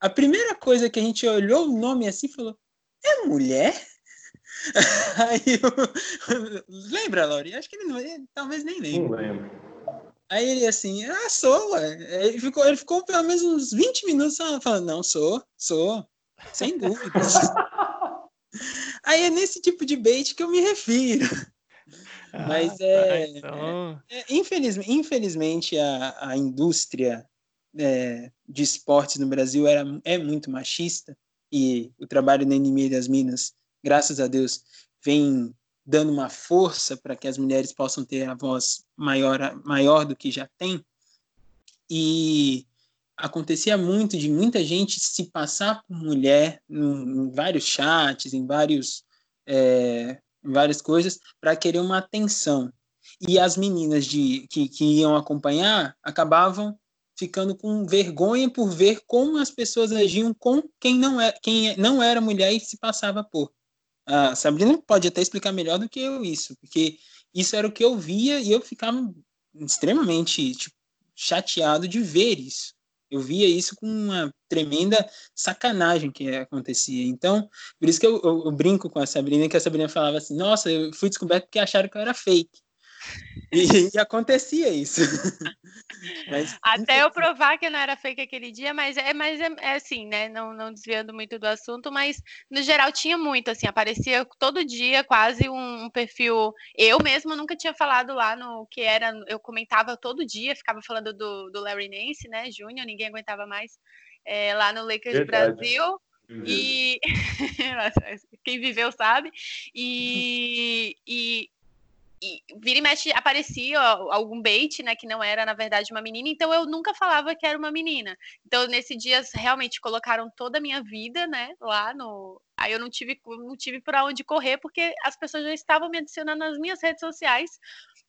a primeira coisa que a gente olhou o nome assim falou: é mulher? Aí eu... Lembra, Lauria? Acho que ele, não, ele talvez nem lembre. Não lembro. Aí ele assim, ah, sou, ué. Ele ficou, ele ficou pelo menos uns 20 minutos falando, não, sou, sou, sem dúvidas. Aí é nesse tipo de bait que eu me refiro. Ah, Mas tá, é, então... é, é, infelizmente, infelizmente a, a indústria é, de esportes no Brasil era, é muito machista e o trabalho da NME das Minas, graças a Deus, vem dando uma força para que as mulheres possam ter a voz maior, maior do que já tem. E acontecia muito de muita gente se passar por mulher em, em vários chats, em vários é, em várias coisas para querer uma atenção. E as meninas de, que, que iam acompanhar acabavam ficando com vergonha por ver como as pessoas agiam com quem não, é, quem não era mulher e se passava por. A Sabrina pode até explicar melhor do que eu isso, porque isso era o que eu via e eu ficava extremamente tipo, chateado de ver isso. Eu via isso com uma tremenda sacanagem que acontecia. Então, por isso que eu, eu, eu brinco com a Sabrina, que a Sabrina falava assim: Nossa, eu fui descoberto porque acharam que eu era fake. E, e acontecia isso. mas, Até eu provar que não era fake aquele dia, mas é, mas é, é, assim, né? Não, não desviando muito do assunto, mas no geral tinha muito, assim, aparecia todo dia quase um, um perfil. Eu mesma nunca tinha falado lá no que era, eu comentava todo dia, ficava falando do, do Larry Nance, né? Júnior, ninguém aguentava mais. É, lá no Lakers Verdade. Brasil. E quem viveu sabe. E, e e vira e mexe aparecia algum bait, né, que não era na verdade uma menina, então eu nunca falava que era uma menina. Então nesse dia realmente colocaram toda a minha vida, né, lá no Aí eu não tive não tive para onde correr porque as pessoas já estavam me adicionando nas minhas redes sociais.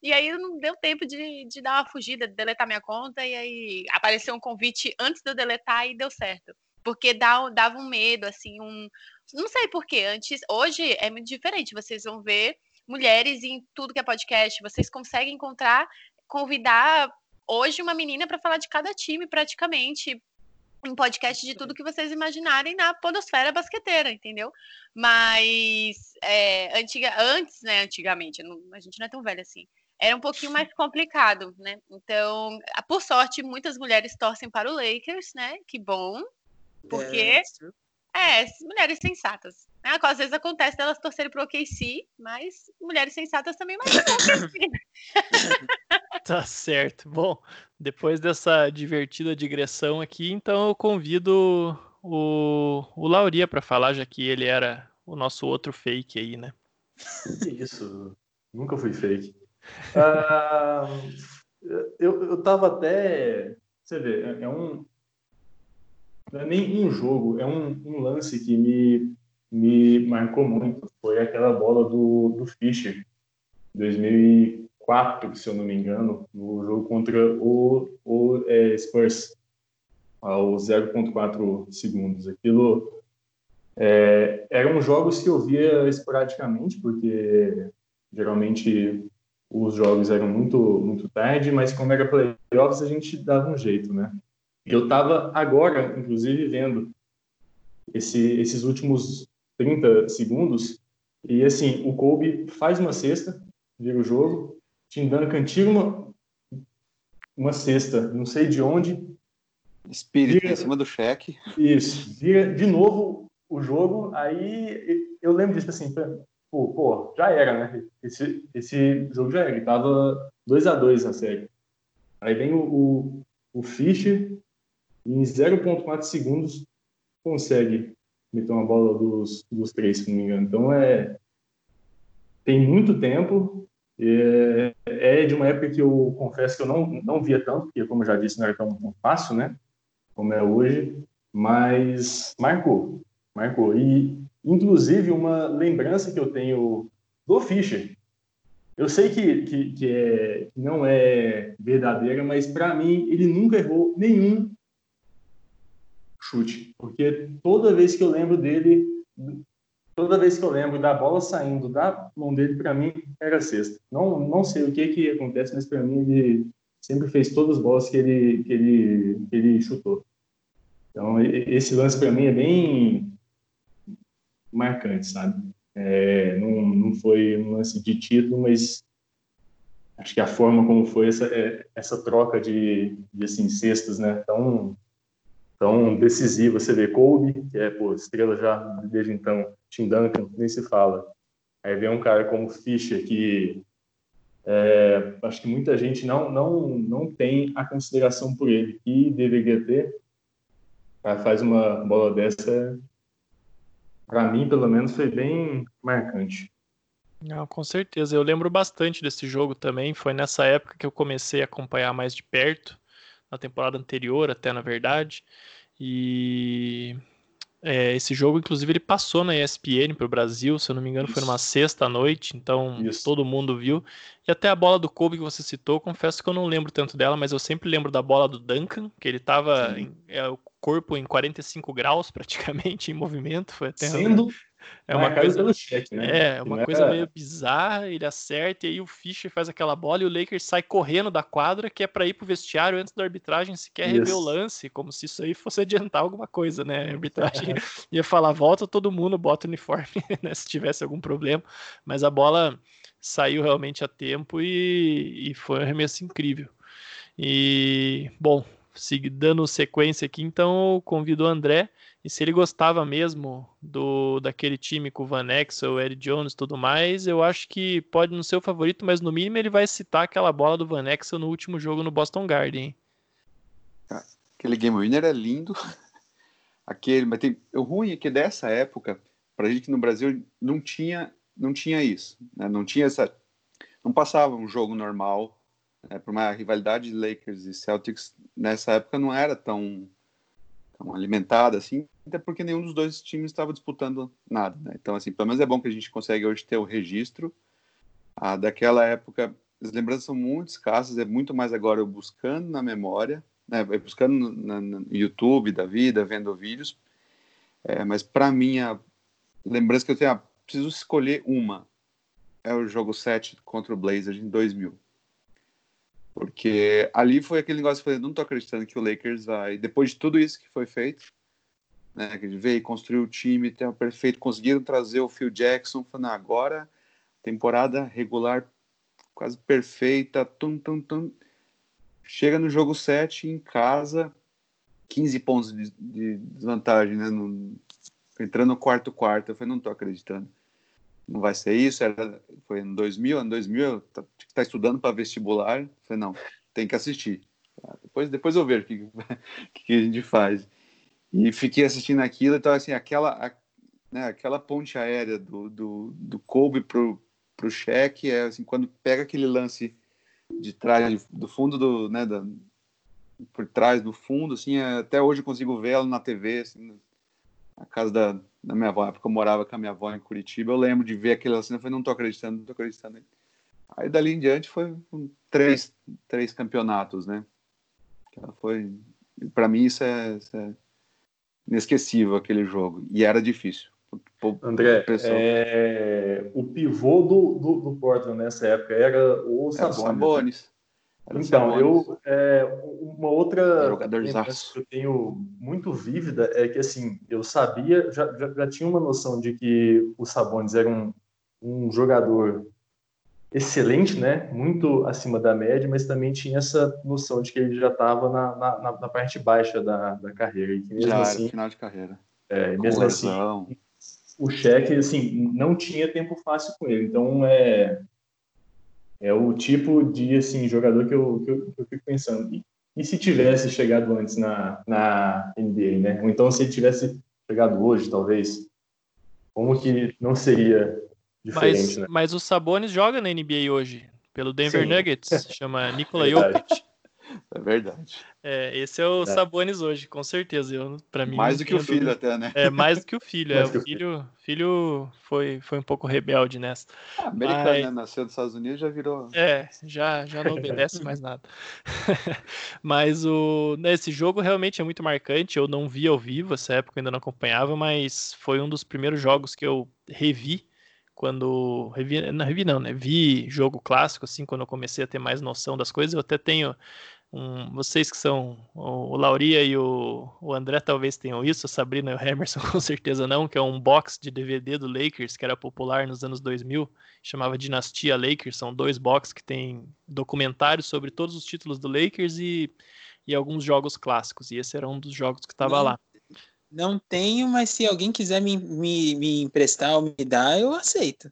E aí não deu tempo de, de dar uma fugida, de deletar minha conta e aí apareceu um convite antes de eu deletar e deu certo. Porque dá, dava um medo assim, um não sei por quê. Antes, hoje é muito diferente. Vocês vão ver mulheres em tudo que é podcast. Vocês conseguem encontrar, convidar hoje uma menina para falar de cada time, praticamente. Em podcast de tudo que vocês imaginarem na podosfera basqueteira, entendeu? Mas é, antiga, antes, né, antigamente, não, a gente não é tão velho assim. era um pouquinho mais complicado, né? Então, por sorte, muitas mulheres torcem para o Lakers, né? Que bom, porque é, mulheres sensatas. Né? Às vezes acontece delas torcerem para o OKC, mas mulheres sensatas também mais Tá certo. Bom, depois dessa divertida digressão aqui, então eu convido o, o Lauria para falar, já que ele era o nosso outro fake aí, né? Que isso, nunca fui fake. Uh, eu, eu tava até. Você vê, é, é um. Não é nem um jogo, é um, um lance que me, me marcou muito. Foi aquela bola do, do Fischer, 2004, se eu não me engano, no jogo contra o, o é, Spurs, aos 0,4 segundos. Aquilo é, eram jogos que eu via esporadicamente, porque geralmente os jogos eram muito muito tarde, mas como era playoffs a gente dava um jeito, né? Eu estava agora, inclusive, vendo esse, esses últimos 30 segundos e assim, o Kobe faz uma cesta, vira o jogo, Tim Duncan tira uma, uma cesta, não sei de onde. Espírito vira, em cima do cheque. Isso, vira de novo o jogo, aí eu lembro disso assim, pô, pô, já era, né? Esse, esse jogo já era, ele tava 2 a 2 na série. Aí vem o, o, o Fischer em 0.4 segundos consegue meter uma bola dos, dos três, se não me engano. Então é tem muito tempo. É, é de uma época que eu confesso que eu não, não via tanto, porque, como eu já disse, não era tão fácil, né? Como é hoje. Mas marcou, marcou. E Inclusive, uma lembrança que eu tenho do Fischer. Eu sei que, que, que, é, não é verdadeira, mas para mim ele nunca errou nenhum chute. Porque toda vez que eu lembro dele, toda vez que eu lembro da bola saindo da mão dele, para mim era sexta. Não, não sei o que, que acontece, mas para mim ele sempre fez todas as bolas que ele, que ele, que ele chutou. Então, esse lance para mim é bem marcante, sabe? É, não, não foi um lance de título, mas acho que a forma como foi essa, é, essa troca de, de assim, cestas, né? Tão, tão decisiva. Você vê Kobe, que é pô, estrela já desde então, Tim Duncan, nem se fala. Aí vem um cara como Fischer, que é, acho que muita gente não, não, não tem a consideração por ele, que deveria ter. faz uma bola dessa, para mim, pelo menos, foi bem marcante. Não, com certeza. Eu lembro bastante desse jogo também. Foi nessa época que eu comecei a acompanhar mais de perto, na temporada anterior, até na verdade. E é, esse jogo, inclusive, ele passou na ESPN para o Brasil, se eu não me engano, Isso. foi numa sexta noite, então Isso. todo mundo viu. E até a bola do Kobe que você citou, confesso que eu não lembro tanto dela, mas eu sempre lembro da bola do Duncan, que ele estava é, o corpo em 45 graus praticamente em movimento. Foi até Sendo é uma coisa pelo cheque, né? É, uma coisa meio bizarra, ele acerta e aí o Fischer faz aquela bola e o Lakers sai correndo da quadra, que é para ir pro vestiário antes da arbitragem sequer isso. rever o lance, como se isso aí fosse adiantar alguma coisa, né? A arbitragem ia falar, volta todo mundo, bota o uniforme, né? Se tivesse algum problema, mas a bola saiu realmente a tempo e, e foi um arremesso incrível. E, bom, dando sequência aqui, então eu convido o André e se ele gostava mesmo do daquele time com o Van Exel, Eddie Jones tudo mais, eu acho que pode não ser o favorito, mas no mínimo ele vai citar aquela bola do Van Exel no último jogo no Boston Garden. Aquele game winner é lindo. Aquele, mas tem, o ruim é que dessa época, pra gente no Brasil não tinha, não tinha isso, né? Não tinha essa não passava um jogo normal, né? Por uma rivalidade de Lakers e Celtics nessa época não era tão tão alimentada, assim, até porque nenhum dos dois times estava disputando nada, né? Então, assim, pelo menos é bom que a gente consegue hoje ter o registro ah, daquela época. As lembranças são muito escassas, é muito mais agora eu buscando na memória, né? buscando no, no YouTube da vida, vendo vídeos. É, mas para mim, a lembrança que eu tenho, ah, preciso escolher uma. É o jogo 7 contra o Blazers em 2000. Porque ali foi aquele negócio que eu falei, não tô acreditando que o Lakers vai, depois de tudo isso que foi feito, né, que ele veio, construiu o time, tem o perfeito, conseguiram trazer o Phil Jackson, falando, agora, temporada regular quase perfeita, tum, tum, tum. Chega no jogo 7 em casa, 15 pontos de, de desvantagem, né? No, entrando no quarto quarto, eu falei, não tô acreditando. Não vai ser isso, era, foi em 2000, ano 2000, eu tá, tá estudando para vestibular, falei, não, tem que assistir. Ah, depois, depois eu vejo o que, que a gente faz. E fiquei assistindo aquilo, então assim, aquela, a, né, aquela ponte aérea do, do, do Kobe pro, pro cheque é assim, quando pega aquele lance de trás, do fundo do, né, da, por trás do fundo, assim, é, até hoje eu consigo ela na TV, assim, na casa da, da minha avó, porque eu morava com a minha avó em Curitiba, eu lembro de ver aquele assim, eu falei, não tô acreditando, não tô acreditando. Aí dali em diante foi três, três campeonatos, né? Foi, para mim isso é, isso é inesquecível aquele jogo e era difícil. André, é, o pivô do, do, do, Portland nessa época era o Sabonis. Era Sabonis. Era então, Sabonis. eu é, uma outra que eu tenho muito vívida é que assim eu sabia, já, já, já tinha uma noção de que o Sabonis era um, um jogador excelente, né? Muito acima da média, mas também tinha essa noção de que ele já estava na, na, na, parte baixa da, da carreira. E que mesmo já assim, final de carreira. É, mesmo assim, o cheque, assim, não tinha tempo fácil com ele. Então, é, é o tipo de, assim, jogador que eu, que eu, que eu fico pensando. E, e, se tivesse chegado antes na, na NBA, né? Ou então se ele tivesse chegado hoje, talvez, como que não seria diferente, mas, né? Mas o Sabonis joga na NBA hoje, pelo Denver Sim. Nuggets, chama Nikola Jokic. É verdade. É, esse é o é. Sabonis hoje, com certeza. Eu, para mim, mais do que o filho dúvida. até, né? É, mais do que o filho. é, o filho, filho foi, foi um pouco rebelde nessa. Ah, americano, Mas... né? Nasceu nos Estados Unidos já virou. É, já, já não obedece mais nada. mas o, esse jogo realmente é muito marcante. Eu não vi ao vivo essa época, ainda não acompanhava, mas foi um dos primeiros jogos que eu revi quando revi, não revi não, né? Vi jogo clássico assim quando eu comecei a ter mais noção das coisas. Eu até tenho um, vocês que são o, o Lauria e o, o, André talvez tenham isso, a Sabrina e o Emerson com certeza não, que é um box de DVD do Lakers que era popular nos anos 2000, chamava Dinastia Lakers, são dois boxes que tem documentários sobre todos os títulos do Lakers e, e alguns jogos clássicos, e esse era um dos jogos que estava lá. Não tenho, mas se alguém quiser me, me, me emprestar ou me dar, eu aceito.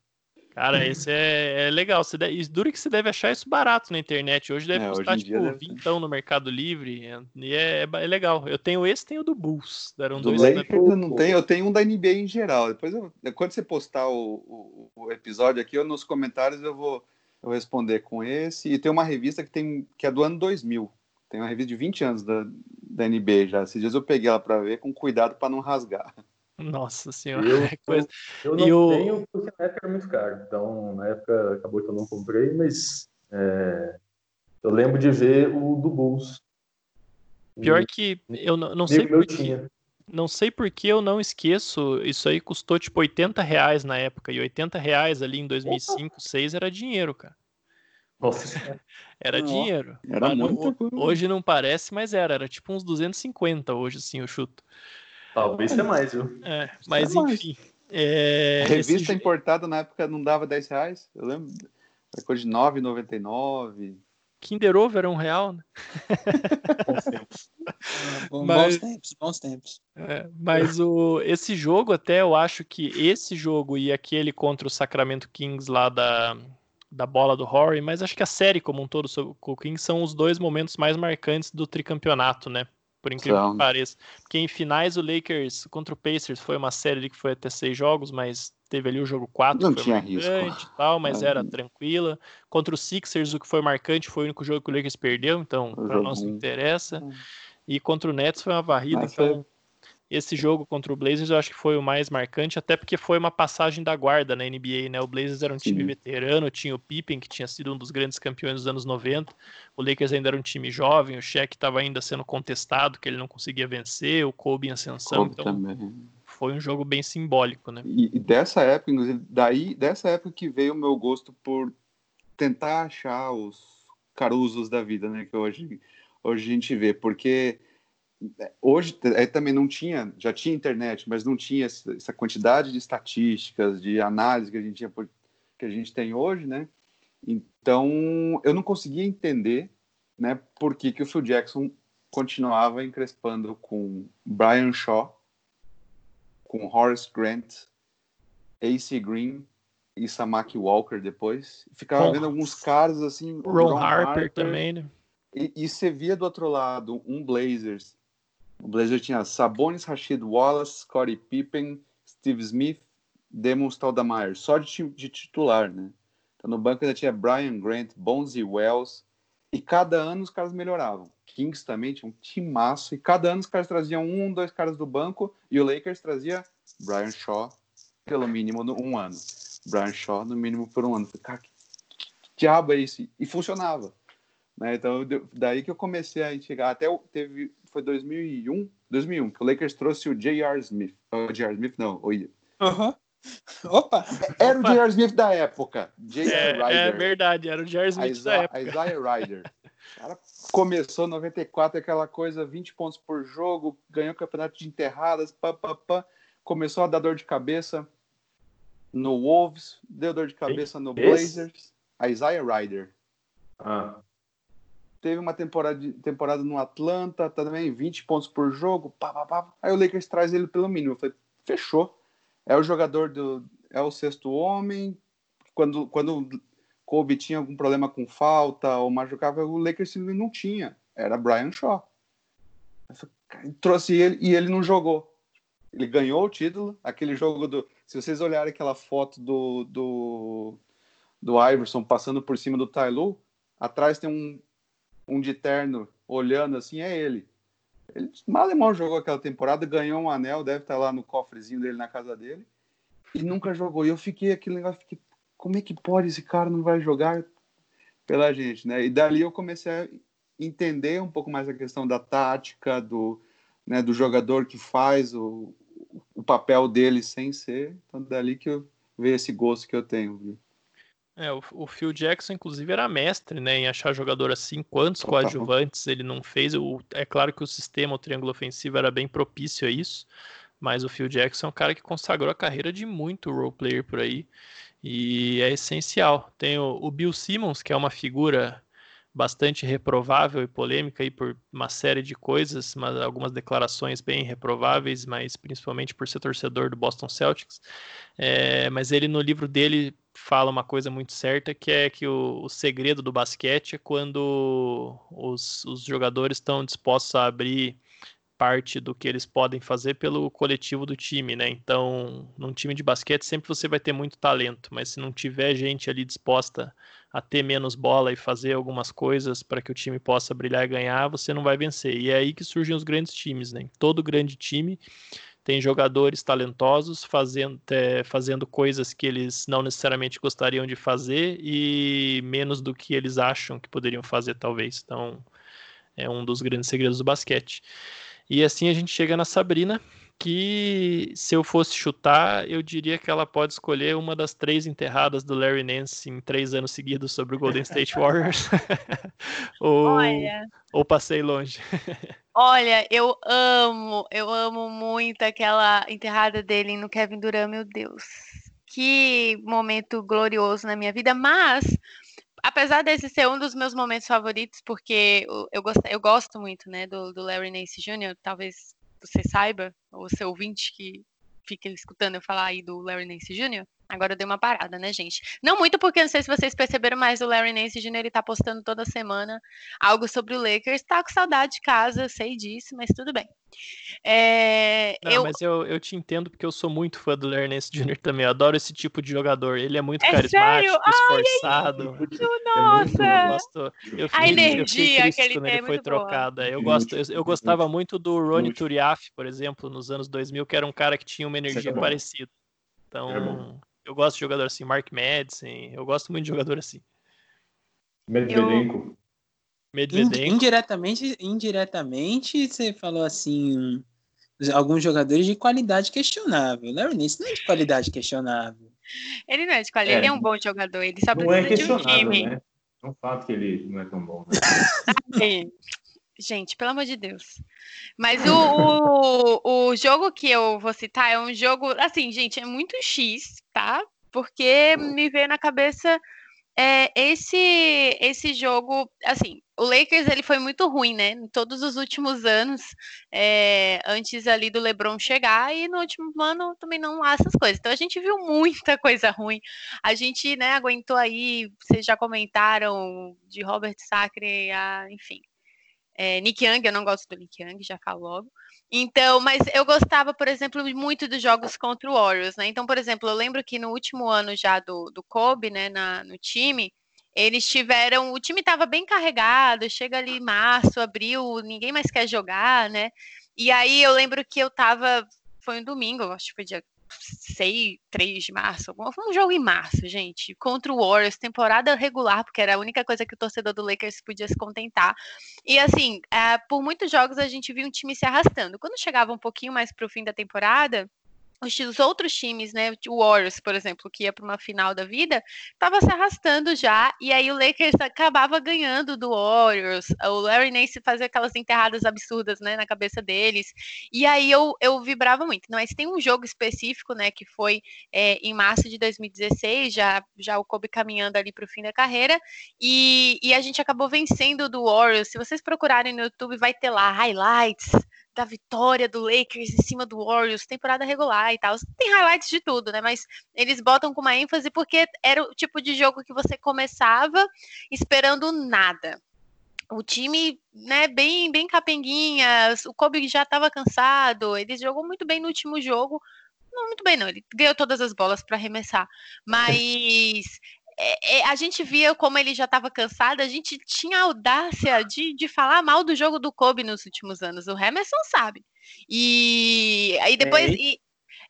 Cara, esse é, é legal. Você deve, dura que você deve achar isso barato na internet. Hoje deve é, custar, hoje tipo, deve... vintão no Mercado Livre. E é, é, legal. Eu tenho esse tenho o do Bulls. Deram do dois Lakers eu não tenho, eu tenho um da NBA em geral. Depois, eu, quando você postar o, o, o, episódio aqui, eu, nos comentários eu vou eu responder com esse. E tem uma revista que, tem, que é do ano 2000. Tem uma revista de 20 anos da, da NBA já. Esses dias eu peguei ela para ver com cuidado para não rasgar. Nossa senhora. Eu, é coisa... eu, eu não tenho porque na época era muito caro. Então, na época acabou que eu não comprei, mas é, eu lembro de ver o do Bulls. Pior que eu não, não sei por que, não sei por que eu não esqueço, isso aí custou tipo 80 reais na época, e 80 reais ali em 2005, 2006 era dinheiro, cara. Nossa. Era dinheiro. Era muito. Hoje não parece, mas era. Era tipo uns 250 hoje, assim, eu chuto. Talvez seja mais, viu? É, mas enfim. É, revista esse... importada na época não dava 10 reais. Eu lembro. Era coisa de 9,99. Kinder Ovo era um real, né? bons tempos. mas, bons tempos, bons tempos. É, mas o, esse jogo, até eu acho que esse jogo e aquele contra o Sacramento Kings lá da, da bola do Horry, mas acho que a série como um todo sobre o Kings são os dois momentos mais marcantes do tricampeonato, né? Por incrível então... que pareça. Porque em finais o Lakers contra o Pacers foi uma série que foi até seis jogos, mas teve ali o jogo 4 não foi tinha marcante risco. tal, mas era tranquila. Contra o Sixers o que foi marcante foi o único jogo que o Lakers perdeu, então para nós não interessa. E contra o Nets foi uma varrida, mas então foi esse jogo contra o Blazers eu acho que foi o mais marcante, até porque foi uma passagem da guarda na NBA, né? O Blazers era um time Sim. veterano, tinha o Pippen, que tinha sido um dos grandes campeões dos anos 90. O Lakers ainda era um time jovem, o Shaq estava ainda sendo contestado, que ele não conseguia vencer, o Kobe em ascensão. Kobe então, também. foi um jogo bem simbólico, né? E, e dessa época, inclusive, daí, dessa época que veio o meu gosto por tentar achar os carusos da vida, né? Que hoje, hoje a gente vê, porque hoje é, também não tinha, já tinha internet, mas não tinha essa quantidade de estatísticas, de análise que a gente tinha, que a gente tem hoje, né? Então, eu não conseguia entender né, por que, que o Phil Jackson continuava encrespando com Brian Shaw, com Horace Grant, AC Green e Samaki Walker depois. Ficava vendo alguns caras assim. Ron, Ron Harper, Harper, também, né? E, e você via do outro lado um Blazers. O Blazers tinha Sabonis, Rashid Wallace, Scottie Pippen, Steve Smith, Demon Stoudemire, só de, de, titular, né? Então no banco ainda tinha Brian Grant, Bonzi Wells, e cada ano os caras melhoravam. Kings também tinha um timaço, e cada ano os caras traziam um, dois caras do banco, e o Lakers trazia Brian Shaw, pelo mínimo, um ano. Brian Shaw, no mínimo, por um ano. Cara, que, que, diabo é isso? E funcionava. Né? Então, daí que eu comecei a chegar. Até teve, foi 2001, 2001, que o Lakers trouxe o J.R. Smith. O J.R. Smith, não, o Uhum. Opa! Era Opa. o J.R. Smith da época. J.R. É, Ryder. é verdade, era o J.R. Smith Isa da época. Isaiah Ryder. O cara começou em 94, aquela coisa, 20 pontos por jogo, ganhou campeonato de enterradas, pá, pá, pá. começou a dar dor de cabeça no Wolves, deu dor de cabeça no Blazers. A Isaiah Ryder. Ah. Teve uma temporada, temporada no Atlanta, também 20 pontos por jogo. Pá, pá, pá. Aí o Lakers traz ele pelo mínimo. Eu falei, fechou. É o jogador do. É o sexto homem. Quando, quando Kobe tinha algum problema com falta ou machucava, o Lakers não tinha. Era Brian Shaw. Falei, trouxe ele e ele não jogou. Ele ganhou o título. Aquele jogo do. Se vocês olharem aquela foto do, do, do Iverson passando por cima do Tyloo, atrás tem um, um de terno olhando assim, é ele. Ele mal e mal jogou aquela temporada, ganhou um anel, deve estar lá no cofrezinho dele na casa dele, e nunca jogou. E eu fiquei aquele negócio, fiquei, como é que pode esse cara não vai jogar pela gente, né? E dali eu comecei a entender um pouco mais a questão da tática, do, né, do jogador que faz o, o papel dele sem ser. Então, dali que eu vejo esse gosto que eu tenho. Viu? É, o, o Phil Jackson, inclusive, era mestre né, em achar jogador assim. Quantos coadjuvantes ele não fez? O, é claro que o sistema, o triângulo ofensivo, era bem propício a isso. Mas o Phil Jackson é um cara que consagrou a carreira de muito role player por aí. E é essencial. Tem o, o Bill Simmons, que é uma figura bastante reprovável e polêmica aí por uma série de coisas, mas algumas declarações bem reprováveis, mas principalmente por ser torcedor do Boston Celtics. É, mas ele no livro dele fala uma coisa muito certa, que é que o, o segredo do basquete é quando os, os jogadores estão dispostos a abrir parte do que eles podem fazer pelo coletivo do time, né? Então, num time de basquete sempre você vai ter muito talento, mas se não tiver gente ali disposta a ter menos bola e fazer algumas coisas para que o time possa brilhar e ganhar, você não vai vencer. E é aí que surgem os grandes times, né? Todo grande time tem jogadores talentosos fazendo, é, fazendo coisas que eles não necessariamente gostariam de fazer e menos do que eles acham que poderiam fazer, talvez. Então, é um dos grandes segredos do basquete. E assim a gente chega na Sabrina, que se eu fosse chutar, eu diria que ela pode escolher uma das três enterradas do Larry Nance em três anos seguidos sobre o Golden State Warriors. ou, Olha. ou passei longe. Olha, eu amo, eu amo muito aquela enterrada dele no Kevin Durant, meu Deus. Que momento glorioso na minha vida, mas apesar desse ser um dos meus momentos favoritos, porque eu, gosto, eu gosto muito, né, do, do Larry Nance Jr., talvez você saiba, ou seu ouvinte que fica escutando eu falar aí do Larry Nance Jr., Agora eu dei uma parada, né, gente? Não muito porque não sei se vocês perceberam, mas o Larry Nance Jr. ele tá postando toda semana algo sobre o Lakers. Tá com saudade de casa, sei disso, mas tudo bem. É, não, eu... Mas eu, eu te entendo porque eu sou muito fã do Larry Nance Jr. também. Eu adoro esse tipo de jogador. Ele é muito é carismático, sério? esforçado. Ai, nossa! Eu gosto, eu fiquei, a energia eu que ele, ele é foi trocado. Eu, gosto, eu, eu, gostava muito do Ronnie Turiaf, por exemplo, nos anos 2000, que era um cara que tinha uma energia parecida. Então, eu gosto de jogador assim, Mark Madsen, eu gosto muito de jogador assim. Medvedenko. Medvedenko. Indiretamente, indiretamente, você falou assim, alguns jogadores de qualidade questionável. Larry Nance não é de qualidade questionável. Ele não é de qualidade, é, ele é um bom jogador, ele só precisa é de um time. Né? É um fato que ele não é tão bom. Né? Gente, pelo amor de Deus. Mas o, o, o jogo que eu vou citar é um jogo, assim, gente, é muito X, tá? Porque me veio na cabeça é, esse esse jogo, assim, o Lakers ele foi muito ruim, né? Em todos os últimos anos, é, antes ali do LeBron chegar e no último ano também não há essas coisas. Então a gente viu muita coisa ruim. A gente, né, aguentou aí. Vocês já comentaram de Robert Sacre, a, enfim, é, Nick Young. Eu não gosto do Nick Young, já falo logo. Então, mas eu gostava, por exemplo, muito dos jogos contra o Warriors, né? Então, por exemplo, eu lembro que no último ano já do, do Kobe, né, na, no time, eles tiveram. O time estava bem carregado, chega ali março, abril, ninguém mais quer jogar, né? E aí eu lembro que eu tava. Foi um domingo, acho que foi dia 6, 3 de março, um jogo em março, gente, contra o Warriors, temporada regular, porque era a única coisa que o torcedor do Lakers podia se contentar. E assim, é, por muitos jogos a gente viu um time se arrastando. Quando chegava um pouquinho mais para o fim da temporada, os outros times, né, o Warriors, por exemplo, que ia para uma final da vida, estava se arrastando já, e aí o Lakers acabava ganhando do Warriors, o Larry Nance fazia aquelas enterradas absurdas, né, na cabeça deles, e aí eu, eu vibrava muito. Mas tem um jogo específico, né, que foi é, em março de 2016, já, já o Kobe caminhando ali para o fim da carreira, e, e a gente acabou vencendo do Warriors. Se vocês procurarem no YouTube, vai ter lá highlights, da vitória do Lakers em cima do Warriors, temporada regular e tal. Tem highlights de tudo, né? Mas eles botam com uma ênfase porque era o tipo de jogo que você começava esperando nada. O time, né, bem, bem capenguinhas, o Kobe já estava cansado, ele jogou muito bem no último jogo, não muito bem não, ele ganhou todas as bolas para arremessar, mas é, é, a gente via como ele já estava cansado, a gente tinha a audácia de, de falar mal do jogo do Kobe nos últimos anos. O Emerson sabe. E aí depois. E,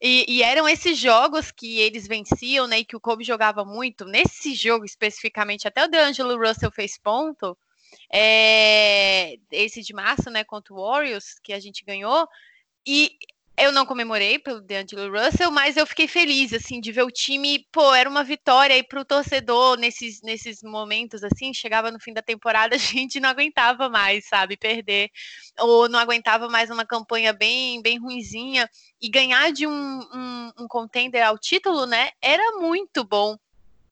e, e, eram esses jogos que eles venciam, né? E que o Kobe jogava muito. Nesse jogo especificamente, até o DeAngelo Russell fez ponto. É, esse de março, né? Contra o Warriors, que a gente ganhou. E eu não comemorei pelo DeAngelo Russell, mas eu fiquei feliz, assim, de ver o time, pô, era uma vitória aí pro torcedor nesses, nesses momentos, assim, chegava no fim da temporada, a gente não aguentava mais, sabe, perder, ou não aguentava mais uma campanha bem, bem ruinzinha, e ganhar de um, um, um contender ao título, né, era muito bom.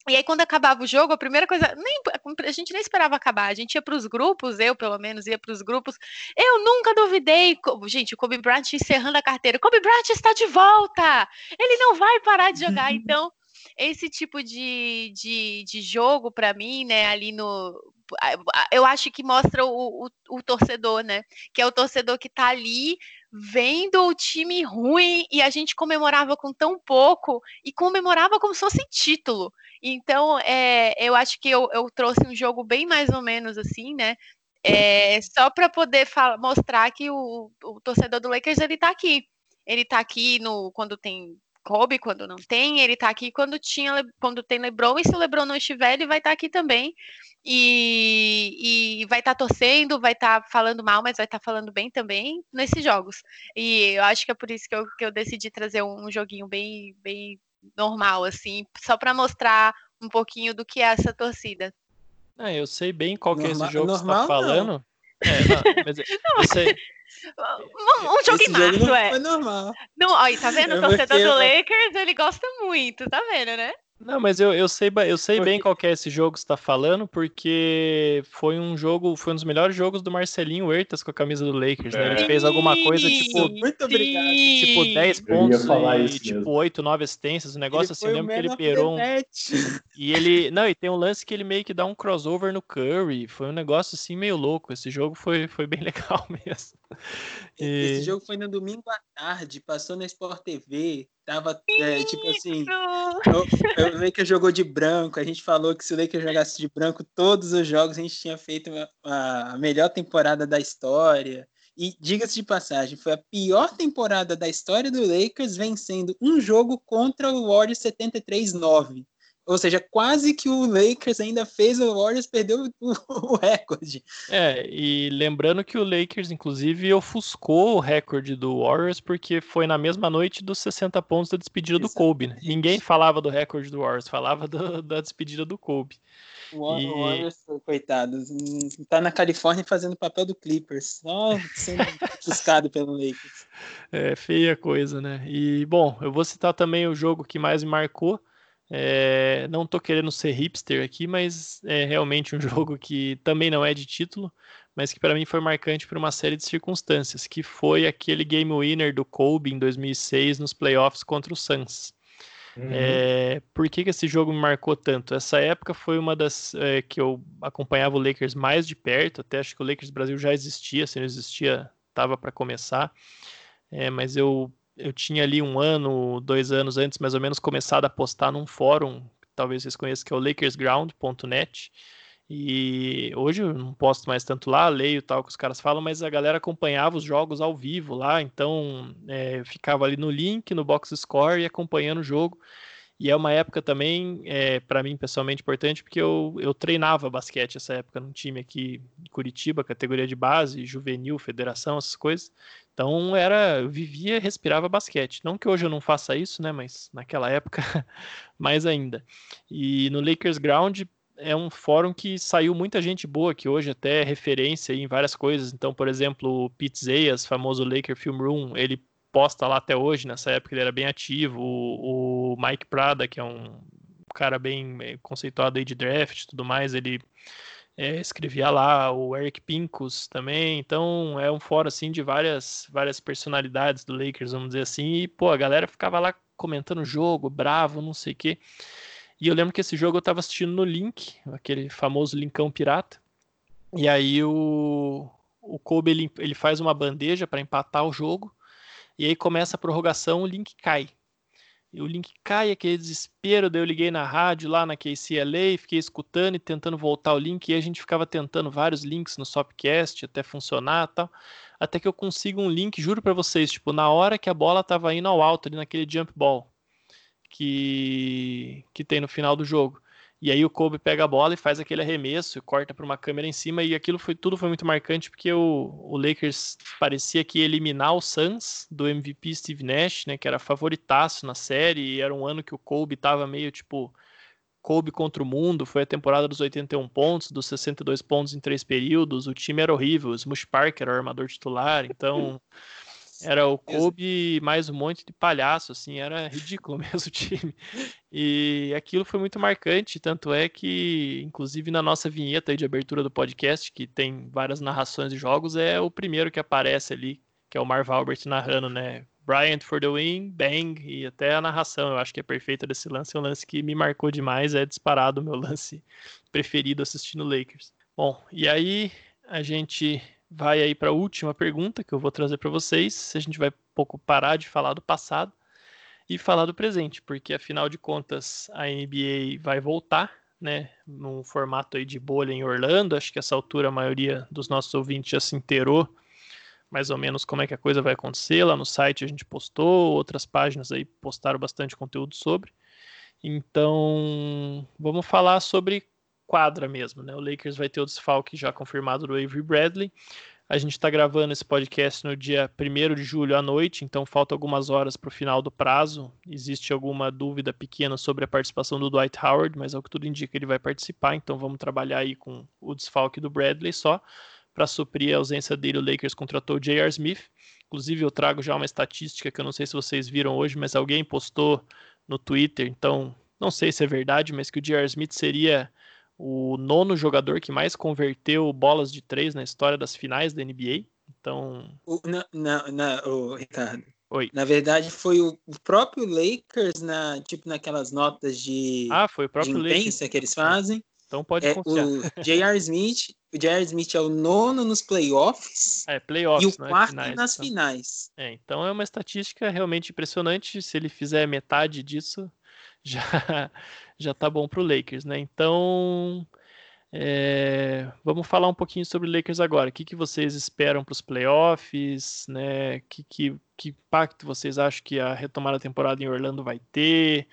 E aí, quando acabava o jogo, a primeira coisa, nem, a gente nem esperava acabar, a gente ia para os grupos, eu pelo menos ia para os grupos. Eu nunca duvidei, gente, o Kobe Bryant encerrando a carteira. Kobe Bryant está de volta! Ele não vai parar de jogar. Então, esse tipo de, de, de jogo, para mim, né, ali no. Eu acho que mostra o, o, o torcedor, né? Que é o torcedor que está ali vendo o time ruim e a gente comemorava com tão pouco e comemorava como se fosse título. Então, é, eu acho que eu, eu, trouxe um jogo bem mais ou menos assim, né? É, só para poder mostrar que o, o, torcedor do Lakers ele tá aqui. Ele tá aqui no quando tem Kobe, quando não tem, ele tá aqui quando tinha quando tem LeBron, e se o LeBron não estiver, ele vai estar tá aqui também. E, e vai estar tá torcendo, vai estar tá falando mal, mas vai estar tá falando bem também nesses jogos. E eu acho que é por isso que eu, que eu decidi trazer um, um joguinho bem, bem normal, assim, só para mostrar um pouquinho do que é essa torcida. É, eu sei bem qual que é esse jogo normal, que você tá falando. É, não, mas não, eu sei. Um, um jogo Esse em março, jogo é. Foi normal. Não, ó, tá vendo? O torcedor do Lakers, ele gosta muito, tá vendo, né? Não, mas eu, eu sei, eu sei bem qual é esse jogo que você tá falando, porque foi um jogo, foi um dos melhores jogos do Marcelinho Huertas com a camisa do Lakers, né? Ele fez alguma coisa tipo. Muito obrigado. Tipo 10 pontos e tipo mesmo. 8, 9 assistências, um negócio ele assim, eu lembro que ele perou um. E ele. Não, e tem um lance que ele meio que dá um crossover no Curry. Foi um negócio assim meio louco. Esse jogo foi, foi bem legal mesmo. E... Esse jogo foi no domingo à tarde, passou na Sport TV. Tava, é, tipo assim, o, o Lakers jogou de branco. A gente falou que se o Lakers jogasse de branco todos os jogos, a gente tinha feito uma, a melhor temporada da história. E diga-se de passagem, foi a pior temporada da história do Lakers, vencendo um jogo contra o Warriors 73-9. Ou seja, quase que o Lakers ainda fez o Warriors perder o, o, recorde. É, e lembrando que o Lakers, inclusive, ofuscou o recorde do Warriors porque foi na mesma noite dos 60 pontos da despedida do Kobe. Né? Ninguém falava do recorde do Warriors, falava do, da despedida do Kobe. O e... Warriors, coitado, tá na Califórnia fazendo o papel do Clippers, só sendo ofuscado pelo Lakers. É, feia coisa, né? E, bom, eu vou citar também o jogo que mais me marcou, É, não tô querendo ser hipster aqui, mas é realmente um jogo que também não é de título, mas que para mim foi marcante por uma série de circunstâncias, que foi aquele game winner do Kobe em 2006 nos playoffs contra o Suns. Uhum. É, por que, que esse jogo me marcou tanto? Essa época foi uma das é, que eu acompanhava o Lakers mais de perto, até acho que o Lakers Brasil já existia, se não existia, estava para começar, é, mas eu eu tinha ali um ano, dois anos antes, mais ou menos, começado a postar num fórum, talvez vocês conheçam, que é o lakersground.net. E hoje eu não posto mais tanto lá, leio tal que os caras falam, mas a galera acompanhava os jogos ao vivo lá, então é, ficava ali no link, no box score e acompanhando o jogo. E é uma época também, é, para mim pessoalmente, importante, porque eu, eu treinava basquete essa época num time aqui em Curitiba, categoria de base, juvenil, federação, essas coisas. Então era, eu vivia, respirava basquete. Não que hoje eu não faça isso, né? Mas naquela época, mais ainda. E no Lakers Ground é um fórum que saiu muita gente boa, que hoje até é referência em várias coisas. Então, por exemplo, o Pete Zayas, famoso Laker Film Room, ele posta lá até hoje, nessa época ele era bem ativo, o, o Mike Prada, que é um cara bem conceituado aí de draft e tudo mais, ele é, escrevia lá, o Eric Pincus também, então é um fórum assim de várias, várias personalidades do Lakers, vamos dizer assim, e pô, a galera ficava lá comentando o jogo, bravo, não sei o quê. E eu lembro que esse jogo eu tava assistindo no Link, aquele famoso linkão pirata. E aí o, o Kobe ele, ele faz uma bandeja para empatar o jogo. E aí começa a prorrogação, o link cai. E o link cai, aquele desespero. Daí eu liguei na rádio lá na KCLA, fiquei escutando e tentando voltar o link. E a gente ficava tentando vários links no Sopcast até funcionar tal. Até que eu consigo um link, juro para vocês, tipo, na hora que a bola tava indo ao alto ali naquele jump ball que, que tem no final do jogo. E aí o Kobe pega a bola e faz aquele arremesso, corta para uma câmera em cima. E aquilo foi tudo foi muito marcante porque o, o Lakers parecia que ia eliminar o Suns do MVP Steve Nash, né, que era favoritaço na série, e era um ano que o Kobe estava meio tipo Kobe contra o mundo, foi a temporada dos 81 pontos, dos 62 pontos em três períodos, o time era horrível, o Smush Parker era o armador titular, então era o Kobe mais um monte de palhaço, assim, era ridículo mesmo o time. E aquilo foi muito marcante, tanto é que, inclusive na nossa vinheta de abertura do podcast, que tem várias narrações de jogos, é o primeiro que aparece ali, que é o Marv Albert narrando, né? Bryant for the win, bang, e até a narração, eu acho que é perfeita desse lance, é um lance que me marcou demais, é disparado o meu lance preferido assistindo Lakers. Bom, e aí a gente vai aí para a última pergunta que eu vou trazer para vocês. A gente vai um pouco parar de falar do passado e falar do presente, porque afinal de contas a NBA vai voltar, né, num formato aí de bolha em Orlando. Acho que essa altura a maioria dos nossos ouvintes já se inteirou mais ou menos como é que a coisa vai acontecer. Lá no site a gente postou, outras páginas aí postaram bastante conteúdo sobre. Então, vamos falar sobre quadra mesmo, né? O Lakers vai ter o desfalque já confirmado do Avery Bradley. A gente está gravando esse podcast no dia 1 de julho à noite, então falta algumas horas para o final do prazo. Existe alguma dúvida pequena sobre a participação do Dwight Howard, mas ao que tudo indica ele vai participar, então vamos trabalhar aí com o desfalque do Bradley só. Para suprir a ausência dele, o Lakers contratou o J.R. Smith. Inclusive, eu trago já uma estatística que eu não sei se vocês viram hoje, mas alguém postou no Twitter, então não sei se é verdade, mas que o J.R. Smith seria o nono jogador que mais converteu bolas de três na história das finais da NBA. Então. O, na, o Ricardo. Oi. Na verdade, foi o próprio Lakers, na, tipo, naquelas notas de, ah, foi o próprio de imprensa Lakers. que eles fazem. Então pode é, O J.R. Smith, o J.R. Smith é o nono nos playoffs. É, playoffs, e o é quarto finais, nas então. finais. É, então é uma estatística realmente impressionante. Se ele fizer metade disso, já já tá bom para o Lakers, né? Então, é, vamos falar um pouquinho sobre o Lakers agora. O que, que vocês esperam para os playoffs, né? Que, que, que impacto vocês acham que a retomada da temporada em Orlando vai ter?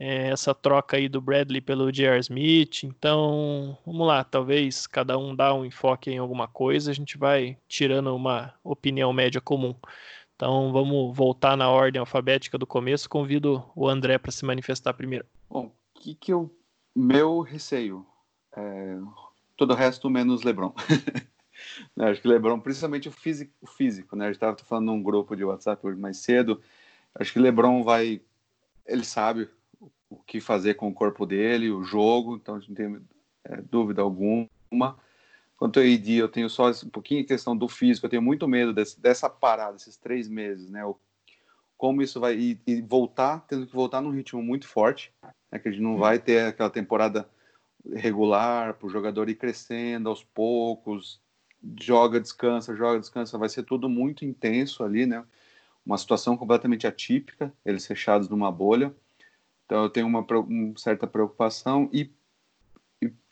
É, essa troca aí do Bradley pelo J.R. Smith. Então, vamos lá, talvez cada um dá um enfoque em alguma coisa, a gente vai tirando uma opinião média comum. Então, vamos voltar na ordem alfabética do começo. Convido o André para se manifestar primeiro. Bom, que que eu meu receio é, todo o resto menos LeBron. né, acho que LeBron, principalmente o físico, o físico né? A gente estava falando num grupo de WhatsApp hoje mais cedo. Acho que LeBron vai, ele sabe o que fazer com o corpo dele, o jogo, então a gente não tem é, dúvida alguma. Quanto ao AD, eu tenho só um pouquinho em questão do físico, eu tenho muito medo desse, dessa parada, esses três meses, né? O, como isso vai e, e, voltar, tendo que voltar num ritmo muito forte, né? que a gente não vai ter aquela temporada regular para o jogador ir crescendo aos poucos, joga, descansa, joga, descansa, vai ser tudo muito intenso ali, né? Uma situação completamente atípica, eles fechados numa bolha. Então eu tenho uma, uma certa preocupação e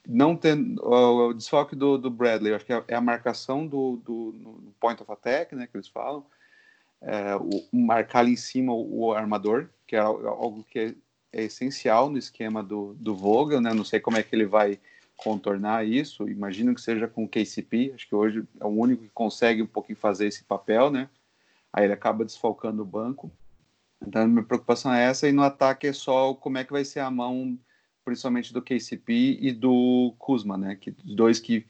não tendo o, desfoque do, do Bradley, acho que é, é a marcação do, do point of attack, né, que eles falam, é, o, marcar ali em cima o, o armador, que é algo que é é essencial no esquema do, do Vogel, né? Não sei como é que ele vai contornar isso. Imagino que seja com o KCP. Acho que hoje é o único que consegue um pouquinho fazer esse papel, né? Aí ele acaba desfalcando o banco. Então, minha preocupação é essa. E no ataque é só como é que vai ser a mão, principalmente do KCP e do Kuzma, né? Que dois que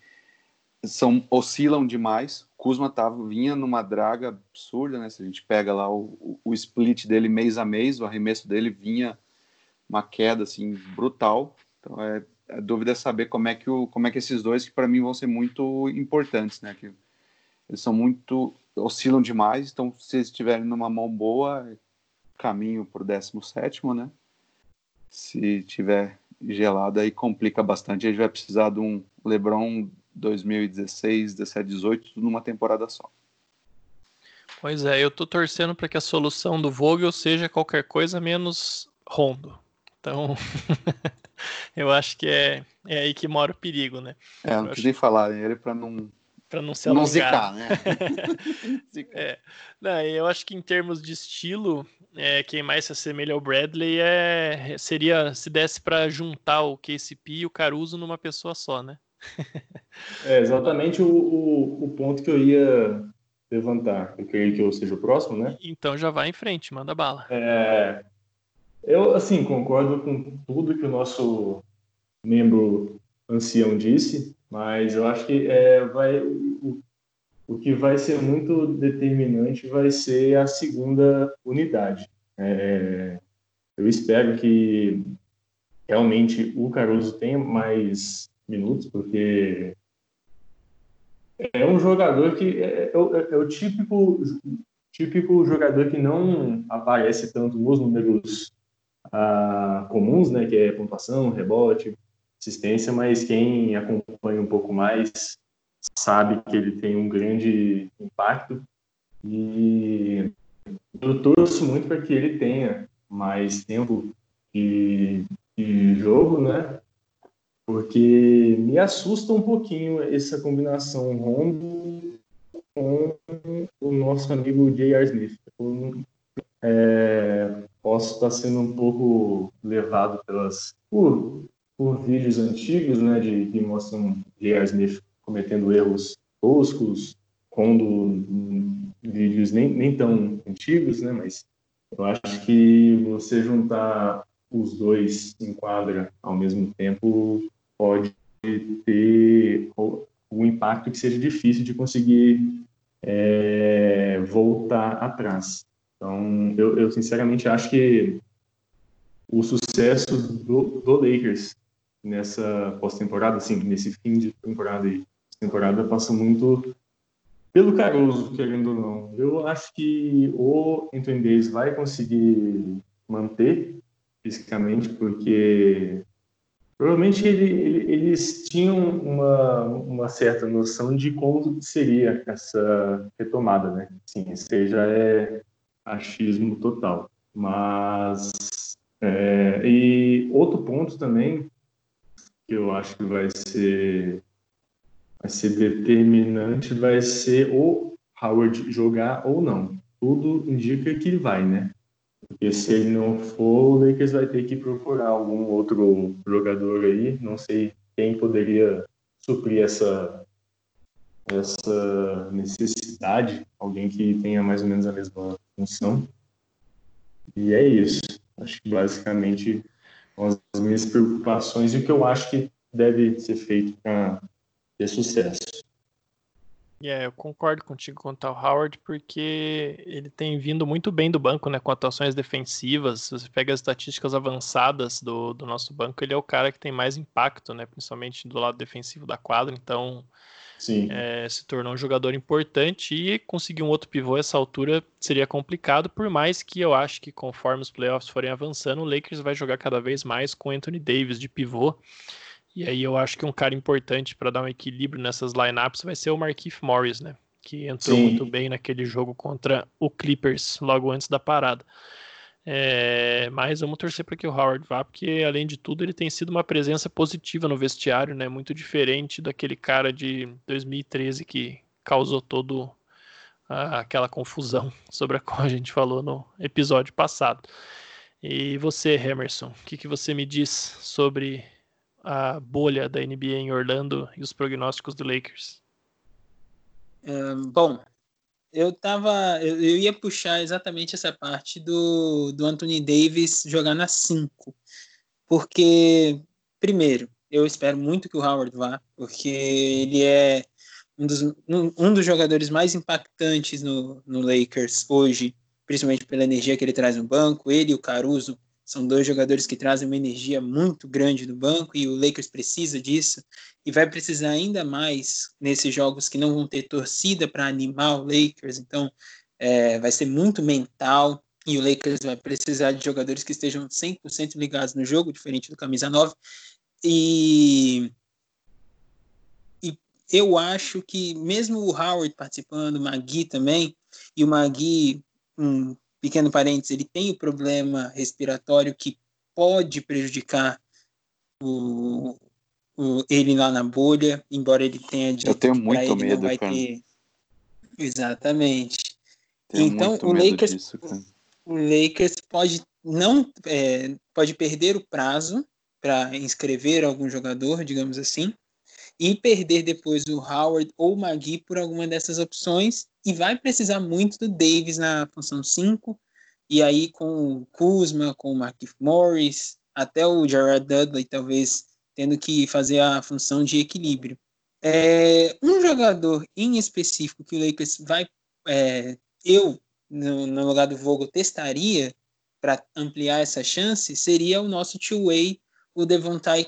são oscilam demais. Kuzma tava, vinha numa draga absurda, né? Se a gente pega lá o, o, split dele mês a mês, o arremesso dele vinha uma queda assim brutal. Então é, a dúvida é saber como é que o como é que esses dois que para mim vão ser muito importantes, né? Que eles são muito oscilam demais, então se eles estiverem numa mão boa, caminho para o 17, né? Se tiver gelado aí complica bastante, a gente vai precisar de um LeBron 2016, 17, 18 tudo numa temporada só. Pois é, eu tô torcendo para que a solução do Vogel seja qualquer coisa menos Rondo. Então, eu acho que é, é aí que mora o perigo, né? É, não quis nem falar ele para não para não se alongar. Não zicar, né? é. Não, eu acho que em termos de estilo, é, quem mais se assemelha ao Bradley é seria se desse para juntar o KCP e o Caruso numa pessoa só, né? é exatamente o, o, o, ponto que eu ia levantar. Eu creio que eu seja o próximo, né? Então já vai em frente, manda bala. É, eu, assim, concordo com tudo que o nosso membro ancião disse, mas eu acho que é, vai, o, o que vai ser muito determinante vai ser a segunda unidade. É, eu espero que realmente o Caruso tenha mais minutos, porque é um jogador que é, é, é, o típico, típico jogador que não aparece tanto nos números uh, comuns, né, que é pontuação, rebote, assistência, mas quem acompanha um pouco mais sabe que ele tem um grande impacto e eu torço muito para que ele tenha mais tempo de, de jogo, né? Porque me assusta um pouquinho essa combinação Rondo com o nosso amigo J.R. Smith. É, posso estar sendo um pouco levado pelas por, por vídeos antigos, né, de que mostram J.R. Smith cometendo erros toscos, quando vídeos nem, nem tão antigos, né, mas eu acho que você juntar os dois em quadra ao mesmo tempo pode ter um impacto que seja difícil de conseguir é, voltar atrás. Então, eu, eu sinceramente acho que o sucesso do, do Lakers nessa pós-temporada, assim, nesse fim de temporada e temporada passa muito pelo Caruso, querendo ou não. Eu acho que o Anthony Davis vai conseguir manter fisicamente, porque provavelmente ele, ele, eles tinham uma, uma certa noção de como seria essa retomada, né? Sim, seja é achismo total. Mas é, e outro ponto também que eu acho que vai ser vai ser determinante vai ser o Howard jogar ou não. Tudo indica que vai, né? Porque se ele não for, o Lakers vai ter que procurar algum outro jogador aí. Não sei quem poderia suprir essa essa necessidade, alguém que tenha mais ou menos a mesma função. E é isso. Acho que basicamente são as minhas preocupações e o que eu acho que deve ser feito para ter sucesso. É, yeah, eu concordo contigo quanto ao Howard, porque ele tem vindo muito bem do banco, né? Com atuações defensivas. Se você pega as estatísticas avançadas do, do nosso banco, ele é o cara que tem mais impacto, né? Principalmente do lado defensivo da quadra. Então, é, se tornou um jogador importante e conseguir um outro pivô a essa altura seria complicado, por mais que eu acho que conforme os playoffs forem avançando, o Lakers vai jogar cada vez mais com Anthony Davis de pivô. E aí eu acho que um cara importante para dar um equilíbrio nessas lineups vai ser o Markieff Morris, né? Que entrou Sim. muito bem naquele jogo contra o Clippers logo antes da parada. É, mas vamos torcer para que o Howard vá, porque além de tudo ele tem sido uma presença positiva no vestiário, né? Muito diferente daquele cara de 2013 que causou todo aquela confusão sobre a qual a gente falou no episódio passado. E você, Emerson, o que, que você me diz sobre a bolha da NBA em Orlando e os prognósticos do Lakers? Um, bom, eu tava. Eu, eu, ia puxar exatamente essa parte do, do Anthony Davis jogar na 5. Porque, primeiro, eu espero muito que o Howard vá, porque ele é um dos, um dos jogadores mais impactantes no, no Lakers hoje, principalmente pela energia que ele traz no banco. Ele e o Caruso são dois jogadores que trazem uma energia muito grande no banco e o Lakers precisa disso e vai precisar ainda mais nesses jogos que não vão ter torcida para animar o Lakers. Então, é, vai ser muito mental e o Lakers vai precisar de jogadores que estejam 100% ligados no jogo, diferente do camisa 9. E, e eu acho que mesmo o Howard participando, o Magui também, e o Magui um pequeno parênteses, ele tem o problema respiratório que pode prejudicar o, o, ele lá na bolha, embora ele tenha dito Eu tenho muito medo, vai cara. Ter... Exatamente. Tenho então o Lakers, disso, o Lakers pode não é, pode perder o prazo para inscrever algum jogador, digamos assim, e perder depois o Howard ou o Magui por alguma dessas opções e vai precisar muito do Davis na função 5, e aí com o Kuzma, com o Mark Morris, até o Jared Dudley, talvez tendo que fazer a função de equilíbrio. É, um jogador em específico que o Lakers vai, é, eu, no, no, lugar do Vogel, testaria para ampliar essa chance seria o nosso two-way, o Devontae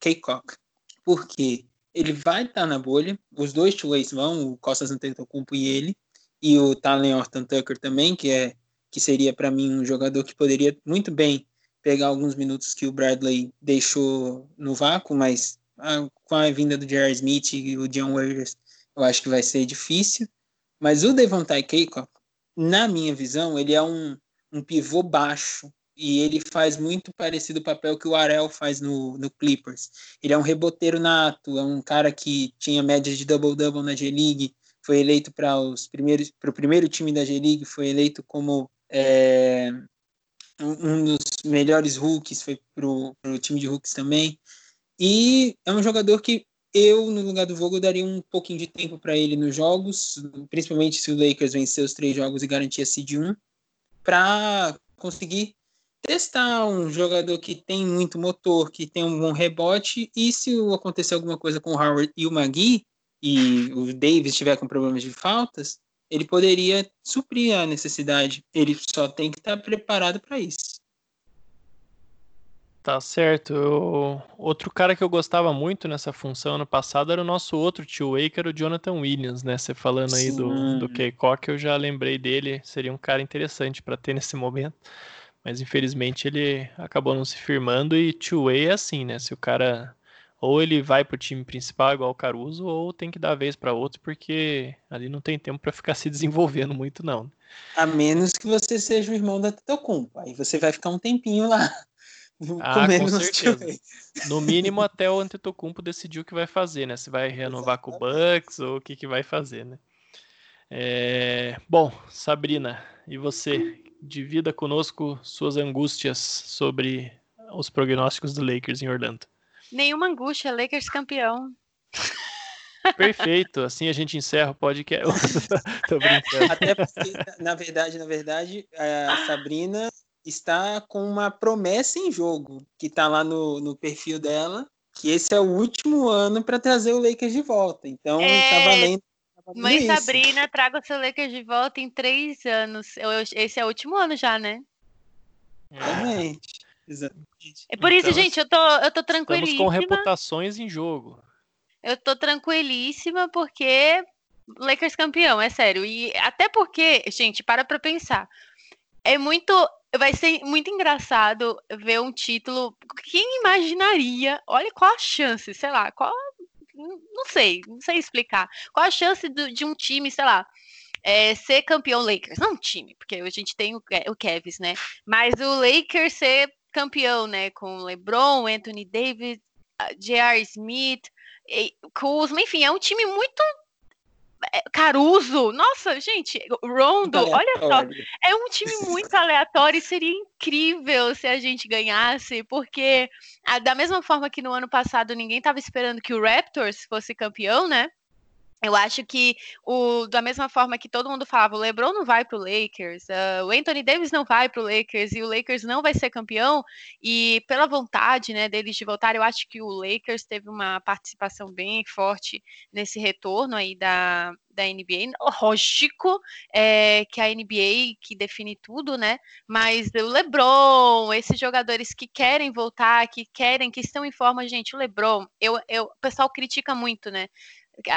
Kaycock. Por quê? Ele vai estar tá na bolha, os dois two-ways vão, o Costas Antetokounmpo e ele, e o Talen Horton Tucker também, que é que seria para mim um jogador que poderia muito bem pegar alguns minutos que o Bradley deixou no vácuo, mas ah, com a vinda do Jerry Smith e o John Waiters, eu acho que vai ser difícil. Mas o Devontae Keiko, na minha visão, ele é um, um pivô baixo, e ele faz muito parecido o papel que o Arel faz no, no Clippers. Ele é um reboteiro nato, é um cara que tinha médias de double-double na G-League, foi eleito para os primeiros para o primeiro time da G-League, foi eleito como é, um dos melhores rookies, foi para o time de rookies também. E é um jogador que eu, no lugar do Vogel, daria um pouquinho de tempo para ele nos jogos, principalmente se o Lakers vencer os três jogos e garantir a seed 1, para conseguir testar um jogador que tem muito motor, que tem um bom rebote, e se acontecer alguma coisa com o Howard e o Magui, e o Davis estiver com problemas de faltas, ele poderia suprir a necessidade. Ele só tem que estar preparado para isso. Tá certo. Eu... Outro cara que eu gostava muito nessa função ano passado era o nosso outro tio Way, que era o Jonathan Williams, né? Você falando aí Sim. do, do K-Cock, eu já lembrei dele. Seria um cara interessante para ter nesse momento. Mas infelizmente ele acabou não se firmando e two-way é assim, né? Se o cara ou ele vai pro time principal igual o Caruso ou tem que dar vez para outro porque ali não tem tempo para ficar se desenvolvendo muito não. A menos que você seja o irmão da Tetocumpa, aí você vai ficar um tempinho lá. Ah, com certeza. No mínimo até o Antetokounmpo decidir o que vai fazer, né? Se vai renovar com o Bucks ou o que, que vai fazer, né? É... Bom, Sabrina, e você? Divida conosco suas angústias sobre os prognósticos do Lakers em Orlando. Nenhuma angústia, Lakers campeão. Perfeito, assim a gente encerra o podcast. Tô brincando. Até porque, na verdade, na verdade, a Sabrina está com uma promessa em jogo, que está lá no, no perfil dela, que esse é o último ano para trazer o Lakers de volta. Então, tá é... tá valendo Mãe Sabrina, traga o seu Lakers de volta em três anos. Esse é o último ano já, né? Exatamente. Exatamente. É por isso, gente, eu tô, eu tô tranquilíssima. Estamos com reputações em jogo. Eu tô tranquilíssima porque Lakers campeão, é sério. E até porque, gente, para pra pensar. É muito. Vai ser muito engraçado ver um título. Quem imaginaria? Olha qual a chance, sei lá, qual. Não sei, não sei explicar. Qual a chance de, de um time, sei lá, é, ser campeão Lakers? Não um time, porque a gente tem o, o Kevs, né? Mas o Lakers ser campeão, né? Com LeBron, Anthony Davis, J.R. Smith, Kuzma, enfim, é um time muito é, Caruso, nossa, gente, Rondo, olha só, é um time muito aleatório e seria incrível se a gente ganhasse, porque da mesma forma que no ano passado ninguém estava esperando que o Raptors fosse campeão, né? Eu acho que o, da mesma forma que todo mundo falava, o LeBron não vai para o Lakers, uh, o Anthony Davis não vai para o Lakers e o Lakers não vai ser campeão. E pela vontade, né, deles de voltar, eu acho que o Lakers teve uma participação bem forte nesse retorno aí da, da NBA. Lógico é, que a NBA que define tudo, né? Mas o LeBron, esses jogadores que querem voltar, que querem, que estão em forma, gente, o LeBron, eu, eu, o pessoal critica muito, né?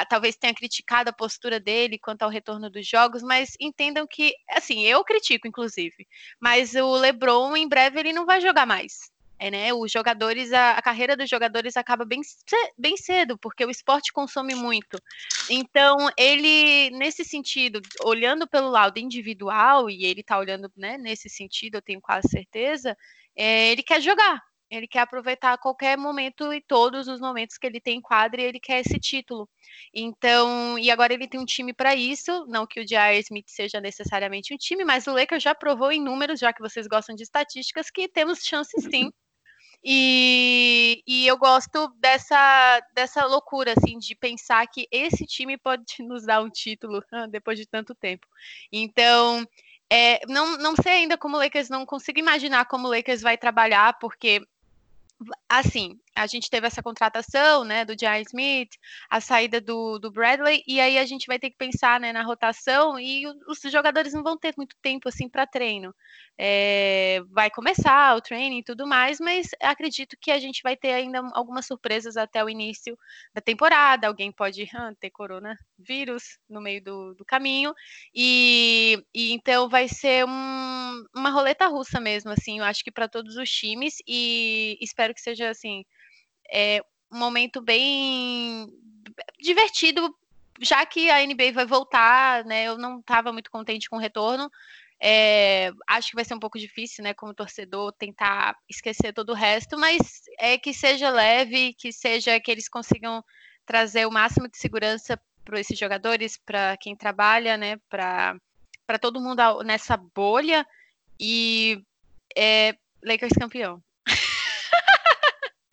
Talvez tenha criticado a postura dele quanto ao retorno dos jogos, mas entendam que, assim, eu critico, inclusive, mas o LeBron em breve ele não vai jogar mais. É, né? Os jogadores, a, a, carreira dos jogadores acaba bem, bem cedo, porque o esporte consome muito. Então, ele, nesse sentido, olhando pelo lado individual, e ele tá olhando né, nesse sentido, eu tenho quase certeza, é, ele quer jogar. Ele quer aproveitar qualquer momento e todos os momentos que ele tem em quadra e ele quer esse título. Então, e agora ele tem um time para isso, não que o J.R. Smith seja necessariamente um time, mas o Lakers já provou em números, já que vocês gostam de estatísticas, que temos chances sim. E, e eu gosto dessa, dessa loucura, assim, de pensar que esse time pode nos dar um título depois de tanto tempo. Então, é, não, não sei ainda como o Lakers, não consigo imaginar como o Lakers vai trabalhar, porque assim, a gente teve essa contratação, né, do J.R. Smith, a saída do, do Bradley, e aí a gente vai ter que pensar, né, na rotação, e os jogadores não vão ter muito tempo, assim, para treino. É, vai começar o training e tudo mais, mas acredito que a gente vai ter ainda algumas surpresas até o início da temporada, alguém pode ah, ter coronavírus no meio do, do caminho, e, e, então vai ser um, uma roleta russa mesmo, assim, eu acho que para todos os times, e espero que seja, assim, é, um momento bem divertido, já que a NBA vai voltar, né? Eu não estava muito contente com o retorno. É, acho que vai ser um pouco difícil, né, como torcedor, tentar esquecer todo o resto, mas é que seja leve, que seja que eles consigam trazer o máximo de segurança para esses jogadores, para quem trabalha, né, para todo mundo nessa bolha e é, Lakers campeão.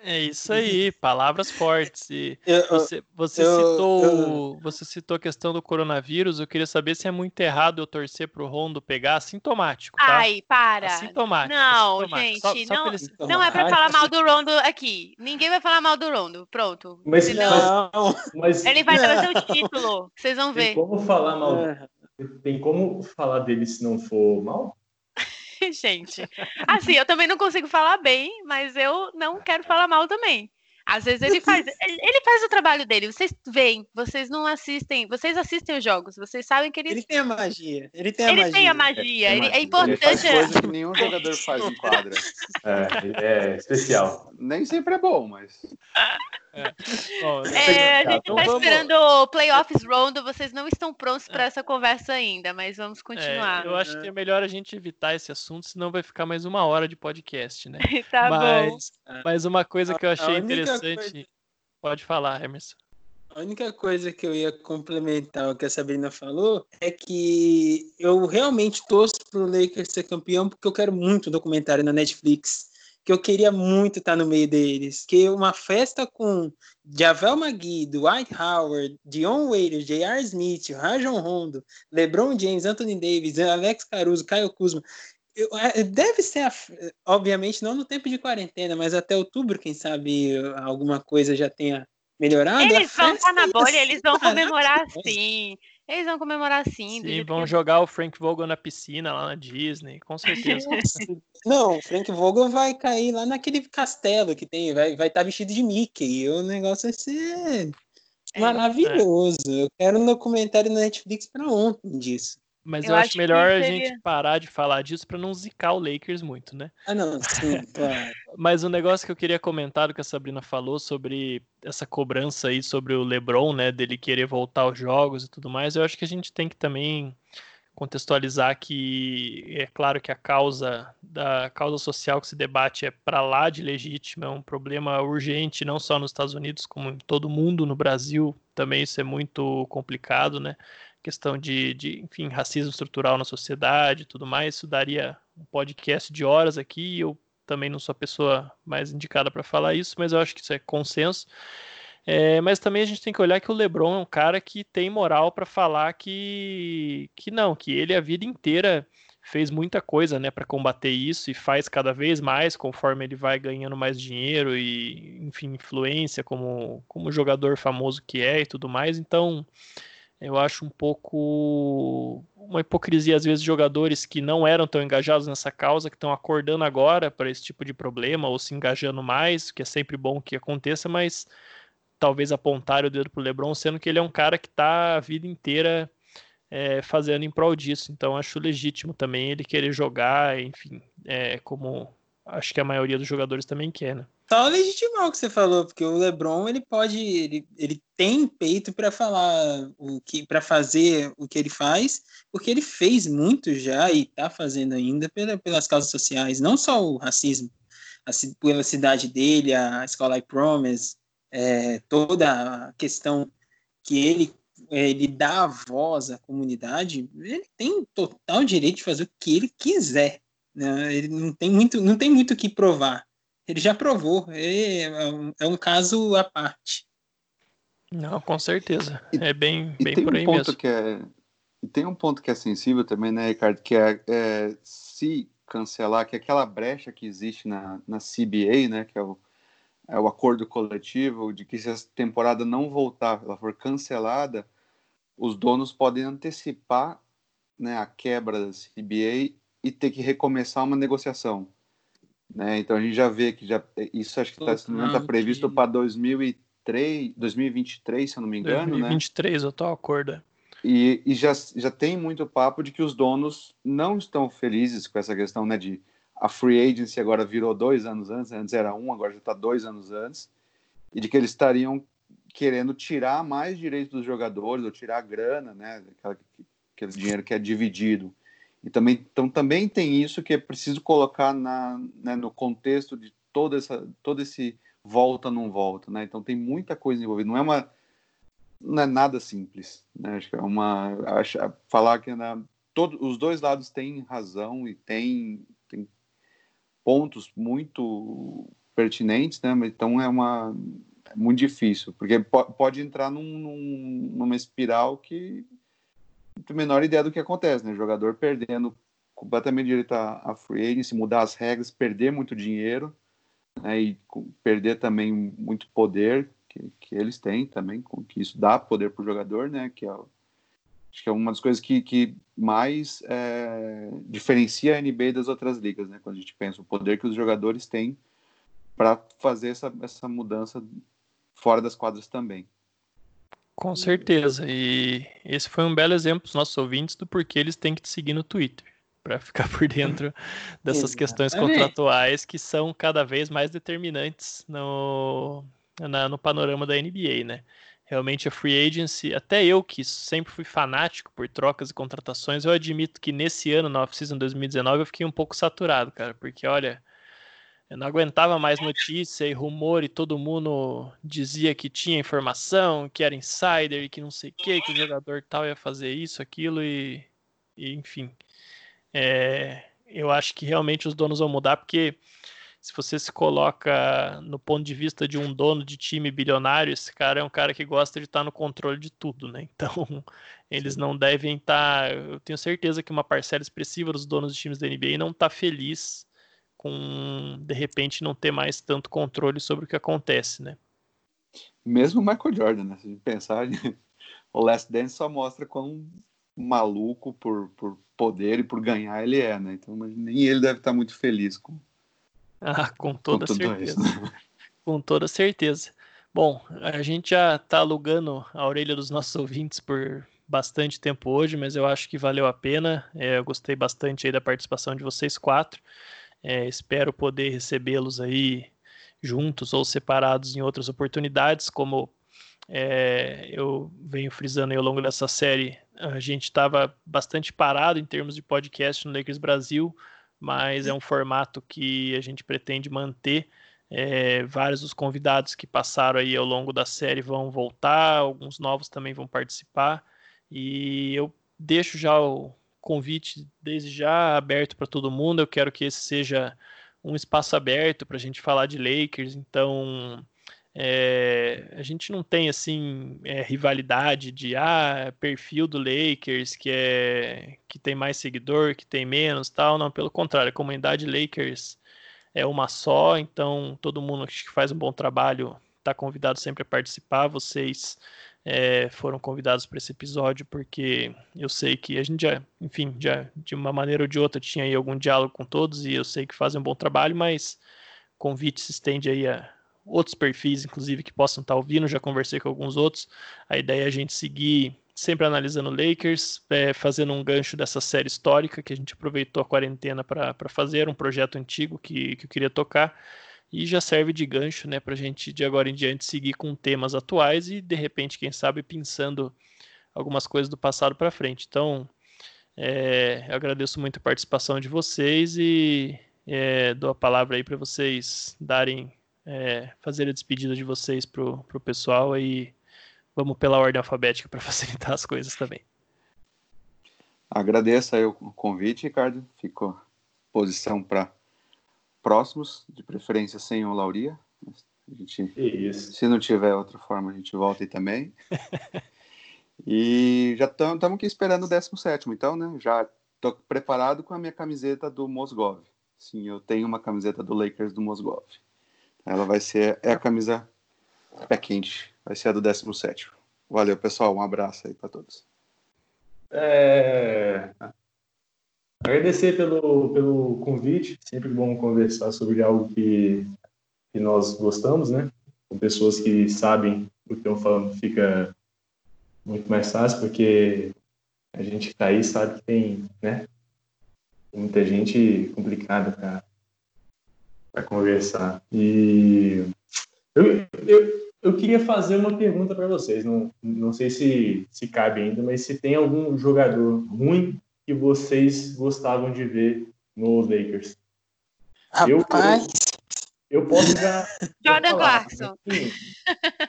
É isso aí, palavras fortes. E eu, você, você eu, citou, eu... você citou a questão do coronavírus. Eu queria saber se é muito errado eu torcer pro Rondo pegar assintomático, tá? Ai, para. Assintomático. Não, assintomático. gente, só, não, só não é para falar mal do Rondo aqui. Ninguém vai falar mal do Rondo. Pronto. Mas não, mas ele vai trazer o título. Vocês vão ver. Tem como falar mal? É. Tem como falar dele se não for mal? gente. Assim, eu também não consigo falar bem, mas eu não quero falar mal também. Às vezes ele faz, ele faz o trabalho dele. Vocês veem, vocês não assistem, vocês assistem os jogos, vocês sabem que ele. Ele tem a magia. Ele tem a ele magia. Tem a magia. Ele, é importante. Ele faz coisa que nenhum jogador faz em quadra. É, é especial. Nem sempre é bom, mas. É. é, a gente está esperando o Playoffs Rondo, vocês não estão prontos para essa conversa ainda, mas vamos continuar. É, eu acho que é melhor a gente evitar esse assunto, senão vai ficar mais uma hora de podcast, né? tá mas, bom. Mas uma coisa que eu achei interessante. Coisa... Pode falar, Emerson. A única coisa que eu ia complementar o que a Sabrina falou é que eu realmente torço para o Lakers ser campeão porque eu quero muito documentário na Netflix que eu queria muito estar no meio deles. Que uma festa com Javel McGee, Dwight Howard, Dion Waiters, J.R. Smith, Rajon Rondo, LeBron James, Anthony Davis, Alex Caruso, Caio Kuzma. Eu, é, deve ser, obviamente, não no tempo de quarentena, mas até outubro, quem sabe alguma coisa já tenha melhorado. Eles vão estar na bolha, eles vão comemorar sim. Eles vão comemorar sim. Sim, vão jogar o Frank Vogel na piscina lá na Disney, com certeza. Não, o Frank Vogel vai cair lá naquele castelo que tem, vai estar vai tá vestido de Mickey. E o negócio vai ser é, maravilhoso. É. Eu quero um documentário na Netflix para ontem disso. Mas eu, eu acho, acho melhor seria... a gente parar de falar disso para não zicar o Lakers muito, né? Ah, não, sim, claro. Mas o negócio que eu queria comentar do que a Sabrina falou sobre essa cobrança aí sobre o LeBron, né, dele querer voltar aos jogos e tudo mais, eu acho que a gente tem que também contextualizar que é claro que a causa da causa social que se debate é para lá de legítima, é um problema urgente não só nos Estados Unidos como em todo mundo, no Brasil também isso é muito complicado, né? Questão de, de, enfim, racismo estrutural na sociedade e tudo mais. Isso daria um podcast de horas aqui. Eu também não sou a pessoa mais indicada para falar isso, mas eu acho que isso é consenso. É, mas também a gente tem que olhar que o LeBron é um cara que tem moral para falar que, que não, que ele a vida inteira fez muita coisa, né, para combater isso e faz cada vez mais conforme ele vai ganhando mais dinheiro e, enfim, influência como como jogador famoso que é e tudo mais. Então, eu acho um pouco uma hipocrisia, às vezes, jogadores que não eram tão engajados nessa causa, que estão acordando agora para esse tipo de problema, ou se engajando mais, que é sempre bom que aconteça, mas talvez apontar o dedo para o LeBron, sendo que ele é um cara que está a vida inteira é, fazendo em prol disso. Então, acho legítimo também ele querer jogar, enfim, é, como acho que a maioria dos jogadores também quer, né? Tá legitimar o que você falou, porque o LeBron ele pode, ele, ele tem peito para falar o que, para fazer o que ele faz, porque ele fez muito já e está fazendo ainda pela, pelas causas sociais, não só o racismo, a, pela cidade dele, a escola I Promise, é, toda a questão que ele ele dá a voz à comunidade, ele tem total direito de fazer o que ele quiser. Né? Ele não tem muito, não tem muito o que provar ele já provou. É, é, um, é um caso à parte. Não, com certeza. E, é bem, bem por aí um ponto mesmo. Que é, e tem um ponto que é sensível também, né, Ricardo? Que é, é se cancelar, que é aquela brecha que existe na, na CBA, né, que é o, é o acordo coletivo, de que se a temporada não voltar, ela for cancelada, os donos podem antecipar né, a quebra da CBA e ter que recomeçar uma negociação. Né? Então a gente já vê que já isso acho que está tá previsto para 2003, 2023, se eu não me engano, 2023, né? eu tô acordo. E, e já, já tem muito papo de que os donos não estão felizes com essa questão, né? De a free agency agora virou dois anos antes, antes era um, agora já está dois anos antes, e de que eles estariam querendo tirar mais direitos dos jogadores ou tirar a grana, né? Aquele dinheiro que é dividido. E também, então também tem isso que é preciso colocar na, né, no contexto de toda essa, todo esse volta não volta, né? Então tem muita coisa envolvida. Não é uma, não é nada simples, né? Acho que é uma, acho, falar que na, todo, os dois lados têm razão e tem, tem pontos muito pertinentes, né? Então é uma é muito difícil, porque pode entrar num, num, numa espiral que menor ideia do que acontece, né? O jogador perdendo completamente direito à, free agency, mudar as regras, perder muito dinheiro, né? E perder também muito poder que, que eles têm também, com que isso dá poder para o jogador, né? Que é, acho que é uma das coisas que, que mais é, diferencia a NBA das outras ligas, né? Quando a gente pensa o poder que os jogadores têm para fazer essa, essa mudança fora das quadras também. Com certeza. E esse foi um belo exemplo para os nossos ouvintes do porquê eles têm que te seguir no Twitter. Para ficar por dentro dessas questões contratuais que são cada vez mais determinantes no, na, no panorama da NBA, né? Realmente a free agency, até eu que sempre fui fanático por trocas e contratações, eu admito que nesse ano, na off-season 2019, eu fiquei um pouco saturado, cara, porque olha, eu não aguentava mais notícia e rumor e todo mundo dizia que tinha informação, que era insider e que não sei o que, que o jogador tal ia fazer isso, aquilo e, e enfim. É, eu acho que realmente os donos vão mudar porque se você se coloca no ponto de vista de um dono de time bilionário, esse cara é um cara que gosta de estar no controle de tudo, né? Então, eles não devem estar. Eu tenho certeza que uma parcela expressiva dos donos de times da NBA não está feliz com de repente não ter mais tanto controle sobre o que acontece, né? Mesmo o Michael Jordan, né? Se a gente pensar, o Last Dance só mostra quão maluco por, por poder e por ganhar ele é, né? Então nem ele deve estar muito feliz com. Ah, com toda com certeza. Isso. com toda certeza. Bom, a gente já está alugando a orelha dos nossos ouvintes por bastante tempo hoje, mas eu acho que valeu a pena. É, eu gostei bastante aí da participação de vocês quatro. É, espero poder recebê-los aí juntos ou separados em outras oportunidades, como é, eu venho frisando ao longo dessa série. A gente estava bastante parado em termos de podcast no Lakers Brasil, mas é um formato que a gente pretende manter. É, vários dos convidados que passaram aí ao longo da série vão voltar, alguns novos também vão participar. E eu deixo já o convite desde já aberto para todo mundo. Eu quero que esse seja um espaço aberto para a gente falar de Lakers. Então, é, a gente não tem assim é, rivalidade de ah, perfil do Lakers que é que tem mais seguidor, que tem menos, tal. Não, pelo contrário, a comunidade Lakers é uma só. Então, todo mundo que faz um bom trabalho está convidado sempre a participar. Vocês é, foram convidados para esse episódio, porque eu sei que a gente já, enfim, já de uma maneira ou de outra tinha aí algum diálogo com todos e eu sei que fazem um bom trabalho, mas convite se estende aí a outros perfis, inclusive, que possam estar ouvindo, já conversei com alguns outros. A ideia é a gente seguir sempre analisando Lakers, é, fazendo um gancho dessa série histórica que a gente aproveitou a quarentena para fazer, um projeto antigo que, que eu queria tocar e já serve de gancho, né, para a gente de agora em diante seguir com temas atuais e de repente, quem sabe, pensando algumas coisas do passado para frente. Então, é, eu agradeço muito a participação de vocês e é, dou a palavra aí para vocês darem, é, fazer a despedida de vocês para o pessoal e vamos pela ordem alfabética para facilitar as coisas também. Agradeço aí o convite, Ricardo. Ficou posição para próximos, de preferência sem o Lauria. A gente, Isso. Se não tiver outra forma, a gente volta aí também. e já estamos aqui esperando o 17, então, né? Já estou preparado com a minha camiseta do Mosgov. Sim, eu tenho uma camiseta do Lakers do Mosgov. Ela vai ser é a camisa pé quente, vai ser a do 17. Valeu, pessoal. Um abraço aí para todos. É... Agradecer pelo, pelo convite, sempre bom conversar sobre algo que, que nós gostamos, né? Com pessoas que sabem o que eu falando fica muito mais fácil, porque a gente tá aí sabe que tem, né? muita gente complicada para conversar. E eu, eu, eu queria fazer uma pergunta para vocês, não, não sei se, se cabe ainda, mas se tem algum jogador ruim que vocês gostavam de ver no Lakers? Rapaz! Eu, eu, posso já. Jordan Clarkson.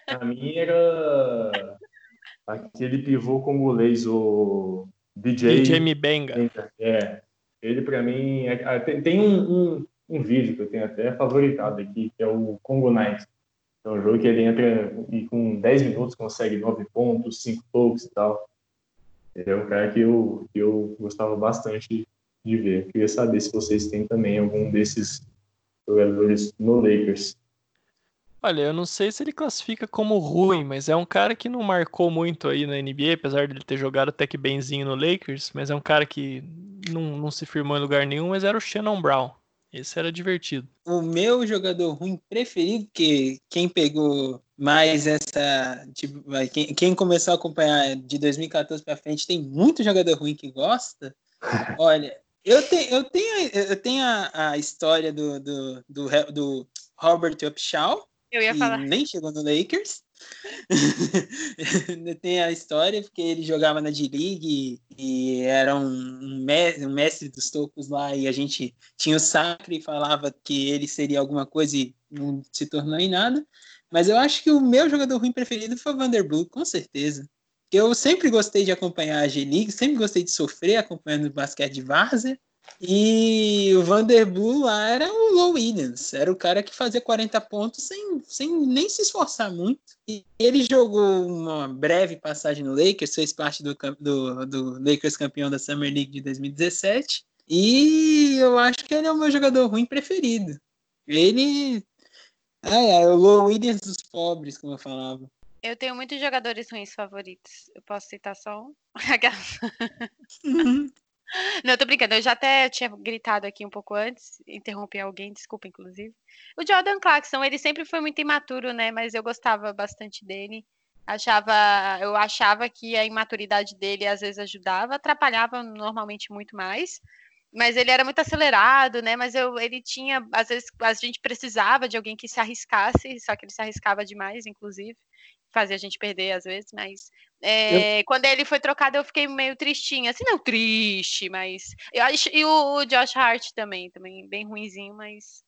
A mim era aquele pivô congolês, o DJ. DJ Mbenga. É. Ele, para mim, é, é, tem, tem um, um, um, vídeo que eu tenho até favoritado aqui, que é o Congo. É um jogo que ele entra e com 10 minutos consegue 9 pontos, 5 tokens e tal. Ele é um cara que eu, que eu gostava bastante de ver. Queria saber se vocês têm também algum desses jogadores no Lakers. Olha, eu não sei se ele classifica como ruim, mas é um cara que não marcou muito aí na NBA, apesar de ele ter jogado até que benzinho no Lakers, mas é um cara que não, não se firmou em lugar nenhum, mas era o Shannon Brown. Esse era divertido. O meu jogador ruim preferido, que quem pegou mais essa. Tipo, quem, quem começou a acompanhar de 2014 para frente, tem muito jogador ruim que gosta. Olha, eu tenho, eu tenho, eu tenho a, a história do, do, do, do Robert Upshaw. Eu ia falar. Nem chegou no Lakers. tem a história porque ele jogava na D-League e, e, era um, um, mestre, um, mestre, dos tocos lá e a gente tinha o Sacre e falava que ele seria alguma coisa e não se tornou em nada. Mas eu acho que o meu jogador ruim preferido foi o Vanderbilt, com certeza. Eu sempre gostei de acompanhar a G-League, sempre gostei de sofrer acompanhando o basquete de Várzea. E o Vanderbilt lá era o Low Williams, era o cara que fazia 40 pontos sem, sem nem se esforçar muito. E ele jogou uma breve passagem no Lakers, fez parte do, do, do Lakers campeão da Summer League de 2017. E eu acho que ele é o meu jogador ruim preferido. Ele Ah, é, o Low Williams dos pobres, como eu falava. Eu tenho muitos jogadores ruins favoritos. Eu posso citar só um? Não, tô brincando. Eu já até tinha gritado aqui um pouco antes, interrompi alguém, desculpa, inclusive. O Jordan Clarkson, ele sempre foi muito imaturo, né? Mas eu gostava bastante dele. Achava, eu achava que a imaturidade dele às vezes ajudava, atrapalhava normalmente muito mais. Mas ele era muito acelerado, né? Mas eu, ele tinha, às vezes, a gente precisava de alguém que se arriscasse, só que ele se arriscava demais, inclusive fazia a gente perder às vezes, mas é, eu... quando ele foi trocado eu fiquei meio tristinha, assim, não triste, mas eu acho, e o, o Josh Hart também, também bem ruinzinho, mas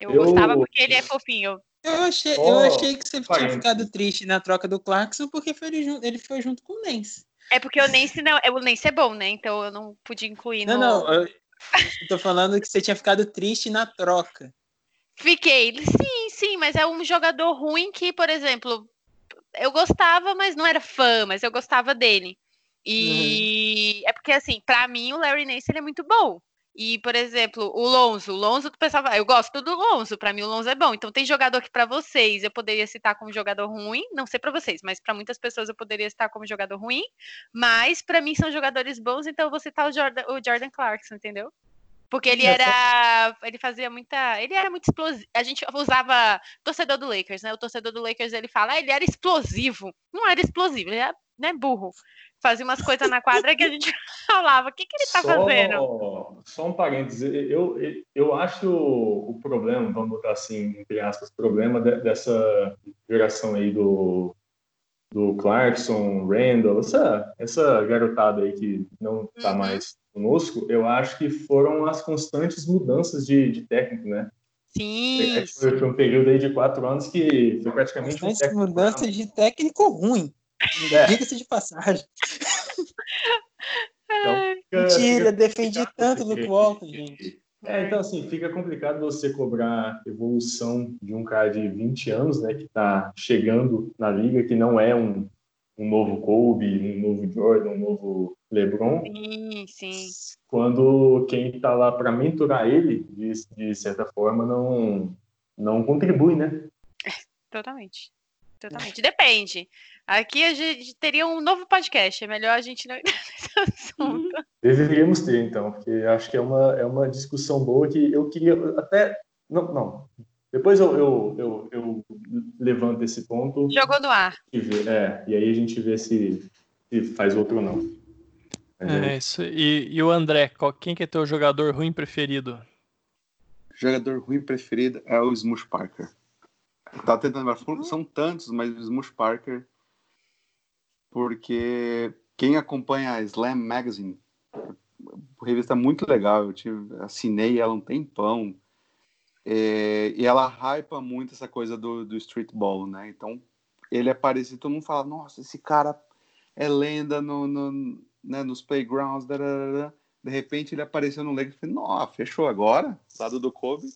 eu, eu... gostava porque ele é fofinho. Eu achei, oh, eu achei que você tinha ficado triste na troca do Clarkson porque foi ele, ele foi junto com o Nance. É porque o Nance não, o Nance é bom, né? Então eu não podia incluir não, no... Não, eu, eu tô falando que você tinha ficado triste na troca. Fiquei, sim, sim, mas é um jogador ruim que, por exemplo, eu gostava, mas não era fã, mas eu gostava dele. E uhum. é porque, assim, para mim o Larry Nance ele é muito bom. E, por exemplo, o Lonzo, o Lonzo do pessoal, eu gosto do Lonzo, para mim o Lonzo é bom. Então tem jogador que para vocês eu poderia citar como jogador ruim, não sei para vocês, mas para muitas pessoas eu poderia citar como jogador ruim, mas para mim são jogadores bons, então eu vou citar o Jordan, o Jordan Clarkson, entendeu? Porque ele era. Ele fazia muita. Ele era muito explosivo. A gente usava. Torcedor do Lakers, né? O torcedor do Lakers ele fala, ah, ele era explosivo. Não era explosivo, ele era né, burro. Fazia umas coisas na quadra que a gente falava, o que, que ele tá só, fazendo? Só um parênteses, eu, eu acho o problema, vamos botar assim, entre aspas, problema dessa geração aí do, do Clarkson, Randall, essa, essa garotada aí que não tá uhum. mais conosco, eu acho que foram as constantes mudanças de, de técnico, né? Sim. Foi, foi, um período aí de quatro anos que foi praticamente constantes um mudanças de técnico ruim. É. Diga-se de passagem. Então, fica, Mentira, fica defendi tanto no Walton, gente. É, então assim, fica complicado você cobrar evolução de um cara de 20 anos, né, que está chegando na liga, que não é um, um novo Kobe, um novo Jordan, um novo LeBron. Sim, sim. Quando quem está lá para mentorar ele, de, de certa forma, não, não contribui, né? Totalmente. Totalmente. Depende. Aqui a gente teria um novo podcast. É melhor a gente não entrar nesse assunto. Deveríamos ter, então, porque acho que é uma, é uma discussão boa que eu queria até. Não, não. Depois eu, eu, eu, eu levanto esse ponto. Jogou no ar. E, vê, é, e aí a gente vê se, se faz outro ou não. É, isso. E, e o André, qual, quem que é teu jogador ruim preferido? Jogador ruim preferido é o Smush Parker. Tá tentando lembrar, são tantos, mas Smush Parker, porque quem acompanha a Slam Magazine, revista muito legal, eu tive, assinei ela um tempão, é, e ela hypa muito essa coisa do, do streetball, né? Então, ele é parecido, todo mundo fala, nossa, esse cara é lenda no, no né, nos playgrounds, dararara. de repente ele apareceu no Lakers e falei, nossa, fechou agora, lado do Kobe.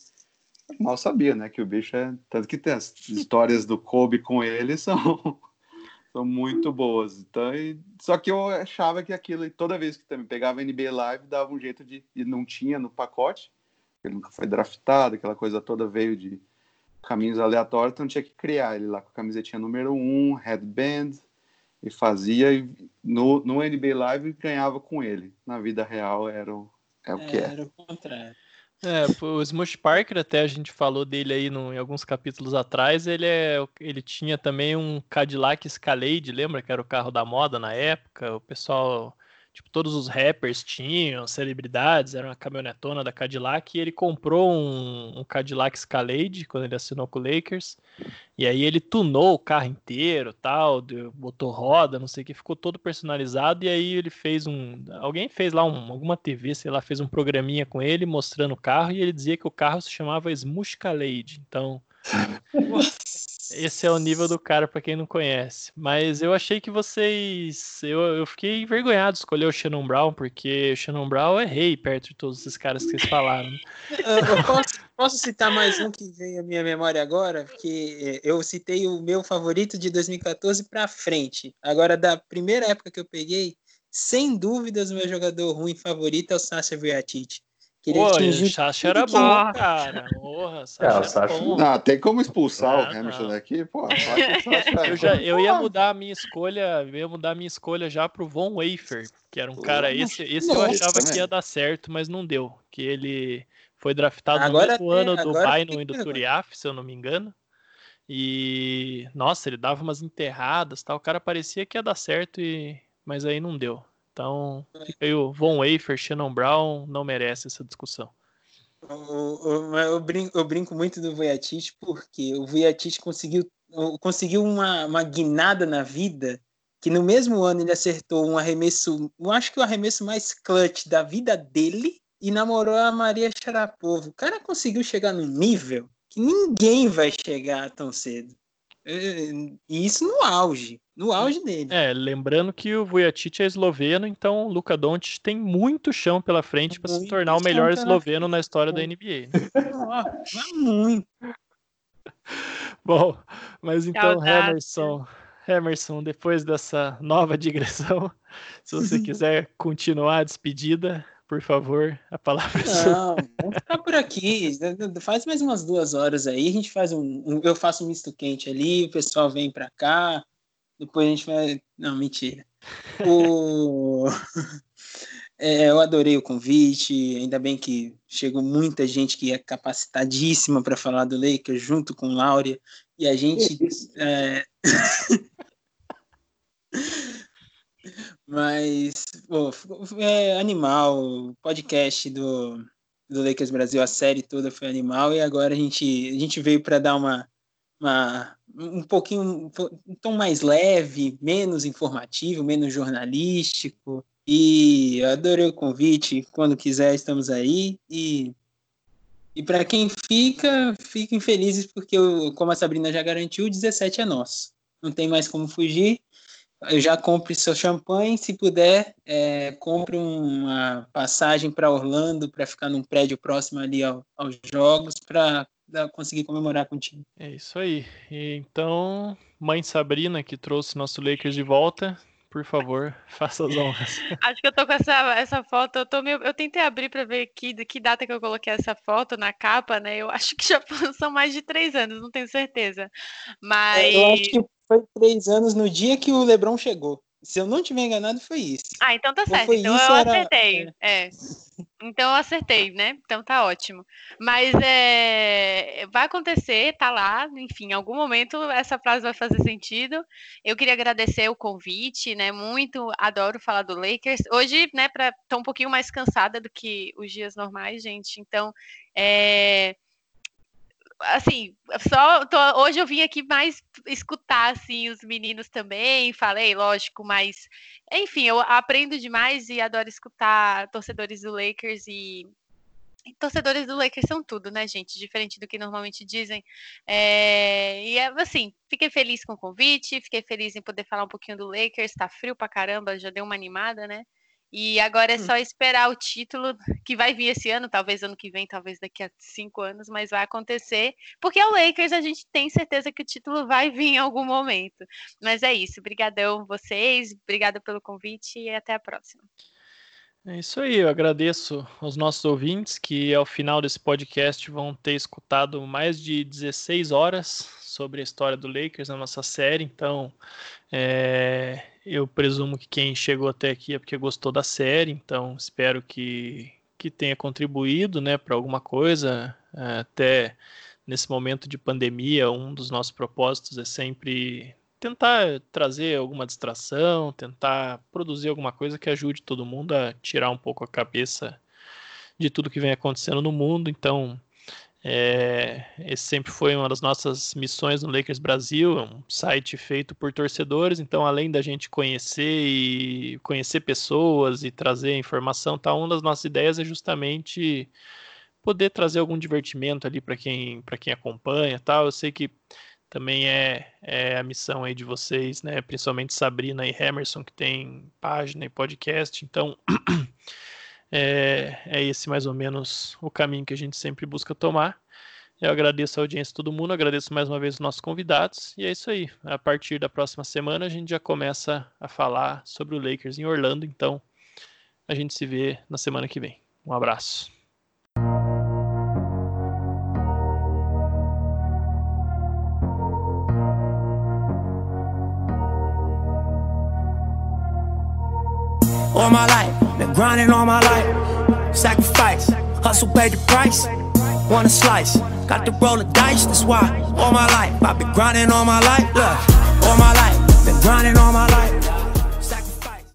Mal sabia, né, que o bicho é... Tanto que tem as histórias do Kobe com ele são, são muito boas. Então, e... Só que eu achava que aquilo, toda vez que também pegava NBA Live, dava um jeito de... E não tinha no pacote, ele nunca foi draftado, aquela coisa toda veio de caminhos aleatórios, então tinha que criar ele lá com a camisetinha número 1, um, headband, e fazia no, no NBA Live ganhava com ele. Na vida real era o, é o que é. Era o contrário. É, o Smush Parker, até a gente falou dele aí no, em alguns capítulos atrás, ele, é, ele tinha também um Cadillac Escalade, lembra que era o carro da moda na época? O pessoal Tipo, todos os rappers tinham, celebridades, era uma caminhonetona da Cadillac, e ele comprou um, um, Cadillac Escalade quando ele assinou com o Lakers. E aí ele tunou o carro inteiro, tal, botou roda, não sei o que, ficou todo personalizado. E aí ele fez um. Alguém fez lá um, alguma TV, sei lá, fez um programinha com ele mostrando o carro, e ele dizia que o carro se chamava Smushcalade. Então. Esse é o nível do cara para quem não conhece. Mas eu achei que vocês. Eu, eu fiquei envergonhado de escolher o Shannon Brown, porque o Shannon Brown é rei perto de todos esses caras que vocês falaram. eu posso, posso, citar mais um que veio à minha memória agora? Porque eu citei o meu favorito de 2014 para frente. Agora, da primeira época que eu peguei, sem dúvidas, o meu jogador ruim favorito é o Sasha Vujacic Que Pô, o Sacha era bom, cara. Porra, Sacha é, o Sacha... bom. Não, tem como expulsar ah, o Hamilton não. daqui? Pô, eu, já, eu ia mudar a minha escolha, eu ia mudar a minha escolha já pro Von Wafer, que era um cara, esse, esse eu achava que ia dar certo, mas não deu. Que ele foi draftado agora no mesmo tem, ano do Bynum e do Turiaf, se eu não me engano. E nossa, ele dava umas enterradas, tal. O cara parecia que ia dar certo e mas aí não deu. Então, fica aí o Von Wafer, Shannon Brown, não merece essa discussão. Eu, brinco, eu brinco muito do Vujacic porque o Vujacic conseguiu, conseguiu uma, uma guinada na vida que no mesmo ano ele acertou um arremesso, eu acho que o arremesso mais clutch da vida dele e namorou a Maria Sharapova. O cara conseguiu chegar num nível que ninguém vai chegar tão cedo. E isso no auge no auge dele. É, lembrando que o Vujacic é esloveno, então o Luka Doncic tem muito chão pela frente para se tornar o melhor esloveno na história da NBA. Né? muito. Bom, mas então, Emerson, Emerson, depois dessa nova digressão, se você quiser continuar a despedida, por favor, a palavra é sua. Não, vamos ficar por aqui. Faz mais umas duas horas aí, a gente faz um, um eu faço um misto quente ali, o pessoal vem para cá, depois a gente vai. Não, mentira. O... é, eu adorei o convite. Ainda bem que chegou muita gente que é capacitadíssima para falar do Lakers junto com Laura. E a gente. É... Mas, pô, é animal. O podcast do, do Lakers Brasil, a série toda foi animal. E agora a gente, a gente veio para dar uma, uma um pouquinho um mais leve, menos informativo, menos jornalístico. E adorei o convite. Quando quiser, estamos aí. E, e para quem fica, fiquem felizes, porque, eu, como a Sabrina já garantiu, o 17 é nosso. Não tem mais como fugir. Eu já compre seu champanhe, se puder, é, compre uma passagem para Orlando para ficar num prédio próximo ali ao, aos jogos para conseguir comemorar contigo. É isso aí. E, então, mãe Sabrina, que trouxe nosso Lakers de volta, por favor, faça as honras. Acho que eu tô com essa, essa foto. Eu, tô meio, eu tentei abrir para ver que, que data que eu coloquei essa foto na capa, né? Eu acho que já são mais de três anos, não tenho certeza. Mas. Eu acho que foi três anos no dia que o Lebron chegou. Se eu não tiver enganado, foi isso. Ah, então tá certo. Então isso, eu acertei. Era... É. Então eu acertei, né? Então tá ótimo. Mas é... vai acontecer, tá lá, enfim, em algum momento essa frase vai fazer sentido. Eu queria agradecer o convite, né? Muito adoro falar do Lakers. Hoje, né, para tô um pouquinho mais cansada do que os dias normais, gente. Então, é assim, só tô, hoje eu vim aqui mais escutar assim os meninos também, falei, lógico, mas enfim, eu aprendo demais e adoro escutar torcedores do Lakers e, torcedores do Lakers são tudo, né, gente? Diferente do que normalmente dizem. É, e é assim, fiquei feliz com o convite, fiquei feliz em poder falar um pouquinho do Lakers. Tá frio pra caramba, já deu uma animada, né? E agora é hum. só esperar o título que vai vir esse ano, talvez ano que vem, talvez daqui a cinco anos, mas vai acontecer. Porque o Lakers a gente tem certeza que o título vai vir em algum momento. Mas é isso. Obrigadão vocês, obrigada pelo convite e até a próxima. É isso aí, eu agradeço aos nossos ouvintes que ao final desse podcast vão ter escutado mais de 16 horas sobre a história do Lakers na nossa série. Então, é, eu presumo que quem chegou até aqui é porque gostou da série, então espero que, que tenha contribuído né, para alguma coisa. Até nesse momento de pandemia, um dos nossos propósitos é sempre tentar trazer alguma distração, tentar produzir alguma coisa que ajude todo mundo a tirar um pouco a cabeça de tudo que vem acontecendo no mundo. Então, é, esse sempre foi uma das nossas missões no Lakers Brasil, é um site feito por torcedores, então além da gente conhecer e conhecer pessoas e trazer informação, tá, uma das nossas ideias é justamente poder trazer algum divertimento ali para quem para quem acompanha, tal. Eu sei que também é, é a missão aí de vocês, né, principalmente Sabrina e Emerson que tem página e podcast, então É, é esse mais ou menos o caminho que a gente sempre busca tomar. Eu agradeço a audiência de todo mundo, agradeço mais uma vez os nossos convidados. E é isso aí. A partir da próxima semana a gente já começa a falar sobre o Lakers em Orlando. Então a gente se vê na semana que vem. Um abraço. All my life, been grinding all my life. Sacrifice, hustle paid the price. Want a slice, got to roll the dice, that's why. All my life, I've been grinding all my life. Look, all my life, been grinding all my life.